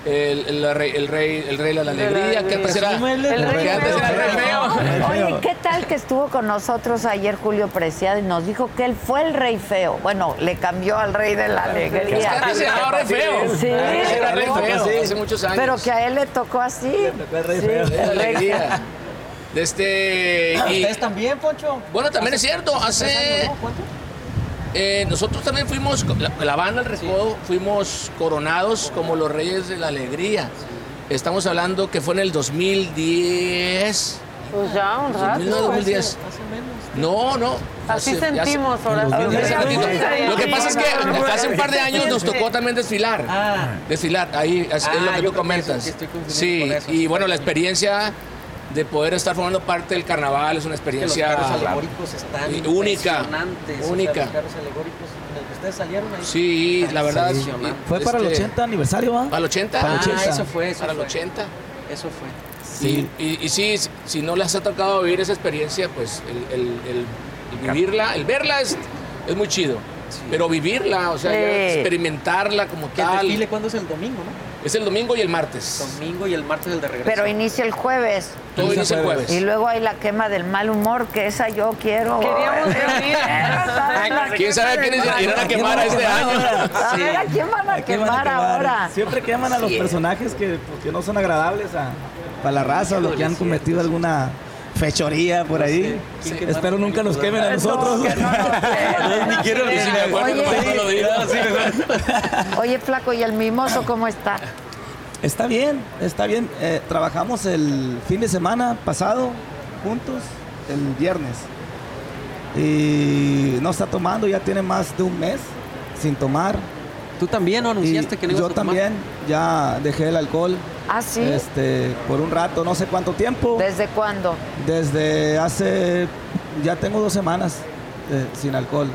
el, el, rey, el rey, el rey de la alegría, que antes era, Presúmele. que El rey antes era el rey feo. Oye, ¿qué tal que estuvo con nosotros ayer Julio Preciado y nos dijo que él fue el rey feo? Bueno, le cambió al rey de la alegría. Antes se llamaba rey feo. Sí. Antes era rey feo, Sí. hace muchos años. Pero que a él le tocó así. tocó el rey Sí, feo. Rey alegría. feo. De este, y- ¿Ustedes también, Poncho? bueno, también es cierto, hace... Eh, nosotros también fuimos, la, la banda El Recodo, fuimos coronados como los reyes de la alegría. Estamos hablando que fue en el 2010. Pues ya, un rato. 2009, 2010. No, no. Así hace- sentimos. Hace. Sí. Lo que pasa es que hace un par de años nos tocó también desfilar. Ah. Desfilar, ahí es, es Ah, lo que tú comentas. que estoy confundiendo Sí, con eso. y bueno, la experiencia de poder estar formando parte del carnaval es una Que los experiencia carros alegóricos están y única, impresionantes, o sea, única. los carros alegóricos el ustedes salieron ahí. Sí, la verdad. impresionantes. Fue para el Este, 80 aniversario, ¿va? Para el 80. Para el Ah, 80. eso fue, eso Para el fue. 80. Eso fue. Sí. Y, y sí, si- si no les ha tocado vivir esa experiencia, pues el, el- el- el vivirla, el verla es, es muy chido. Pero vivirla, o sea, ya experimentarla como Que el tal. desfile, ¿cuándo es el domingo, no? Es el domingo y el martes. Domingo y el martes el de regreso. Pero inicia el jueves. Todo inicia el jueves. Y luego hay la quema del mal humor, que esa yo quiero. Queríamos venir. ¿Quién sabe a quiénes irán a quemar a este año? A ver, ¿a quién van a ¿A quién van a quemar ahora? Siempre queman a los personajes que, pues, que no son agradables a, para la raza o los que han cometido alguna fechoría por ahí. Espero nunca nos quemen a nosotros. Ni quiero Y si me acuerdo, Oye. nomás no lo digo. Oye, flaco, ¿y el mimoso cómo está? Está bien, está bien. Eh, trabajamos el fin de semana pasado juntos, el viernes. Y no está tomando, ya tiene más de un mes sin tomar. Tú también no anunciaste Y que no ibas yo a tomar. también ya dejé el alcohol. ¿Ah, sí? Este, por un rato, no sé cuánto tiempo. ¿Desde cuándo? Desde hace, ya tengo dos semanas eh, sin alcohol.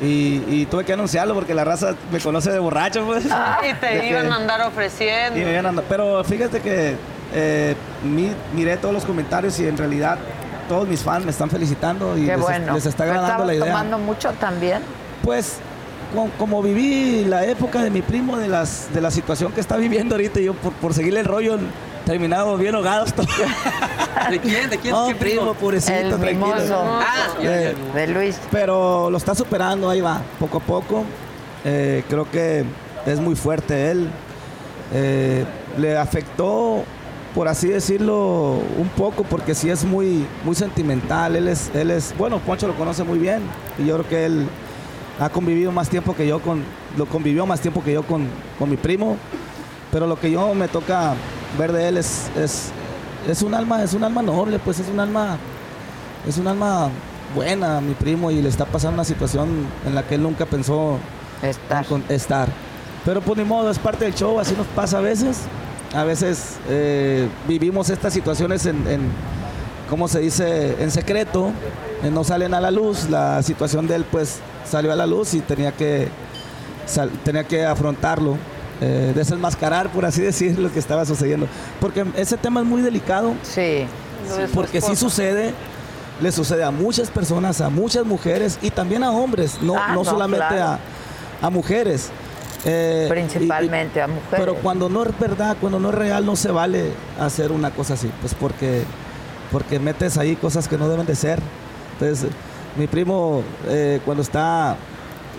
Y, y tuve que anunciarlo porque la raza me conoce de borracho, pues. Y De te iban a andar ofreciendo. y me iban a andar- Pero fíjate que eh, mi- miré todos los comentarios y en realidad todos mis fans me están felicitando y Qué les, bueno. les está ¿Tú agradando la idea. tomando mucho también? Pues como, viví la época de mi primo, de las de la situación que está viviendo ahorita, y yo por, por seguirle el rollo terminamos bien ahogados. ¿De quién? ¿De quién? No, ¿Qué primo, pobrecito, El tranquilo. mimoso. Ah. Eh, De Luis. pero lo está superando, ahí va, poco a poco. Eh, creo que es muy fuerte él. Eh, le afectó, por así decirlo, un poco, porque sí es muy, muy sentimental. Él es, él es, bueno, Poncho lo conoce muy bien y yo creo que él ha convivido más tiempo que yo con, lo convivió más tiempo que yo con, con mi primo. Pero lo que yo me toca ver de él es, es, es un alma, es un alma noble, pues es un alma, es un alma buena, mi primo, y le está pasando una situación en la que él nunca pensó estar. estar. Pero pues ni modo, es parte del show, así nos pasa a veces. A veces eh, vivimos estas situaciones en, en, ¿cómo se dice? En secreto, no salen a la luz. La situación de él pues salió a la luz y tenía que, sal- tenía que afrontarlo, eh, desenmascarar, por así decir, lo que estaba sucediendo. Porque ese tema es muy delicado. Sí. Porque sí sucede, le sucede a muchas personas, a muchas mujeres y también a hombres, no, Ah, no no, solamente claro. a, a mujeres. Eh, Principalmente a mujeres. Pero cuando no es verdad, cuando no es real, no se vale hacer una cosa así, pues porque, porque metes ahí cosas que no deben de ser. Entonces, mi primo eh, cuando está,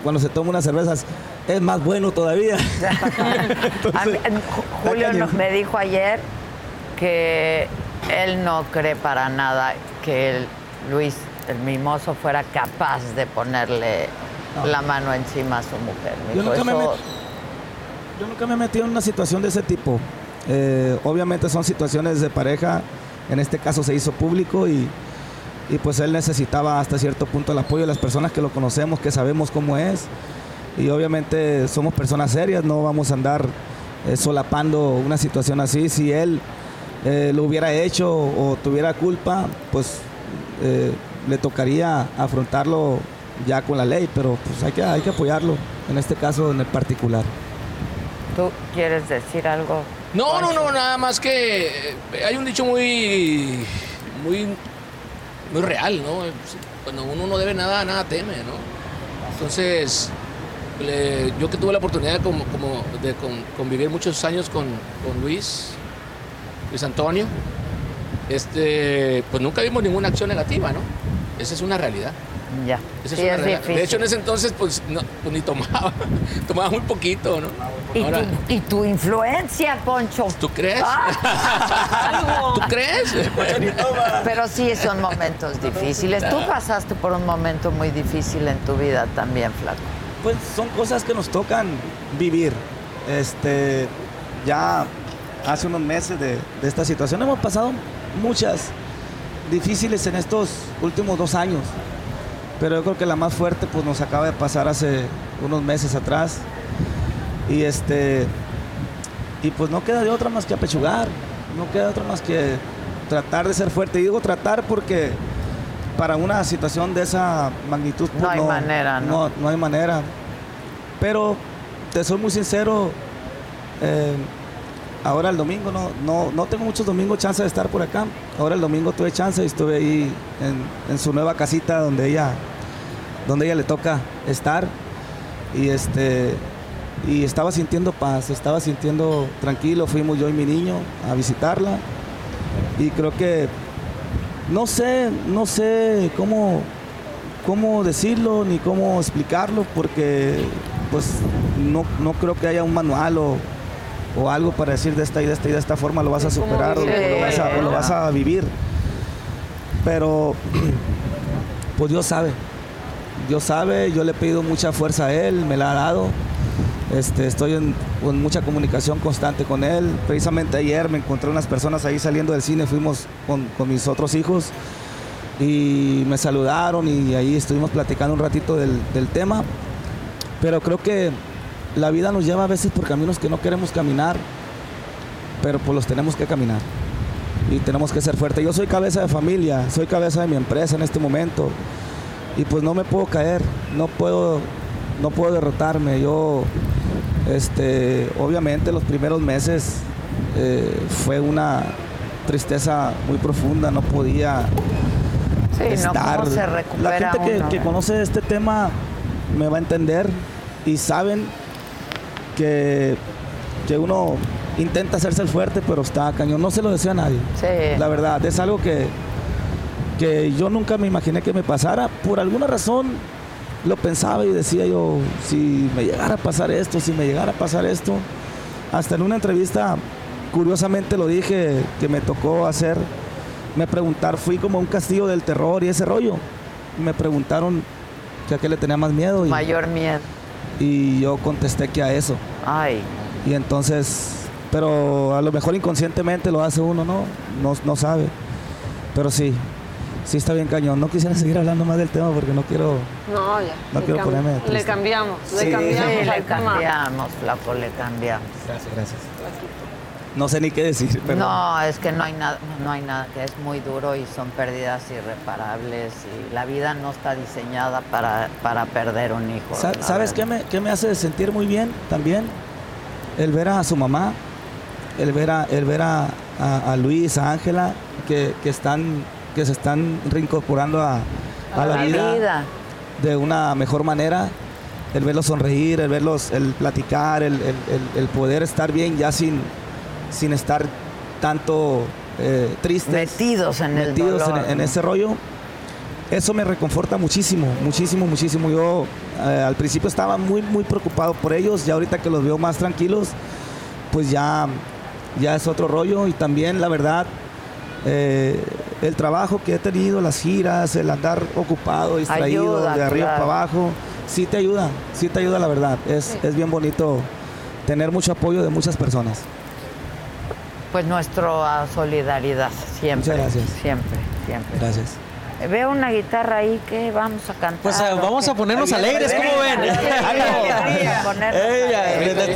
cuando se toma unas cervezas, es más bueno todavía. Mí, Julio nos- me dijo ayer que él no cree para nada que el Luis, el mimoso, fuera capaz de ponerle No. la mano encima a su mujer. Me Yo dijo, nunca, me "Eso- met- yo nunca me he metido en una situación de ese tipo. Eh, obviamente son situaciones de pareja. En este caso se hizo público y, y pues él necesitaba hasta cierto punto el apoyo de las personas que lo conocemos, que sabemos cómo es. Y obviamente somos personas serias, no vamos a andar eh, solapando una situación así. Si él eh, lo hubiera hecho o tuviera culpa, pues eh, le tocaría afrontarlo ya con la ley, pero pues hay que, hay que apoyarlo, en este caso en el particular. ¿Tú quieres decir algo? No, no, no, nada más que hay un dicho muy, muy, muy real, ¿no? Cuando uno no debe nada, nada teme, ¿no? Entonces, le- yo que tuve la oportunidad de, como, como de con- convivir muchos años con, con Luis, Luis Antonio, este, pues nunca vimos ninguna acción negativa, ¿no? Esa es una realidad. Ya. Esa Sí, una es realidad. difícil. De hecho, en ese entonces, pues, no, pues, ni tomaba, tomaba muy poquito, ¿no? ¿Y, Ahora, tu, y tu influencia, Poncho. ¿Tú crees? Ah. ¿Tú crees? Pero sí son momentos difíciles. Tú pasaste por un momento muy difícil en tu vida también, Flaco. Pues son cosas que nos tocan vivir. Este, ya hace unos meses de, de esta situación hemos pasado muchas difíciles en estos últimos dos años. Pero yo creo que la más fuerte pues nos acaba de pasar hace unos meses atrás. Y este y pues no queda de otra más que apechugar, no queda de otra más que tratar de ser fuerte. Y digo tratar porque para una situación de esa magnitud pues, No hay manera, ¿no? no, no hay manera. Pero te soy muy sincero, eh, ahora el domingo no, no, no tengo muchos domingos chance de estar por acá. Ahora el domingo tuve chance y estuve ahí en, en su nueva casita donde ella, donde ella le toca estar. Y este y estaba sintiendo paz, estaba sintiendo tranquilo. Fuimos yo y mi niño a visitarla. Y creo que no sé, no sé cómo, cómo decirlo ni cómo explicarlo porque pues no, no creo que haya un manual o, o algo para decir de esta y de esta y de esta forma lo vas a superar o, lo vas a, o lo vas a vivir. Pero pues Dios sabe, Dios sabe, yo le he pedido mucha fuerza a Él, me la ha dado. Este, estoy en, en mucha comunicación constante con él. Precisamente ayer me encontré unas personas ahí saliendo del cine, fuimos con, con mis otros hijos y me saludaron y ahí estuvimos platicando un ratito del, del tema. Pero creo que la vida nos lleva a veces por caminos que no queremos caminar pero pues los tenemos que caminar y tenemos que ser fuertes. Yo soy cabeza de familia, soy cabeza de mi empresa en este momento y pues no me puedo caer, no puedo, no puedo derrotarme. Yo, este, obviamente los primeros meses eh, fue una tristeza muy profunda, no podía Sí, ¿no? estar. ¿Cómo se La gente que, uno? que conoce este tema me va a entender y saben que, que uno intenta hacerse el fuerte, pero está cañón. No se lo deseo a nadie. Sí. La verdad, es algo que, que yo nunca me imaginé que me pasara. Por alguna razón lo pensaba y decía yo, si me llegara a pasar esto, si me llegara a pasar esto. Hasta en una entrevista, curiosamente lo dije, que me tocó hacer, me preguntaron, fui como a un castillo del terror y ese rollo. Me preguntaron que a qué le tenía más miedo. Y, Mayor miedo. y yo contesté que a eso. Ay. Y entonces, pero a lo mejor inconscientemente lo hace uno, ¿no? No, no sabe. Pero sí, sí está bien cañón. No quisiera seguir hablando más del tema porque no quiero... No, ya. No le quiero ponerme Le triste. cambiamos, Sí. le cambiamos Sí, le al tema. cambiamos, flaco, le cambiamos. Gracias, gracias. No sé ni qué decir, pero... No, es que no hay nada, no hay nada, que es muy duro y son pérdidas irreparables y la vida no está diseñada para, para perder un hijo. Sa- ¿Sabes qué me, qué me hace sentir muy bien también? El ver a su mamá, el ver a, el ver a, a- a Luis, a Ángela, que, que están, que se están reincorporando a, a la, vida, de una mejor manera. El verlos sonreír, el verlos, el platicar, el, el- el- el poder estar bien ya sin, sin estar tanto eh, tristes. Metidos en el metidos dolor, en- ese rollo eso me reconforta muchísimo, muchísimo, muchísimo. Yo eh, al principio estaba muy, muy preocupado por ellos, ya ahorita que los veo más tranquilos, pues ya, ya es otro rollo y también la verdad, eh, el trabajo que he tenido, las giras, el andar ocupado, distraído, Ayuda, de arriba claro. para abajo, sí te ayuda, sí te ayuda la verdad. Es, es bien bonito tener mucho apoyo de muchas personas. Pues nuestra solidaridad, siempre. Muchas gracias. Siempre, siempre. Gracias. Veo una guitarra ahí que vamos a cantar. Pues eh, ¿o vamos a ponernos alegres, ¿cómo ven?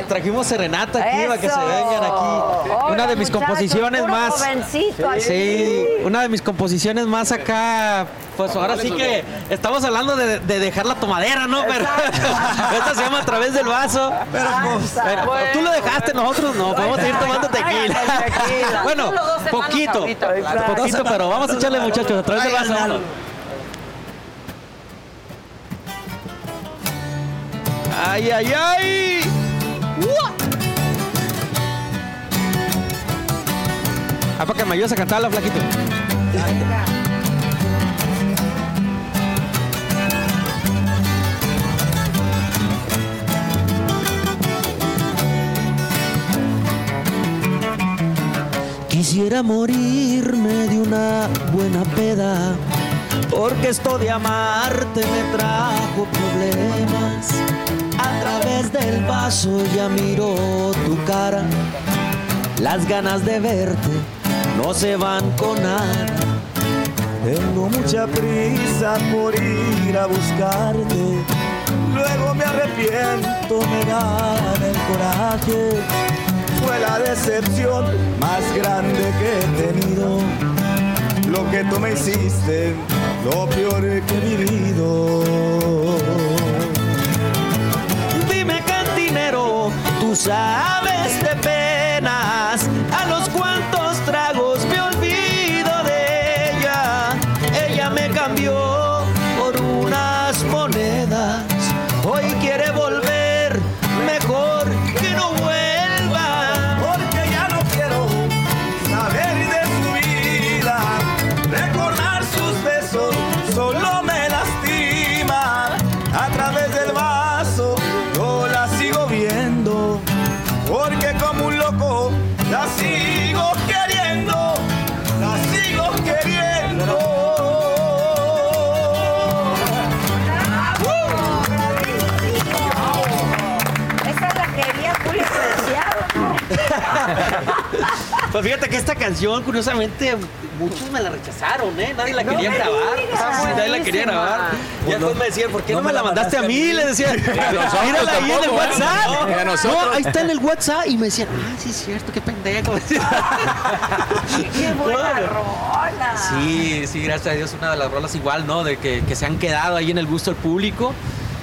Trajimos serenata aquí para que se vengan aquí. Hola, Una de mis muchachos, composiciones puro más. jovencito aquí. Sí, una de mis composiciones más acá. Pues ahora sí que estamos hablando de, de dejar la tomadera, ¿no? Pero esta se llama a través del vaso. Pero, pues, pero tú lo dejaste, nosotros no. Podemos seguir tomando tequila. bueno, poquito. ahorita, claro. Poquito, pero vamos a echarle, muchachos, a través del vaso. ¡Ay, ay, ay! Ah, para que me ayudes a cantarla, flaquito. Quisiera morirme de una buena peda, porque esto de amarte me trajo problemas. A través del vaso ya miro tu cara, las ganas de verte no se van con nada. Tengo mucha prisa por ir a buscarte. Luego me arrepiento, me gana el coraje. Fue la decepción más grande que he tenido. Lo que tú me hiciste, lo peor que he vivido. Dime cantinero, tú sabes de penas, a los Pues fíjate que esta canción, curiosamente, muchos me la rechazaron, ¿eh? Nadie la No quería grabar. Sí, nadie la quería grabar. Pues Ya todos me decían, ¿por qué no, me la mandaste a mí? Le decían, a nosotros mírala ahí en el ¿eh? WhatsApp. No, ahí está en el WhatsApp. Y me decían, ah, sí es cierto, qué pendejo. Qué buena No. rola. Sí, sí, gracias a Dios, una de las rolas igual, ¿no? De que, que se han quedado ahí en el gusto del público.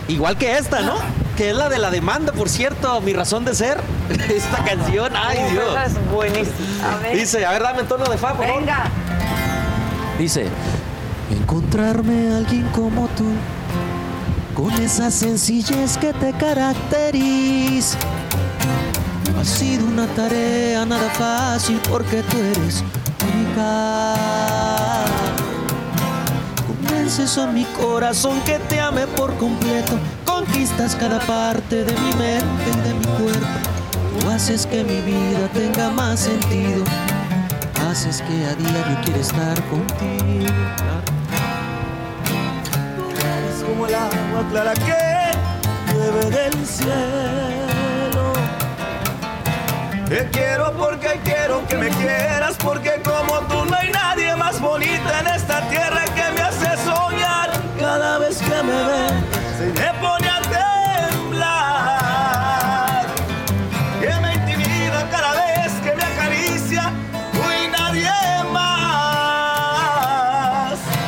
Igual que esta, ¿no? Que es la de la demanda, por cierto, mi razón de ser. Esta canción, ay Dios. esa es buenísima. A ver. Dice, a ver, dame en tono de fa, por favor. Venga. Dice, encontrarme a alguien como tú, con esa sencillez que te caracteriza. Ha sido una tarea nada fácil porque tú eres única. Convences a mi corazón que te ame por completo. Conquistas cada parte de mi mente y de mi cuerpo. Tú haces que mi vida tenga más sentido. Haces que a diario quiera estar contigo. Es como el agua clara que llueve del cielo. Te quiero porque quiero que me quieras, porque como tú no hay nadie más bonita en esta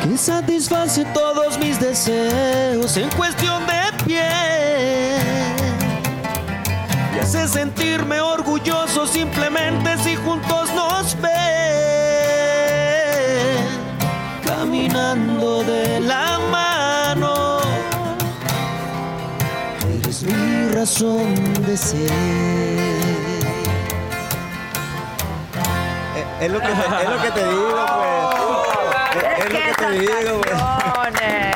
que satisface todos mis deseos en cuestión de piel. Y hace sentirme orgulloso simplemente si juntos nos ven. Caminando de la mano. Eres mi razón de ser. Es lo que, es lo que te digo, pues. Es, es lo que te digo, canciones.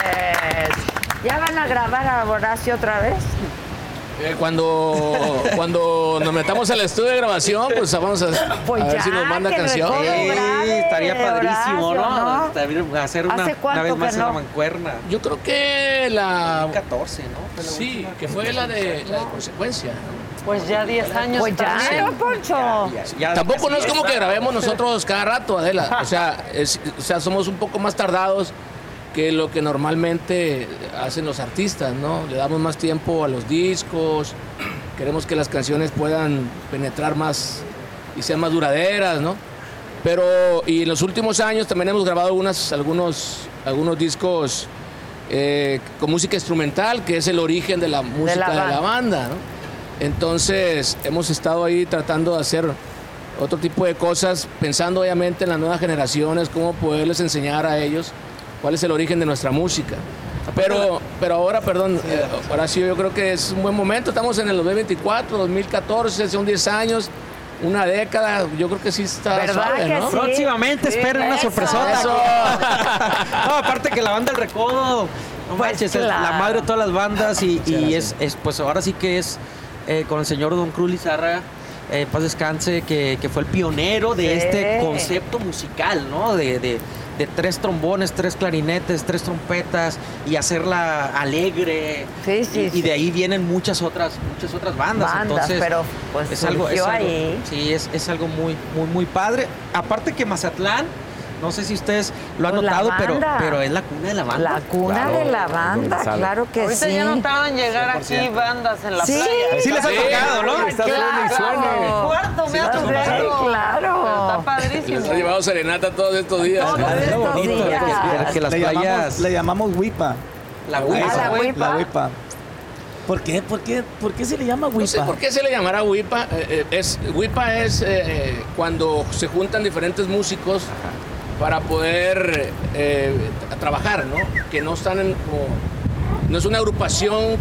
¿Ya van a grabar a Horacio otra vez? Eh, cuando, cuando nos metamos al estudio de grabación, pues vamos a, Pues a ver si nos manda canción. Sí, grave, estaría padrísimo, Horacio, ¿no? ¿no? Hacer una, ¿Hace una cuánto vez más no? una mancuerna. Yo creo que la 14, ¿no? Fue la sí, que fue la de la de consecuencia. Pues ya 10 años. Pues ya, también. ¿no, Poncho? Ya, Tampoco no es como que grabemos nosotros cada rato, Adela. O sea, es- o sea, somos un poco más tardados que lo que normalmente hacen los artistas, ¿no? Le damos más tiempo a los discos, queremos que las canciones puedan penetrar más y sean más duraderas, ¿no? Pero, y en los últimos años también hemos grabado algunas, algunos, algunos discos eh, con música instrumental, que es el origen de la música de la, banda. banda, ¿no? Entonces, hemos estado ahí tratando de hacer otro tipo de cosas, pensando obviamente en las nuevas generaciones, cómo poderles enseñar a ellos cuál es el origen de nuestra música. Pero, pero ahora, perdón, eh, Horacio, yo creo que es un buen momento. Estamos en el 2024, 2014, son 10 años, una década. Yo creo que sí está ¿Verdad suave, que ¿no? sí? Próximamente Sí, esperen una eso. sorpresota. Eso. no, aparte que la banda del Recodo, no Pues manches, es claro. la madre de todas las bandas y, y es, es, pues ahora sí que es eh, con el señor Don Cruz Lizarra, eh, paz descanse, que, que fue el pionero de Sí. este concepto musical, ¿no? De, de- de tres trombones, tres clarinetes, tres trompetas y hacerla alegre. Sí, sí, y, de ahí vienen muchas otras, muchas otras bandas. Bandas, Entonces, pero, pues, es algo, es algo- ahí. Sí, es, es algo muy, muy, muy padre. Aparte que Mazatlán, no sé si ustedes lo han Pues notado, pero, pero es la cuna de la banda. La cuna de la banda, claro que Ahorita sí. ya notaban llegar aquí bandas en la Sí, playa. Sí les ha tocado, ¿no? Está Claro. cuarto me ha Sí, tocado. claro. Pero está Les padrísimo. ha llevado serenata todos estos días. Todos Es estos bonito días. que, que las le, playas. llamamos, le llamamos huipa. La Ah, huipa. la huipa. La huipa. ¿Por qué? ¿Por qué? ¿Por qué se le llama huipa? No sé por qué se le llamará huipa. eh, eh, es, huipa es eh, cuando se juntan diferentes músicos para poder eh, trabajar, ¿no? Que no están en como- no es una agrupación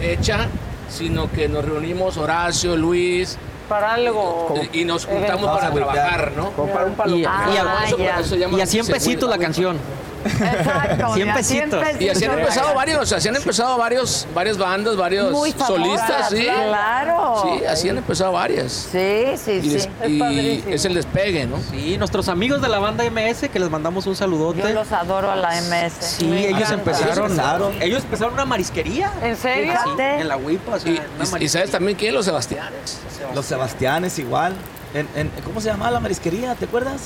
hecha, sino que nos reunimos Horacio, Luis Para algo. y nos juntamos para trabajar, ¿no? Para un palo. Y, y Ah, Eso- eso y a 100 se- pesitos la canción. Exacto. Cien de a pesitos. Y así han empezado varios, o sea, así han empezado varios, varias bandas, varios Muy solistas, sí. Claro. Sí, así han empezado varias. Sí, sí, Y, sí. Es y padrísimo. es el despegue, ¿no? Sí, nuestros amigos de la banda MS, que les mandamos un saludote. Yo los adoro a la MS. Sí, Me ellos encanta. empezaron, Empezaron. Ellos empezaron una marisquería. ¿En serio? Sí, en la huipa, o sea, Y, sabes también quién, los Sebastianes. Los Sebastianes igual. en, en- ¿cómo se llamaba la marisquería? ¿Te acuerdas?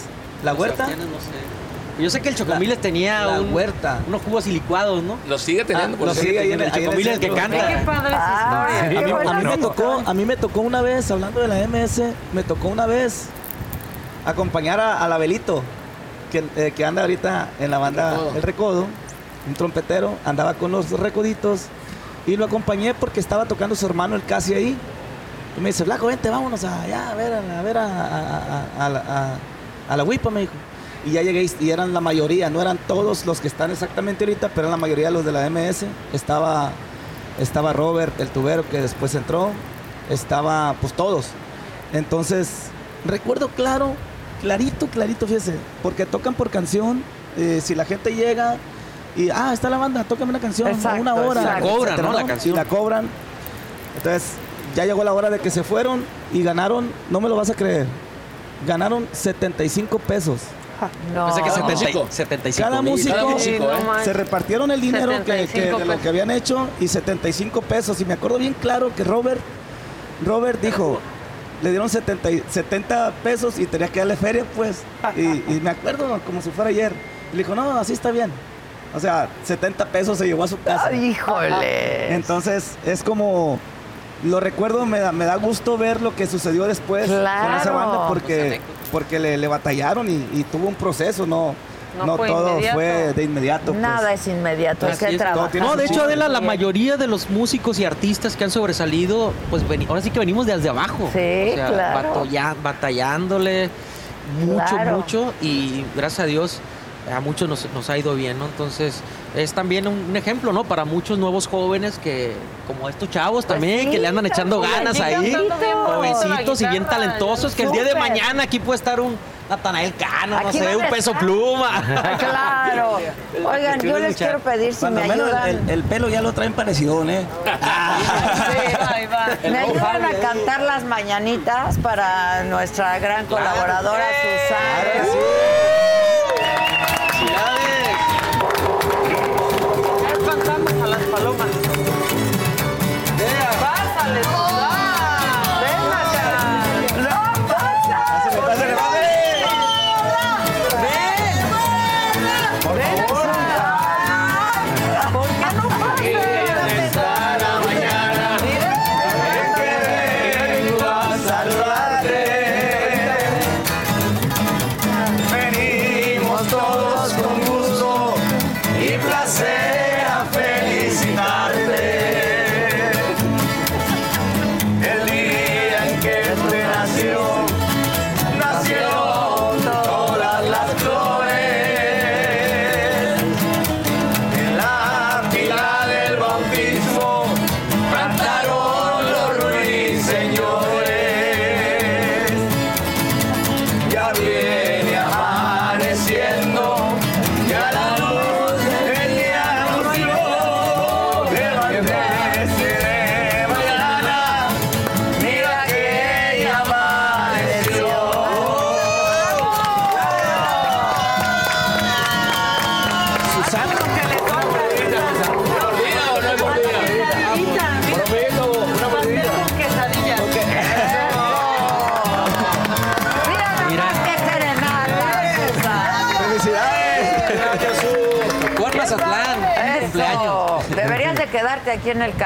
La huerta. No sé. Yo sé que el Chocomiles tenía la un- huerta. unos jugos y licuados, ¿no? Los sigue teniendo, Ah, por lo cierto. sigue ahí en el, Chocomiles que canta. Qué padre esa Ah. A mí, a me tocó, a mí me tocó una vez, hablando de la MS, me tocó una vez acompañar a, a la Belito, que, eh, que anda ahorita en la banda Recodo. El Recodo, un trompetero, andaba con los recoditos y lo acompañé porque estaba tocando su hermano el casi ahí. Y me dice, Flaco, vente, vámonos allá a ver, a, a ver a, a- a- a la- a- a la Huipa, me dijo. Y ya llegué y eran la mayoría, no eran todos los que están exactamente ahorita, pero eran la mayoría de los de la MS. Estaba, estaba Robert, el tubero, que después entró. Estaba, pues todos. Entonces, recuerdo claro, clarito, clarito, fíjese, porque tocan por canción. eh, si la gente llega y, ah, está la banda, tócame una canción, Exacto, una hora. exacto. La cobran. La canción. Y la cobran. Entonces, ya llegó la hora de que se fueron y ganaron, no me lo vas a creer, ganaron 75 pesos. No. Pensé que Cada 70 músico. 75 Cada músico, cada músico, no ¿eh? manches. se repartieron el dinero que, que 75 de lo que habían hecho y 75 pesos. Y me acuerdo bien claro que Robert, Robert dijo, le dieron 70, y- 70 pesos y tenía que darle feria, pues. Y, y me acuerdo como si fuera ayer. Y le dijo, no, así está bien. O sea, 70 pesos se llevó a su casa. Ay, híjole. Entonces es como lo recuerdo, me da, me da gusto ver lo que sucedió después con esa banda porque, porque le, le batallaron y, y tuvo un proceso, no, No no, fue todo inmediato. fue de inmediato. pues. Nada es inmediato, hay Así que trabajar. No, de hecho. Adela, la mayoría de los músicos y artistas que han sobresalido, pues veni- ahora sí que venimos desde abajo. Sí, claro. batalla- batallándole mucho, Claro. mucho y gracias a Dios a muchos nos, nos ha ido bien, ¿no? Entonces es también un, un ejemplo, ¿no? Para muchos nuevos jóvenes que, como estos chavos también, Pues sí, que le andan echando ganas ahí, jovencitos. y bien talentosos, que el día de mañana aquí puede estar un Natanael Cano, no sé, un peso estar. pluma. Claro. Oigan, yo les quiero pedir si Cuando me menos ayudan. el, el pelo ya lo traen parecido, ¿eh? Ahí va. Me ayudan a cantar las mañanitas para nuestra gran colaboradora Claro que Susana. Ya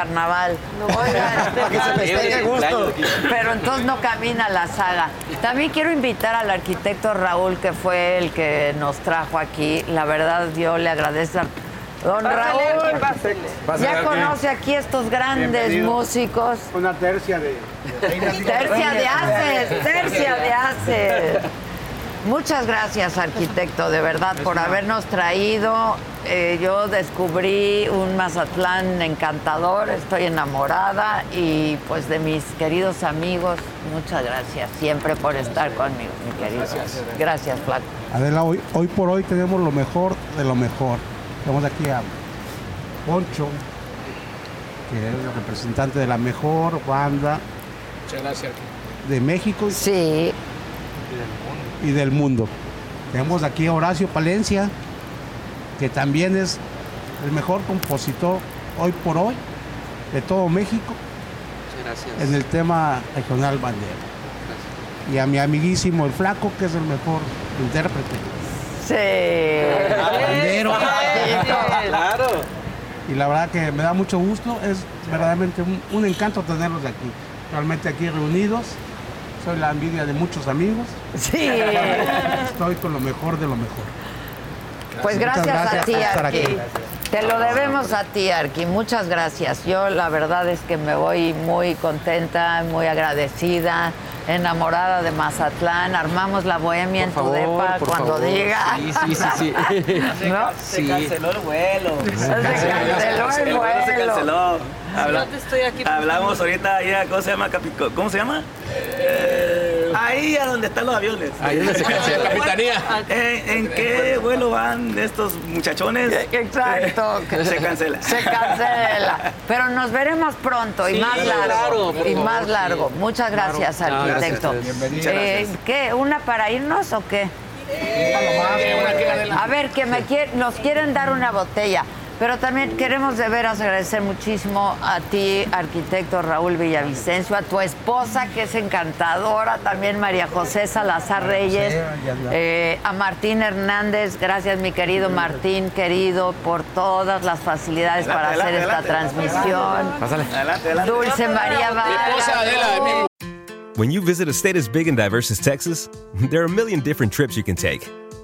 carnaval. Que se gusto. Pero entonces no camina la saga. También quiero invitar al arquitecto Raúl, que fue el que nos trajo aquí. La verdad, yo le agradezco. Don Pásale, Raúl, pásale. ya conoce aquí estos grandes Bienvenido. músicos. Una tercia de... Tercia de haces, tercia de haces. Muchas gracias, arquitecto, de verdad, por habernos traído. Eh, yo descubrí un Mazatlán encantador, estoy enamorada y pues de mis queridos amigos, muchas gracias siempre por estar conmigo, mi querido. Gracias. Gracias, Flaco. Adela, hoy, hoy por hoy tenemos lo mejor de lo mejor. Tenemos aquí a Poncho, que es el representante de la mejor banda Muchas gracias. de México sí. y del mundo. Tenemos aquí a Horacio Palencia, que también es el mejor compositor hoy por hoy de todo México gracias. en el tema regional bandera. y a mi amiguísimo el flaco, que es el mejor intérprete. Sí. Bandero. Claro. Y la verdad que me da mucho gusto, es verdaderamente un, un encanto tenerlos aquí. Realmente aquí reunidos, soy la envidia de muchos amigos. Sí. Estoy con lo mejor de lo mejor. Pues gracias, a ti, por Arqui. aquí. Te lo debemos a ti, Arqui. Muchas gracias. Yo la verdad es que me voy muy contenta, muy agradecida, enamorada de Mazatlán. Armamos la bohemia en tu favor, depa por cuando favor. diga. Sí, sí, sí, sí. ¿No? Se canceló el vuelo. Se canceló el vuelo. se canceló. Habla- Yo te estoy aquí hablamos ahorita ahí a, ¿cómo se llama? ¿Cómo se llama? Eh, ahí a donde están los aviones. Ahí donde se cancela. Capitanía. Eh, ¿En qué vuelo van estos muchachones? Exacto. Eh, se cancela. Se cancela. Pero nos veremos pronto y Sí, más largo. claro, y favor, más sí. largo. Muchas gracias, Claro. No, arquitecto. gracias, Bienvenido. Eh, ¿Qué? ¿Una para irnos o qué? A ver, que me quier- nos quieren dar una botella. Pero también queremos de veras agradecer muchísimo a ti, arquitecto Raúl Villavicencio, a tu esposa que es encantadora, también María José Salazar Reyes, eh, a Martín Hernández, gracias mi querido Martín, querido, por todas las facilidades para Adelante, hacer esta adelante, transmisión. Adelante, adelante. Dulce María Vargas. When you visit a state as big and diverse as Texas, there are a million different trips you can take.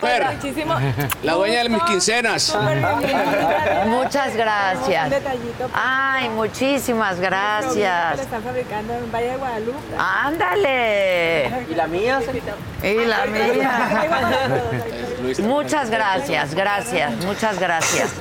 Muchísimo. La dueña de mis quincenas. Muchas gracias. Un detallito. Ay, muchísimas gracias. lo están fabricando en Valle de Guadalupe. Ándale. ¿Y la mía? Y la mía. Muchas gracias, gracias, muchas gracias.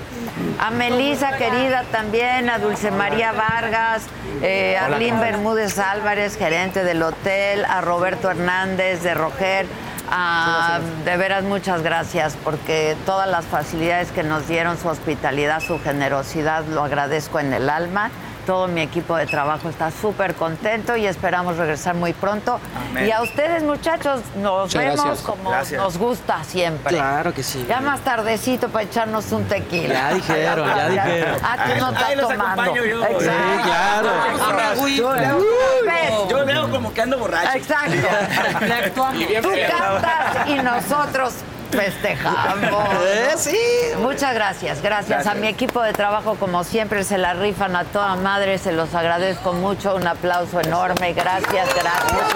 A Melisa querida también, a Dulce María Vargas, eh, a Arlín Bermúdez Álvarez, gerente del hotel, a Roberto Hernández de Roger. A- de veras muchas gracias porque todas las facilidades que nos dieron, su hospitalidad, su generosidad, lo agradezco en el alma. Todo mi equipo de trabajo está súper contento y esperamos regresar muy pronto. Amén. Y a ustedes muchachos, nos Muchas vemos gracias. como Gracias. nos gusta siempre. Claro que sí. Ya más tardecito para echarnos un tequila. Ya dijeron, ya dijeron. Ah, tú no estás tomando. yo. Exacto. Sí, claro. Tú le- ¿Ves? Yo veo como que ando borracho. Exacto. Y bien Tú cantas y nosotros festejamos. Eh, sí. Muchas gracias, gracias, a mi equipo de trabajo como siempre se la rifan a toda madre, se los agradezco mucho, un aplauso enorme, gracias, gracias.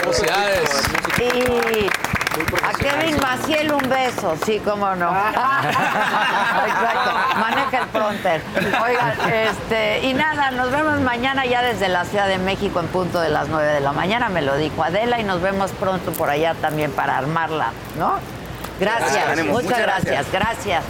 Felicidades. Y a Kevin Maciel un beso, sí, cómo no. Exacto, maneja el pronter. Oigan, este, y nada, nos vemos mañana ya desde la Ciudad de México en punto de las 9 de la mañana, me lo dijo Adela, y nos vemos pronto por allá también para armarla, ¿no? Gracias, Gracias, ánimo, muchas, muchas gracias, gracias.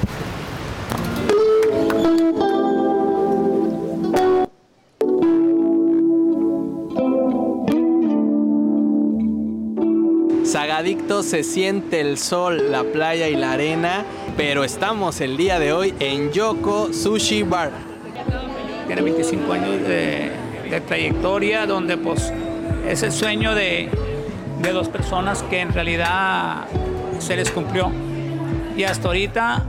Sagadicto se siente el sol, la playa y la arena, pero estamos el día de hoy en Yoko Sushi Bar. Tiene 25 años de, de trayectoria donde pues es el sueño de, de dos personas que en realidad se les cumplió. Y hasta ahorita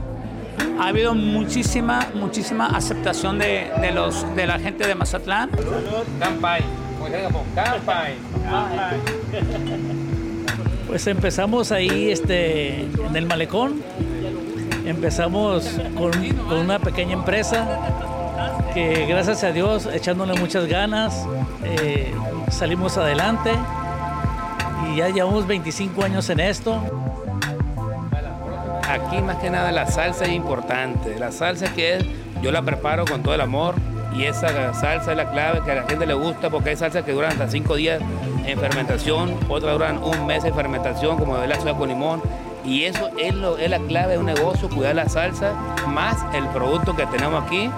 ha habido muchísima, muchísima aceptación de, de los, de la gente de Mazatlán. Pues empezamos ahí este, en el malecón. Empezamos con, con una pequeña empresa que gracias a Dios, echándole muchas ganas, eh, salimos adelante ya llevamos 25 años en esto. Aquí más que nada la salsa es importante. La salsa que es, yo la preparo con todo el amor y esa salsa es la clave que a la gente le gusta porque hay salsas que duran hasta cinco días en fermentación, otras duran un mes en fermentación como de la soya con limón. Y eso es, lo, es la clave de un negocio, cuidar la salsa más el producto que tenemos aquí.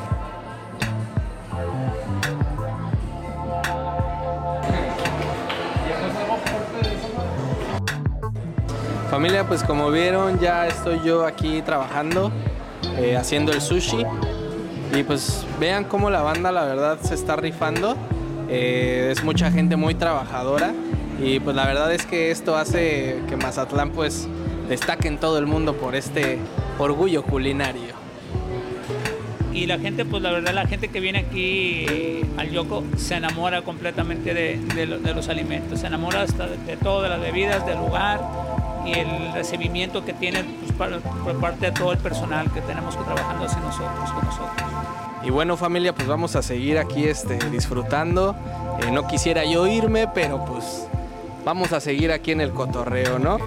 Familia, pues como vieron, ya estoy yo aquí trabajando, eh, haciendo el sushi. Y pues vean cómo la banda, la verdad, se está rifando. Eh, es mucha gente muy trabajadora. Y pues la verdad es que esto hace que Mazatlán pues destaque en todo el mundo por este orgullo culinario. Y la gente, pues la verdad, la gente que viene aquí al Yoko se enamora completamente de los alimentos, se enamora hasta de, de todo, de las bebidas, del lugar y el recibimiento que tiene pues, para- por parte de todo el personal que tenemos que trabajando hacia nosotros, con nosotros. Y bueno familia, pues vamos a seguir aquí este, disfrutando. Eh, no quisiera yo irme, pero pues vamos a seguir aquí en el cotorreo, ¿no?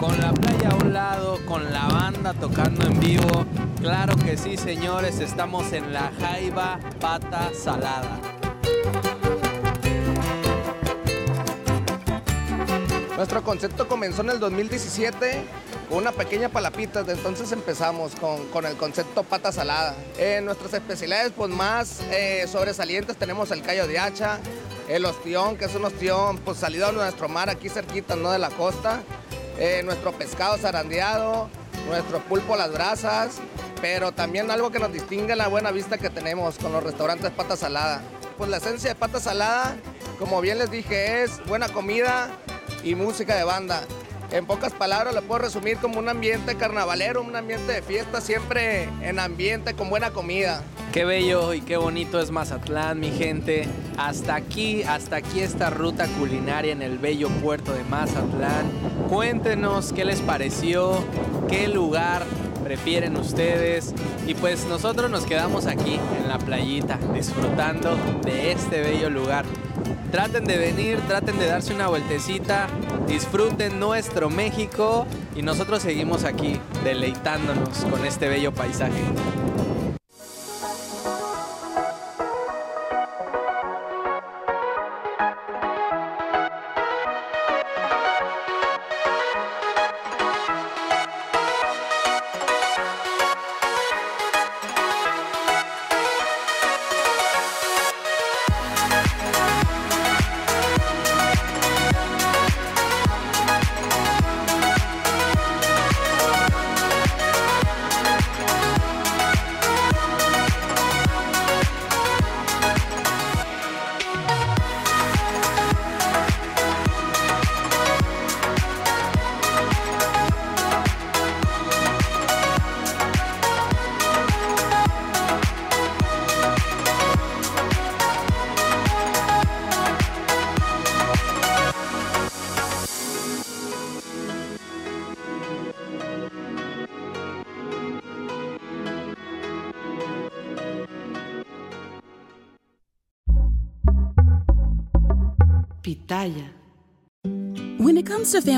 Con la playa a un lado, con la banda tocando en vivo. Claro que sí, señores, estamos en la Jaiba Pata Salada. Nuestro concepto comenzó en el 2017 con una pequeña palapita, de entonces empezamos con, con el concepto pata salada. Eh, nuestras especialidades pues más eh, sobresalientes tenemos el callo de hacha, el ostión, que es un ostión pues salido de nuestro mar aquí cerquita, no de la costa, eh, nuestro pescado zarandeado, nuestro pulpo a las brasas, pero también algo que nos distingue la buena vista que tenemos con los restaurantes pata salada. Pues la esencia de pata salada, como bien les dije, es buena comida y música de banda. En pocas palabras le puedo resumir como un ambiente carnavalero, un ambiente de fiesta, siempre en ambiente con buena comida. Qué bello y qué bonito es Mazatlán, mi gente. Hasta aquí, hasta aquí esta ruta culinaria en el bello puerto de Mazatlán. Cuéntenos qué les pareció, qué lugar prefieren ustedes. Y pues nosotros nos quedamos aquí en la playita disfrutando de este bello lugar. Traten de venir, traten de darse una vueltecita, disfruten nuestro México y nosotros seguimos aquí deleitándonos con este bello paisaje.